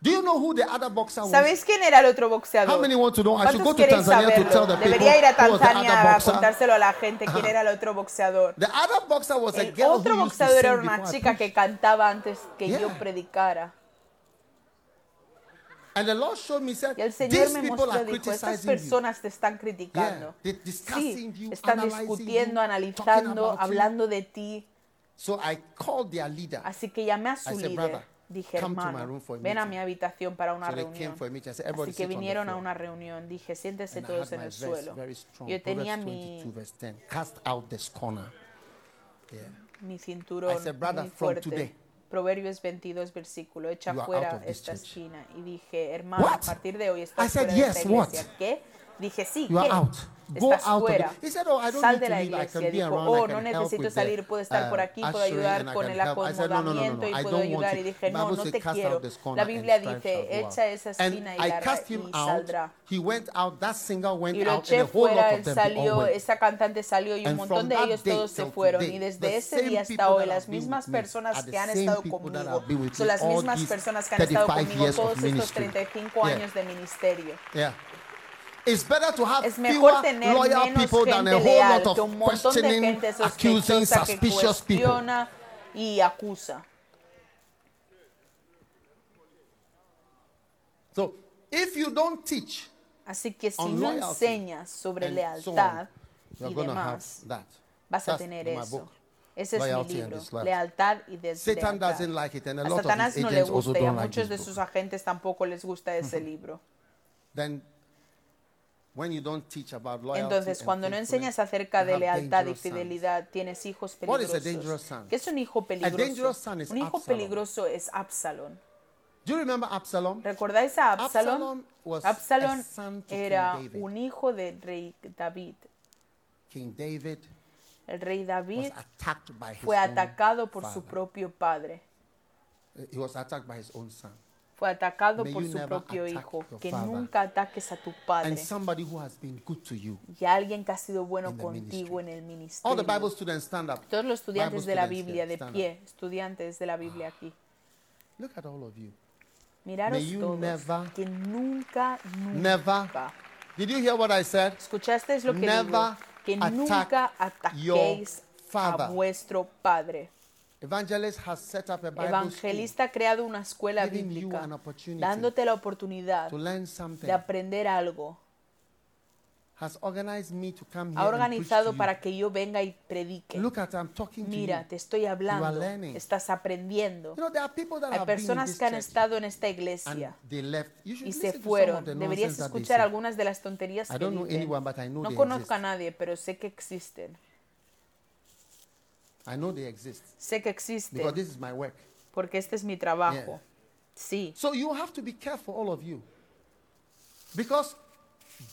Do you know who the other boxer was? ¿Sabéis quién era el otro boxeador? How many want to know? I should go Tanzania saberlo? the Debería ir a Tanzania a contárselo a la gente quién uh-huh. era el otro boxeador. Other boxer was el a girl otro boxeador era una chica que cantaba antes que yo predicara. And the Lord showed me, said, y el Señor me mostró, dijo, estas personas te están criticando. Yeah, sí, you, están discutiendo, you, analizando, hablando you. de ti. So I called their leader. Así que llamé a su líder. Dije, hermano, ven a mi habitación para una so reunión. Así que vinieron a una reunión. Dije, siéntese And todos en el suelo. Yo tenía mi... mi cinturón said, muy fuerte. Proverbios 22, versículo, echa fuera esta esquina. Y dije, hermano, a partir de hoy estás I fuera said, de yes, iglesia. What? ¿Qué? Dije, sí, you are out. Estás fuera. Oh, Sal de la iglesia. Dijo, oh, no necesito salir, puedo estar por aquí, puedo ayudar con el acomodamiento y puedo ayudar. Y dije, no, no te quiero. La Biblia dice, echa esa esquina y, saldrá. He went out, that singer went y lo eché fuera, él salió, esa cantante salió y un montón de ellos todos se fueron. y desde ese día hasta hoy, las mismas personas que han estado conmigo son las mismas personas que han estado conmigo todos estos 35 años de ministerio. It's better to have es mejor tener loyal menos people than a whole leal, lot of que accusing suspicious people. y acusa. So, if you don't teach Así que si no enseñas sobre lealtad vas a tener eso. Ese es mi libro, Lealtad y Deslealtad. Like no le gusta a muchos de sus agentes tampoco les gusta ese libro. When you don't teach about loyalty Entonces, cuando no enseñas acerca de lealtad y fidelidad, tienes hijos peligrosos. ¿Qué es un hijo peligroso? Un hijo peligroso es Absalón. Do you remember Absalom? ¿Recordáis a Absalom? Absalom, era un hijo del rey David. King David el rey David fue atacado por su propio padre. He was attacked by his own son fue atacado por su propio hijo. Que nunca ataques a tu padre. Y a alguien que ha sido bueno contigo en el ministerio. Todos los estudiantes de la Biblia de pie, estudiantes de la Biblia aquí. Miraros todos. Que nunca, nunca. Did you hear what I said? ¿Escuchaste lo que digo? Que nunca ataquéis a vuestro padre. Evangelista ha creado una escuela bíblica, dándote la oportunidad de aprender algo. ha organizado para que yo venga y predique. Mira, te estoy hablando, estás aprendiendo. Hay personas que han estado en esta iglesia y se fueron. Deberías escuchar algunas de las tonterías que dicen. No conozco a nadie, pero sé que existen. I know they exist. Sé que existen. Because this is my work. Porque este es mi trabajo. Sí. So you have to be careful, all of you. Because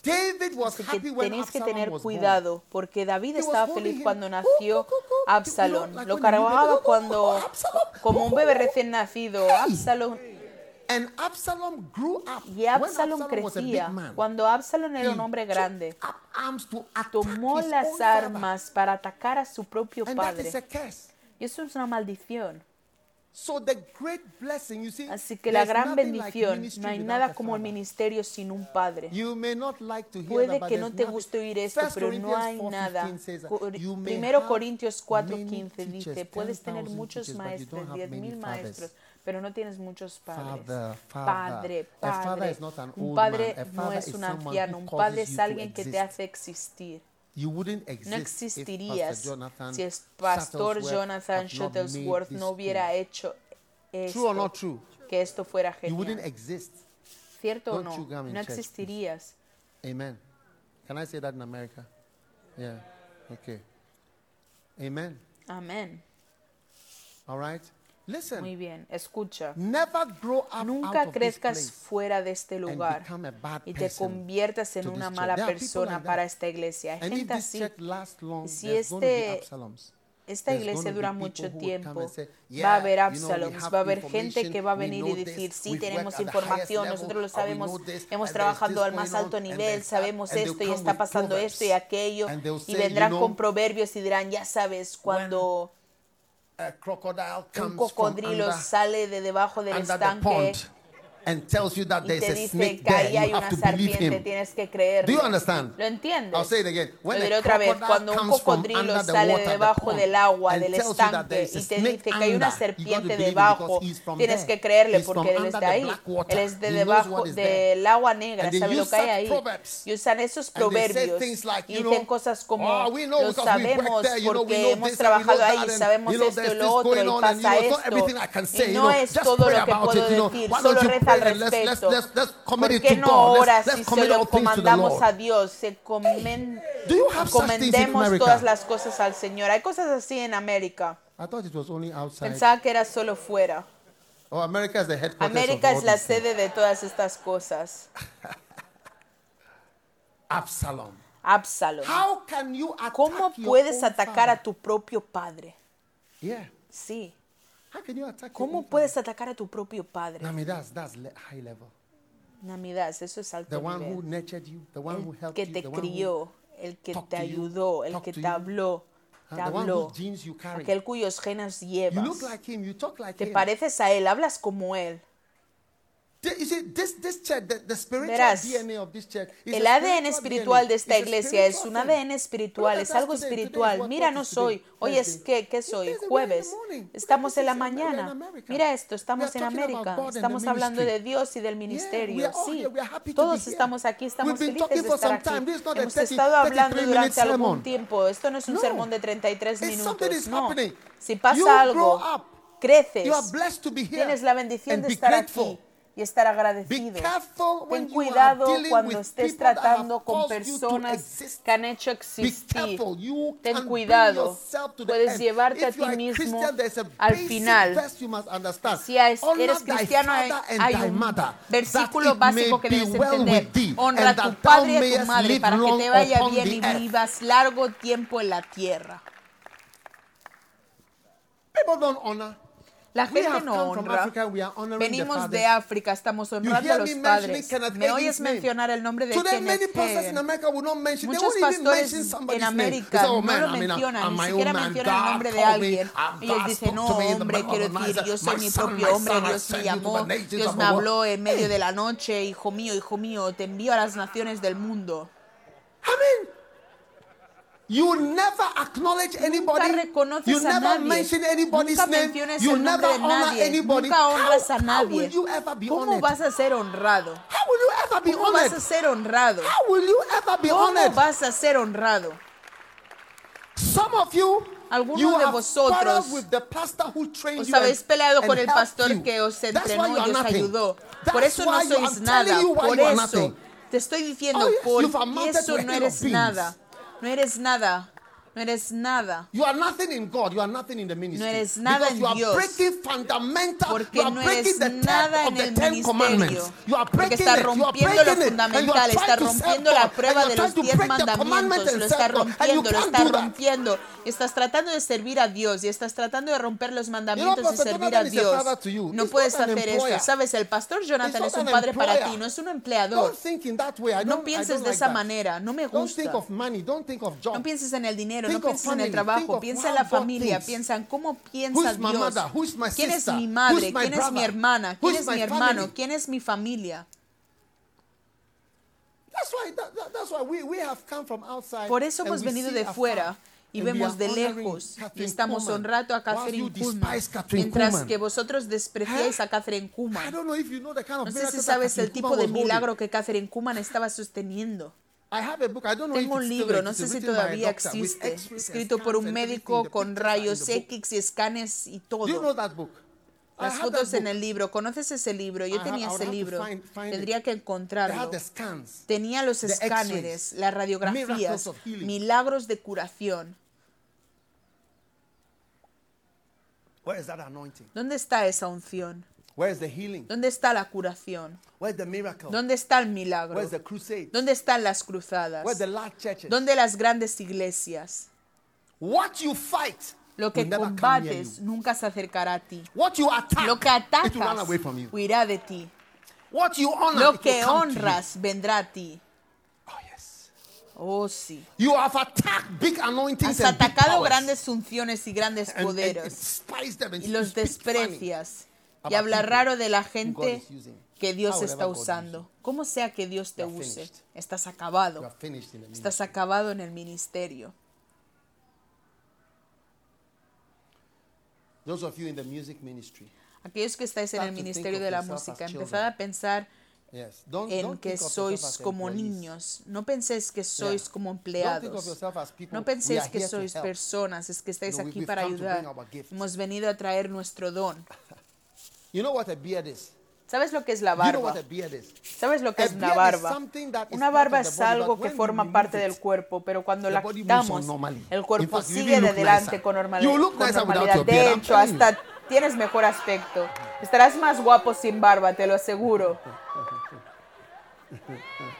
David was Así happy que tenéis que tener cuidado porque David estaba feliz cuando oh, nació oh, oh, Absalón. Lo cargaba cuando como un bebé recién nacido. Absalón And Absalom grew up. Y Absalom, Absalom crecía cuando Absalom era un hombre grande. Tomó las armas para atacar a su propio padre. Y eso es una maldición. So the great blessing, you see, Así que la gran bendición, like no hay nada como el ministerio sin un padre. You may not like to hear Puede that, que no te guste oír esto, pero no hay nada. Primero Corintios 4:15 dice, puedes tener muchos maestros, 10.000 maestros, pero no tienes muchos padres. Father, father. Padre, padre. un padre no es un anciano, un padre es alguien que te hace existir. You wouldn't exist no existirías if si el pastor Jonathan Shuttlesworth no hubiera hecho esto, true or not true? que esto fuera genial. You wouldn't exist. ¿Cierto Don't o no? No existirías. Amen. Can I say that in America? Yeah. Okay. Amen. Amen. All right. Muy bien, escucha. Nunca crezcas fuera de este lugar y te conviertas en una mala persona para esta iglesia. Hay gente así. Si este, esta iglesia dura mucho tiempo, va a haber Absaloms, va a haber gente que va a venir y decir, sí, tenemos información, nosotros lo sabemos, hemos trabajado al más alto nivel, sabemos esto y está pasando esto y aquello, y vendrán con proverbios y dirán, ya sabes, cuando un cocodrilo sale de debajo del estanque and tells you that y there's te dice que hay una serpiente, tienes que creer. Do you understand? ¿Lo entiendes? I'll say it again. Otra vez. Cuando un cocodrilo sale de debajo del agua, del tells y te dice que hay una serpiente debajo, tienes que creerle porque from ahí. Él es de debajo del agua negra, And lo que hay ahí. Y usan esos proverbios dicen cosas como, sabemos there, hemos trabajado ahí, sabemos esto y lo otro, y pasa esto. no es todo lo que puedo decir, solo you al respecto. ¿Por qué no ahora si se lo comandamos a Dios? Se comen, comendemos todas las cosas al Señor. Hay cosas así en América. Pensaba que era solo fuera. Oh, America is the headquarters América es la sede de todas estas cosas. Absalom. Absalom. How can you ¿Cómo puedes atacar a tu propio padre? Yeah. Sí. ¿Cómo puedes atacar a tu propio padre? Namidas, that's high level. Eso es alto the one nivel. Who nurtured you, the one el que te crió, el que te ayudó, el que te habló. Ah, habló, aquel cuyos genes llevas. You look like him, you talk like te him. pareces a él, hablas como él. Verás, el ADN espiritual de esta iglesia es un ADN espiritual, es algo espiritual. Mira, no soy, hoy es que, ¿qué soy? Jueves. Estamos en la mañana. Mira esto, estamos en América. Estamos hablando de Dios y del ministerio. Sí, todos estamos aquí, estamos felices de estar aquí. Hemos estado hablando durante algún tiempo. Esto no es un sermón de 33 minutos, no. Si pasa algo, creces, tienes la bendición de estar aquí y estar agradecido. Ten cuidado cuando estés tratando con personas que han hecho existir. Ten cuidado. Puedes llevarte a ti mismo al final. Si eres cristiano, hay, un versículo básico que debes entender. Honra a tu padre y a tu madre para que te vaya bien y vivas largo tiempo en la tierra. People don't honor la gente no honra. Venimos de África, estamos honrando a los padres. Me oyes mencionar el nombre de Kenneth Hagin. Muchos pastores en América no lo mencionan, ni siquiera mencionan el nombre de alguien. Y él dice, no, hombre, quiero decir, yo soy mi propio hombre, Dios me llamó, Dios me habló en medio de la noche, hijo mío, hijo mío, te envío a las naciones del mundo. Amén. You never acknowledge anybody. Nunca reconoces you never a nadie. mention anybody's Nunca name. You never honor nadie. anybody. Nunca honras how, a nadie. How will you ever be ¿Cómo vas a ser honrado? How will you ever be ¿Cómo honored? vas a ser honrado? How will you ever be ¿Cómo honored? vas a ser honrado? Some of you algunos you de vosotros os habéis peleado con el pastor que os entrenó y os ayudó. Por eso no sois nada. Por eso te estoy diciendo, oh, por eso no eres nada. No eres nada. No eres nada. You are nothing in God. You are nothing in the ministry. No eres nada en you are Dios. breaking fundamental. Porque no eres nada en el Ten ministerio. Porque breaking está rompiendo lo breaking it. Rompiendo la prueba de los diez mandamientos. Lo está rompiendo, lo está rompiendo. Estás tratando de servir a Dios y estás tratando de romper los mandamientos de servir a Dios. No puedes hacer eso. Sabes, el pastor Jonathan es un padre para ti, no es un empleador. No pienses de esa manera. No me gusta. No pienses en el dinero no pienses en el trabajo, piensa en la familia, piensa en cómo piensa Dios. ¿Quién es mi madre? ¿Quién es mi hermana? ¿Quién es mi hermano? ¿Quién es mi familia? Por eso hemos venido de fuera y vemos de lejos y estamos honrando a Catherine Kuhlman mientras que vosotros despreciáis a Catherine Kuhlman. No sé si sabes el tipo de milagro que Catherine Kuhlman estaba sosteniendo. I have a book. I don't know Tengo un libro, no sé si todavía existe, escrito por un médico con rayos X y escanes y todo. You know that book? Las fotos en el libro. ¿Conoces ese libro? Yo tenía ese libro. Tendría que encontrarlo. Tenía los escáneres, las radiografías, milagros de curación. ¿Dónde está esa unción? Where's the healing? ¿Dónde está la curación? Where's the miracle? ¿Dónde está el milagro? The crusade? ¿Dónde están las cruzadas? The large churches? ¿Dónde las grandes iglesias? What you fight lo que combates nunca se acercará a ti. What you attack, Lo que atacas you. huirá de ti. What you Lo que you. honras vendrá a ti. Oh, oh sí. You have attacked big Has atacado grandes unciones y grandes And- and poderes y los desprecias y habla raro de la gente que Dios está usando. Como sea que Dios te use, estás acabado. Estás acabado en el ministerio. Aquellos que estáis en el ministerio de la música, empezad a pensar en que sois como niños. No penséis que sois como empleados. No penséis que sois personas, es que estáis aquí para ayudar. Hemos venido a traer nuestro don. You know what a beard is? ¿Sabes lo que es la barba? ¿Sabes lo que es una barba? Una barba es algo que forma parte del cuerpo, pero cuando la quitamos, el cuerpo sigue de adelante con normalidad. De hecho, hasta tienes mejor aspecto. Estarás más guapo sin barba, te lo aseguro.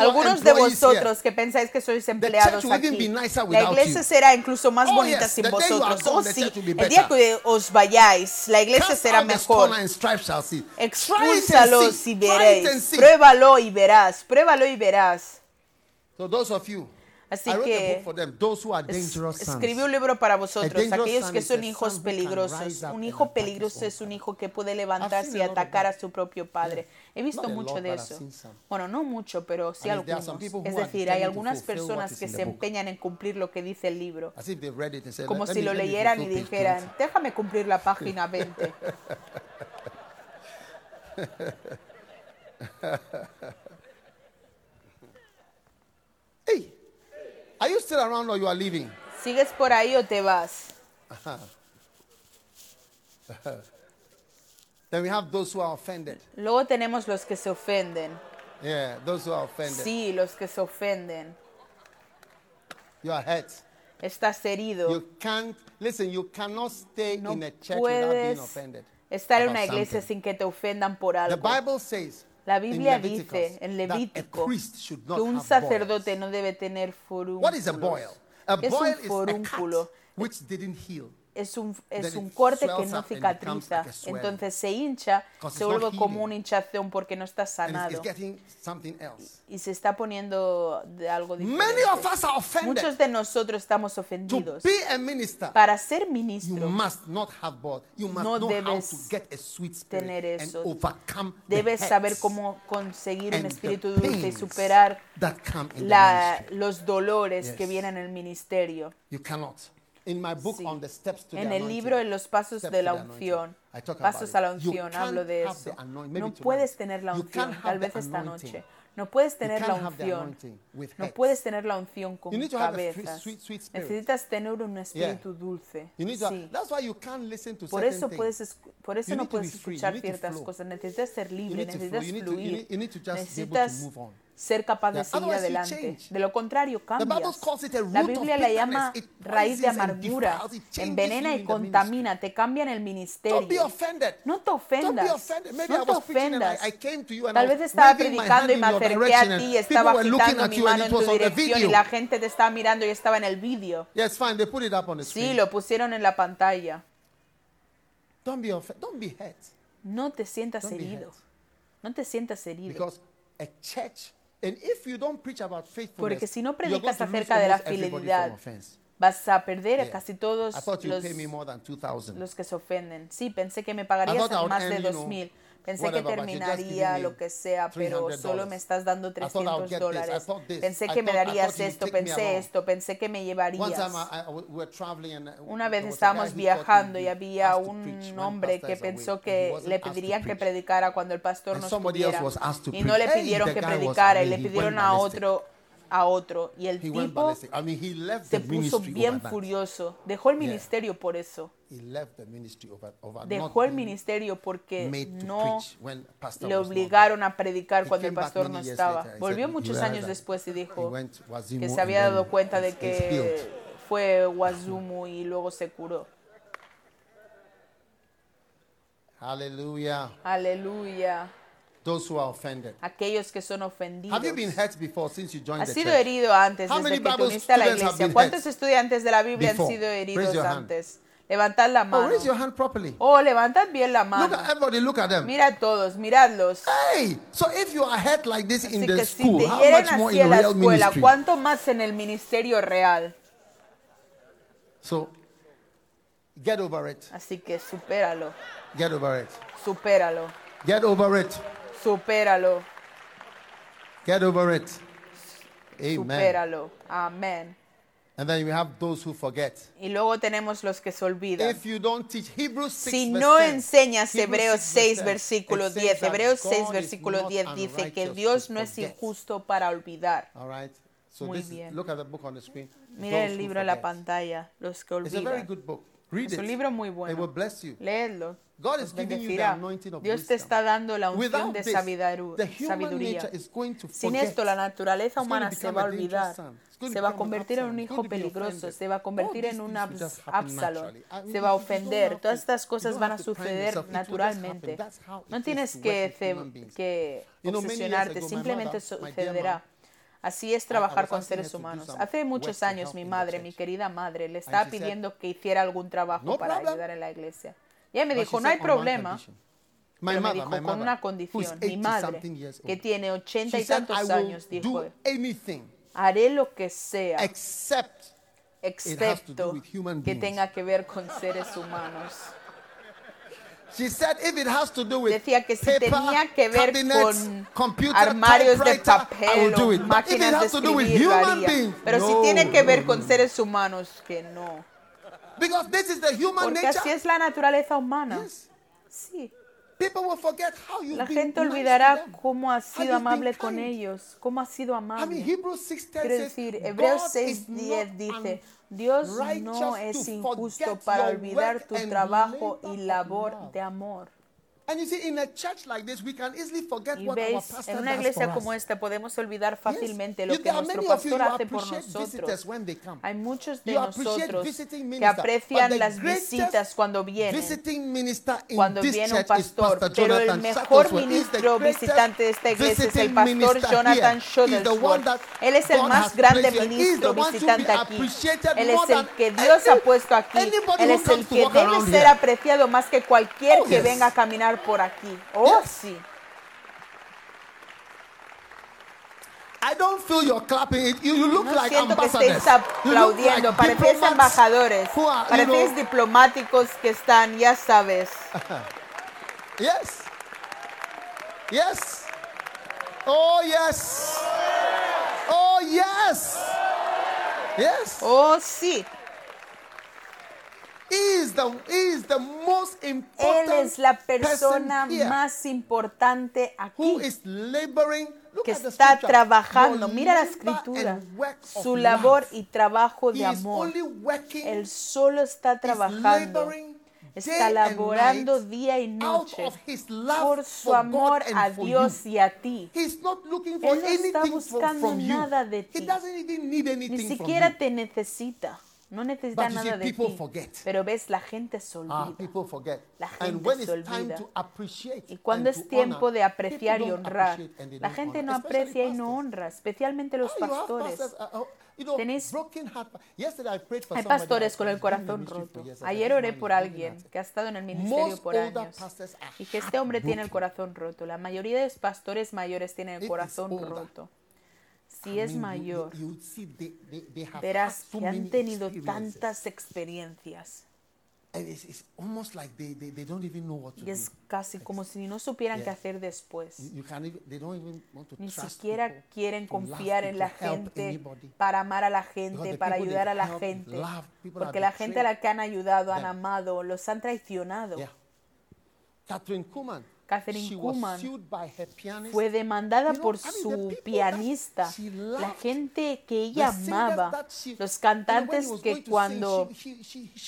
Algunos de vosotros que pensáis que sois empleados aquí, la iglesia you. será incluso más Oh, bonita sin vosotros. Oh, sí, el día que os vayáis, la iglesia será mejor. Expúlsalos y veréis. Pruébalo y verás. Pruébalo y verás. So those of you, Así que escribí un libro para vosotros, aquellos que son hijos peligrosos. Un hijo peligroso es un hijo que puede levantarse y atacar a su propio padre. He visto mucho de eso. Bueno, no mucho, pero sí algunos. Es decir, hay algunas personas que se empeñan en cumplir lo que dice el libro. Como si lo leyeran y dijeran, 20. déjame cumplir la página 20. Hey, are you still around or you are leaving? ¿Sigues por ahí o te vas? Then we have those who are offended. Luego tenemos los que se ofenden. Yeah, those who are offended. Sí, los que se ofenden. You are hurt. Estás herido. You can't listen. You cannot stay No in a church without being offended. estar en una iglesia something. sin que te ofendan por The algo. Bible says La Biblia dice en Levítico que un sacerdote no debe tener What is a boil? forúnculos. A ¿Qué es boil un is a forúnculo? which didn't heal. Es un, es un corte que no cicatriza. Entonces se hincha, se vuelve como una hinchazón porque no está sanado. else. Y se está poniendo de algo diferente. Muchos de nosotros estamos ofendidos. minister, Para ser you ministro, No debes tener eso. debes saber cómo conseguir un espíritu dulce y superar la- los dolores Yes. que vienen en el ministerio. You cannot. In my book Sí. on the steps to En the el libro En los pasos steps de la unción, pasos a la unción, hablo de eso. No puedes tener la unción, tal vez esta noche. No puedes tener la unción. No puedes tener la unción con cabezas. sweet- sweet. Necesitas tener un espíritu dulce. Need to, Sí. To Por eso, puedes, por eso no puedes escuchar ciertas cosas. Necesitas ser libre, necesitas fluir. necesitas. Ser capaz de seguir adelante. De lo contrario, cambias. La Biblia la llama raíz de amargura. Envenena y contamina, te cambia en el ministerio. No te ofendas. No te ofendas. Tal vez estaba predicando y me acerqué a ti y estaba agitando mi mano en tu dirección y la gente te estaba mirando y estaba en el vídeo. Sí, lo pusieron en la pantalla. No te sientas herido. No te sientas herido. Because a church, and if you don't preach about faithfulness, Porque si no you're going predicas acerca de la fidelidad. Vas a perder a casi todos los, 2,000. los que se ofenden. Sí, pensé que me pagarías más de earn, you dos know, mil. Pensé que whatever, just terminaría lo que sea, pero $300. solo me estás dando I thought I would 300 get this. I dólares. Pensé que me darías esto, pensé esto, pensé que me llevarías. traveling and uh, Una vez estábamos viajando y había un hombre que pensó que le pedirían que predicara cuando el pastor no estuviera. Y no le pidieron que predicara y le pidieron a otro a otro y el He tipo ballistic. I mean, he left se puso bien furioso. Dejó el Yeah. ministerio por eso. He left the ministry over, over Dejó el ministerio porque no le obligaron a predicar He cuando el pastor no estaba. later Volvió said, muchos "You años después y dijo que se había dado cuenta de que fue Wazumu y luego se curó. Hallelujah. Aleluya. Those who are offended. Aquellos que son ofendidos. Have you been hurt before since you joined Has the sido church? herido antes How desde que te Bible uniste a la students have iglesia. been ¿Cuántos estudiantes de la Biblia han sido Raise heridos antes? Levantad la Oh, mano. raise your hand properly. Oh, levantad bien la Look mano. at everybody. Look at them. Mira a todos, miradlos. Hey, so if you are hurt like this in Así the que si school, te how much more in la real escuela, ministry? ¿cuánto más en el ministerio real? So get over it. Así que supéralo, Get over it. supéralo, Get over it. Supéralo, Get over it. Amen. supéralo. Amén. And then you have those who forget. Y luego tenemos los que se olvidan. If you don't teach Hebrews 6 Si no 10, enseñas Hebreos 6 6, verse 10, versículo it says 10, that Hebreos God 6, is versículo not 10 dice que Dios no es injusto para olvidar. All right. So Muy this, bien. look at the book on the screen. Mira el libro en la pantalla, los que It's a very olvidan. good book. Read Es un libro muy It will bueno. bless you. Leedlo, God os is giving you the bendecirá. anointing of Dios te está dando la unción Without de sabiduría. Sin esto, la naturaleza humana se va a olvidar, se va a convertir en un hijo peligroso, se va a convertir en un things will Abs- just happen Absalom, naturally. I mean, se va a ofender. Todas to- estas cosas van a suceder naturalmente. No tienes que, que obsesionarte, simplemente sucederá. Así es trabajar con seres humanos. Hace muchos años mi madre, mi querida madre, le estaba pidiendo que hiciera algún trabajo "No para problem." ayudar en la iglesia. Y ella me dijo, no hay problema. My Pero me mother, dijo my con una condición, mi 80 madre, que tiene ochenta y tantos años, dijo, haré lo que sea, excepto que tenga que ver con seres humanos. She said if it has to do with Decía que si paper, tenía que ver con computer, armarios de papel o máquinas de escribir, Pero si no, tiene que ver no, con seres humanos, que no. Because this is the human Porque nature. así es la naturaleza humana. Yes. Sí. People will forget how you've La been gente to olvidará them. cómo has sido been amable con ellos, cómo has sido I mean, amable. Hebrews 6:10 Quiero decir, Hebreos God 6.10 is not dice, Dios no es to injusto para olvidar tu trabajo y labor de amor. Y what our veis, en una iglesia como esta podemos olvidar fácilmente You- lo que nuestro pastor hace por nosotros. Hay muchos de nosotros que aprecian las visitas cuando vienen. Cuando viene un pastor, pero el mejor ministro visitante de esta iglesia es el pastor Jonathan Shuttlesworth. Él es el más grande ministro visitante aquí. Él es el que Dios ha puesto aquí. Él es el que debe ser apreciado más que cualquier Oh, que venga a caminar por aquí. Oh, Yes. sí. I don't feel you're clapping. It- You, you look No like siento que ambassadors. estéis You look aplaudiendo, like parecéis embajadores, are, parecéis know- diplomáticos que están, ya sabes. Yes. Yes. Oh, yes. Oh, yes. Yes. Oh, sí. He is the, he is the most Él important es la person persona here más importante who aquí. is laboring. Look que está trabajando. Mira la escritura. Su labor y trabajo de He is amor. only working, Él solo está trabajando. Está day and laborando night día y noche of his love por su amor a Dios you. y a ti. He's not looking for Él no está buscando nada de He ti. doesn't even need Ni siquiera te necesita. No necesita But you see, nada de people ti. forget. Pero ves, la gente se Ah, olvida. people forget. La and gente when se it's time olvida. to appreciate Y cuando and es tiempo honor, de apreciar y honrar, and la gente honor, no aprecia y no honra, especialmente los Oh, pastores. uh, know, Tenéis- Hay pastores con el corazón roto. Ayer "This oré por alguien hearted." que ha estado en el ministerio por años y que este hombre tiene el corazón roto. La mayoría de los pastores mayores tienen el corazón roto. Si es mayor, verás que han tenido experiences. tantas experiencias And it's, it's almost like they, they, they don't even know what to y es do. casi como si no supieran qué hacer después. Ni siquiera quieren confiar en la gente para amar a la gente, para ayudar a la gente. Porque la gente a la que han ayudado, han amado, los han traicionado. Catherine Kuhlman. Catherine Kuhlman. Fue demandada por su pianista, la gente que ella amaba, los cantantes que cuando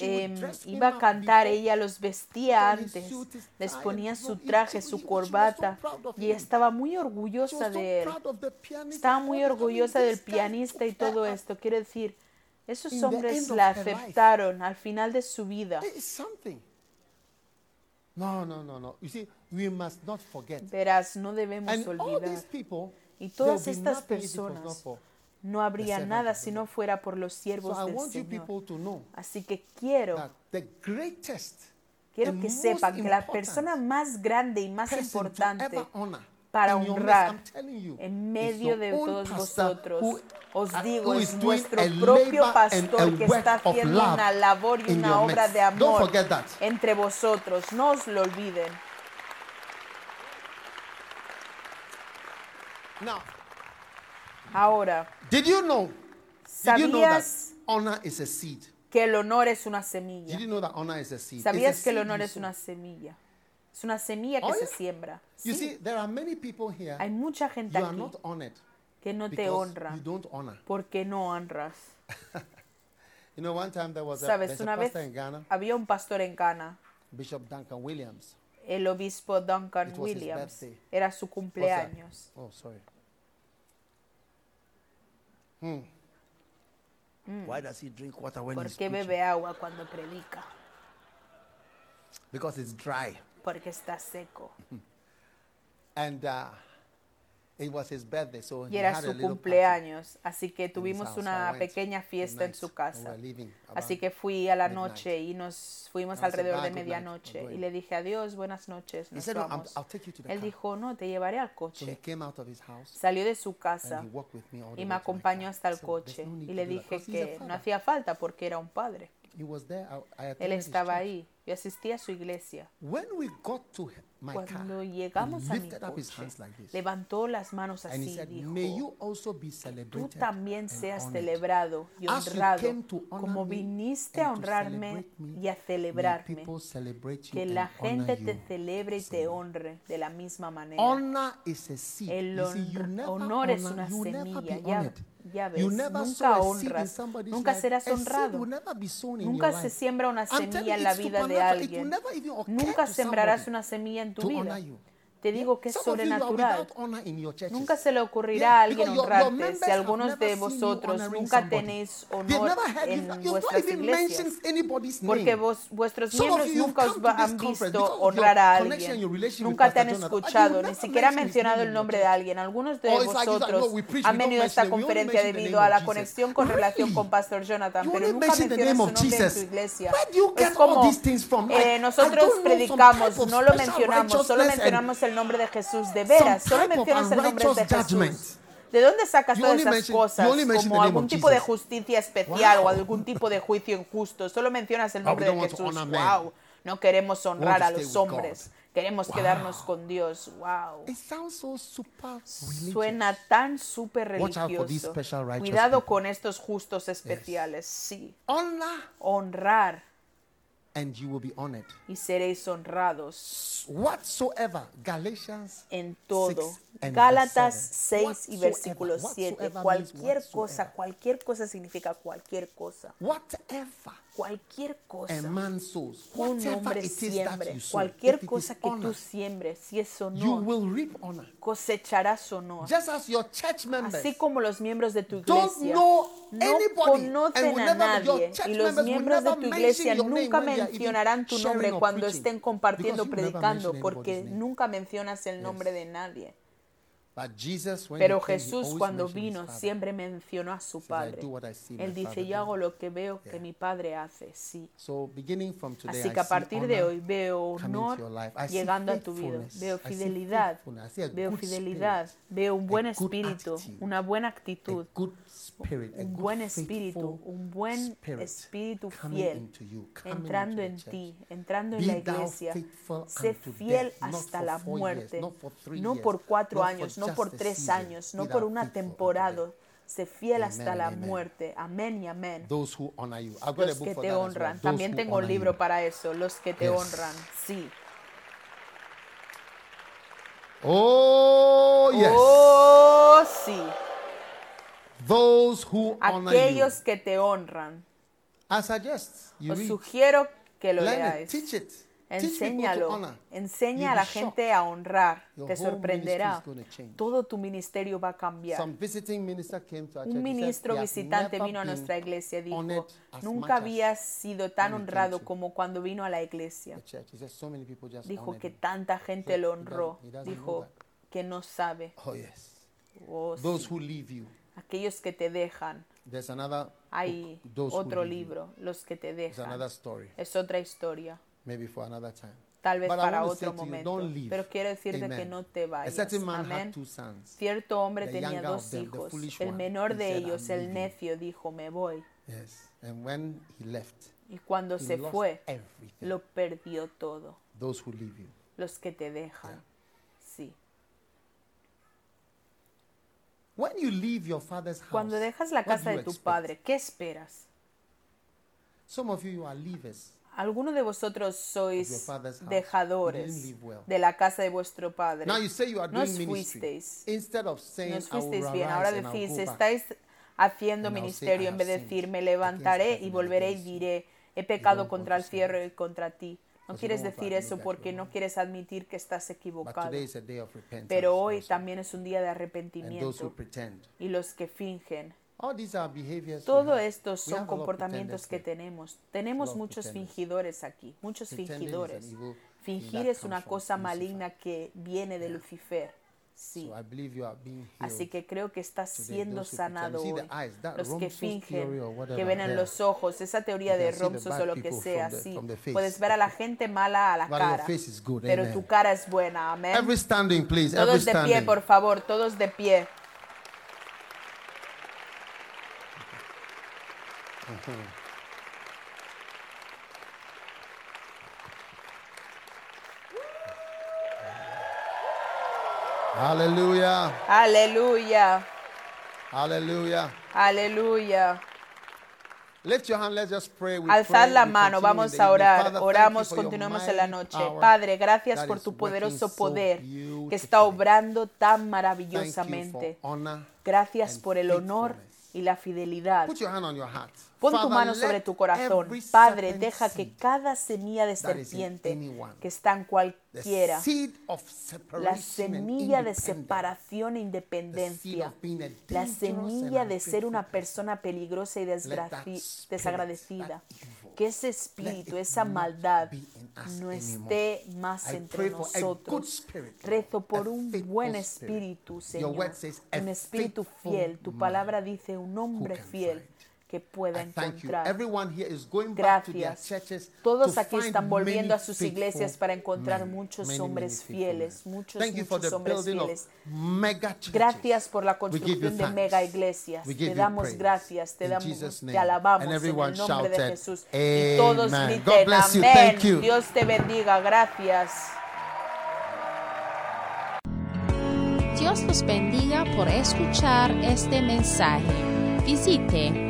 em, iba a cantar ella los vestía antes, les ponía su traje, su corbata y estaba muy orgullosa de él. Estaba muy orgullosa del pianista y todo esto. Quiero decir, esos hombres la aceptaron al final de su vida. No, no, no, no. You see, we must not forget. Verás, no debemos And all olvidar. these people, Y todas estas personas no habría nada si no fuera por los So siervos I del Señor. people to know Así que quiero, quiero que sepan que la persona más grande y más importante honor para honrar en medio de todos vosotros, os digo, es a propio pastor que está haciendo una labor y una obra de amor entre vosotros. No os lo olviden. Ahora, ¿sabías que el honor es una semilla? ¿Sabías que el honor es una semilla? Es una semilla que Oh, se yeah. siembra. You Sí. see, there are many people here. Hay mucha gente You are aquí not honored que no te honra you don't honor. porque no honras. You know, one time there was a, Sabes, a una vez in Ghana. había un pastor en Ghana Bishop Duncan Williams. el obispo Duncan It Williams. Era su cumpleaños. Oh, sorry. Hmm. Why does he drink water when ¿Por qué bebe agua cuando predica? Because it's dry. Porque está seco. And uh, it was his birthday, so Y he era had a su little cumpleaños, así que tuvimos house. So I una went pequeña fiesta en su casa. we were leaving Así que fui a la midnight. noche y nos fuimos I said, alrededor "Bye, de good night, I'm medianoche going." y le dije adiós, buenas noches, He nos said, "No, I'm- vamos. I'll take you to the Él car." dijo, no, te llevaré al So he coche. came out of his house Salió de su casa and he walked with me all the y way me to my acompañó car. hasta el said, coche "There's no need y to le do that, dije 'cause he's a que no father." hacía falta porque era un padre. He was there. I, I Él estaba ahí. Yo asistí a su iglesia. When we got to my car, Cuando he llegamos a mi lifted up his coche, like this. levantó las manos he así y May dijo, you also be tú celebrated también seas celebrado y honrado, como viniste a honrarme me, y a may celebrarme. Que la honor gente te you celebre y te honre de la misma manera. Honor is a seed. El honor, honor es una semilla. Ya. Ya ves, nunca honras, nunca serás honrado. Nunca se siembra una semilla en la vida de alguien. Nunca sembrarás una semilla en tu vida. Te digo que es sobrenatural. Nunca se le ocurrirá a alguien honrarte si algunos de vosotros nunca tenéis honor en vuestras iglesias. Porque vos, vuestros miembros nunca os han visto honrar a alguien. Nunca te han escuchado, ni siquiera han mencionado el nombre de alguien. Algunos de Oh, vosotros han venido a esta conferencia debido a la conexión con relación con Pastor Jonathan, pero nunca mencionas su nombre en tu iglesia. Es all como eh, nosotros predicamos, no lo mencionamos, solo mencionamos el nombre de Jesús. De veras, solo mencionas el nombre de. Jesús. ¿De dónde sacas todas esas cosas? Como algún tipo de justicia especial o Wow. algún tipo de juicio injusto. Solo mencionas el nombre de Jesús. Wow. No queremos honrar a los hombres. Queremos Wow. quedarnos con Dios. Wow. It so super. Suena tan súper religioso. Cuidado con estos justos especiales. Sí. Honor Honrar and you will be honored. y seréis honrados Whatsoever. Galatians en todo. 6 and Gálatas verse 6 y versículo Whatsoever, 7. whatsoever Cualquier cosa, cualquier cosa significa cualquier cosa. Whatever Cualquier cosa. Un hombre siembre. Cualquier cosa que tú siembres, si es honor, will reap honor. cosecharás honor. Just as your church members Así como los miembros de tu iglesia no conocen a nadie y los miembros de tu iglesia nunca mencionarán tu nombre cuando estén compartiendo, predicando, porque nunca mencionas el nombre de nadie. Pero Jesús cuando vino siempre mencionó a su Says, "I Padre. Él dice, yo do." hago lo que veo que mi Padre hace, sí. Así que a partir de hoy veo honor llegando a tu vida. Veo fidelidad. Veo fidelidad. Veo un buen espíritu, una buena actitud, un buen espíritu, un buen espíritu fiel entrando en ti, entrando en la iglesia. Sé fiel hasta la muerte, no por cuatro años, no por tres años, no por una temporada. Sé fiel hasta la muerte. Amén y amén. Los que te honran. También tengo un libro para eso. Los que te honran. Sí. Oh, yes. Oh, sí. Those who honor you. Aquellos que te honran. I suggest you Os read. sugiero que lo Learn it. leáis. Teach it. Teach Enséñalo. honor. Enseña a la gente a honrar. Your Te sorprenderá. Todo tu ministerio va a cambiar. Some visiting minister came to our church. Un ministro "He has visitante vino a nuestra iglesia y dijo, nunca había sido tan honrado como cuando vino a la iglesia. Dijo que him." tanta gente lo honró. Dijo que no sabe. Oh yes. Oh, sí. You. Aquellos que te dejan. There's another Hay book, otro You. libro, Los que te dejan. another story. Es otra historia. Maybe for another time. Tal vez But para otro to you, momento. leave. Pero quiero decirte que Amen. no te vayas. Amén. had two sons. Cierto hombre The tenía dos them, the hijos. El menor de ellos, "I'm el leaving." necio, dijo, me voy. Yes. And when he left, Y cuando he se fue, everything. lo perdió todo. Those who leave you. Los que te dejan. Sí. When you leave your father's house, Cuando dejas la casa de tu expect? padre, ¿qué esperas? Some of you, you are leavers. Algunos de vosotros sois dejadores well. de la casa de vuestro padre. Now you say you are doing fuisteis. Instead of saying, No os fuisteis bien. Ahora decís, estáis haciendo ministerio "I en vez de decir, me levantaré y volveré y against you." diré, he pecado contra el cielo y contra ti. No quieres decir eso porque no quieres admitir que estás equivocado. Pero hoy también es un día de arrepentimiento. Y los que fingen. Todo estos son comportamientos que tenemos. Tenemos muchos fingidores aquí, muchos fingidores. Fingir es una cosa maligna que viene de Lucifer. Sí. So I believe you are being healed. Así que creo que today, siendo sanado hoy. Los que fingen, que ven en los ojos, esa teoría de bad o lo que sea, sí. Puedes ver a la gente mala a la cara, pero tu cara es buena, amén. Every standing, please. Every Todos de pie, por favor, todos de pie. Hallelujah. Aleluya, Hallelujah. aleluya. Lift your hand. Let's just pray. We Alzad pray, la mano, vamos a orar. Father, Oramos, continuemos en la noche. Padre, gracias por tu poderoso so poder que beautifully. está obrando tan maravillosamente. Gracias por el honor. Y la fidelidad. Pon tu mano sobre tu corazón. Padre, deja que cada semilla de serpiente que está en cualquiera, la semilla de separación e independencia, la semilla de ser una persona peligrosa y desagradecida. Que ese espíritu, it esa maldad no esté más entre nosotros. Rezo por un buen espíritu, Señor. Un espíritu fiel. Tu palabra dice un hombre fiel. Que pueda I thank you. encontrar. Everyone here is going back to their Gracias. Todos to aquí están volviendo a sus iglesias para encontrar muchos hombres fieles, muchos, hombres fieles. Gracias por la construcción de mega iglesias. Te damos gracias, te damos, te alabamos en el nombre de Jesús. Y todos griten, amén. Dios te bendiga, gracias. Dios los bendiga por escuchar este mensaje. Visite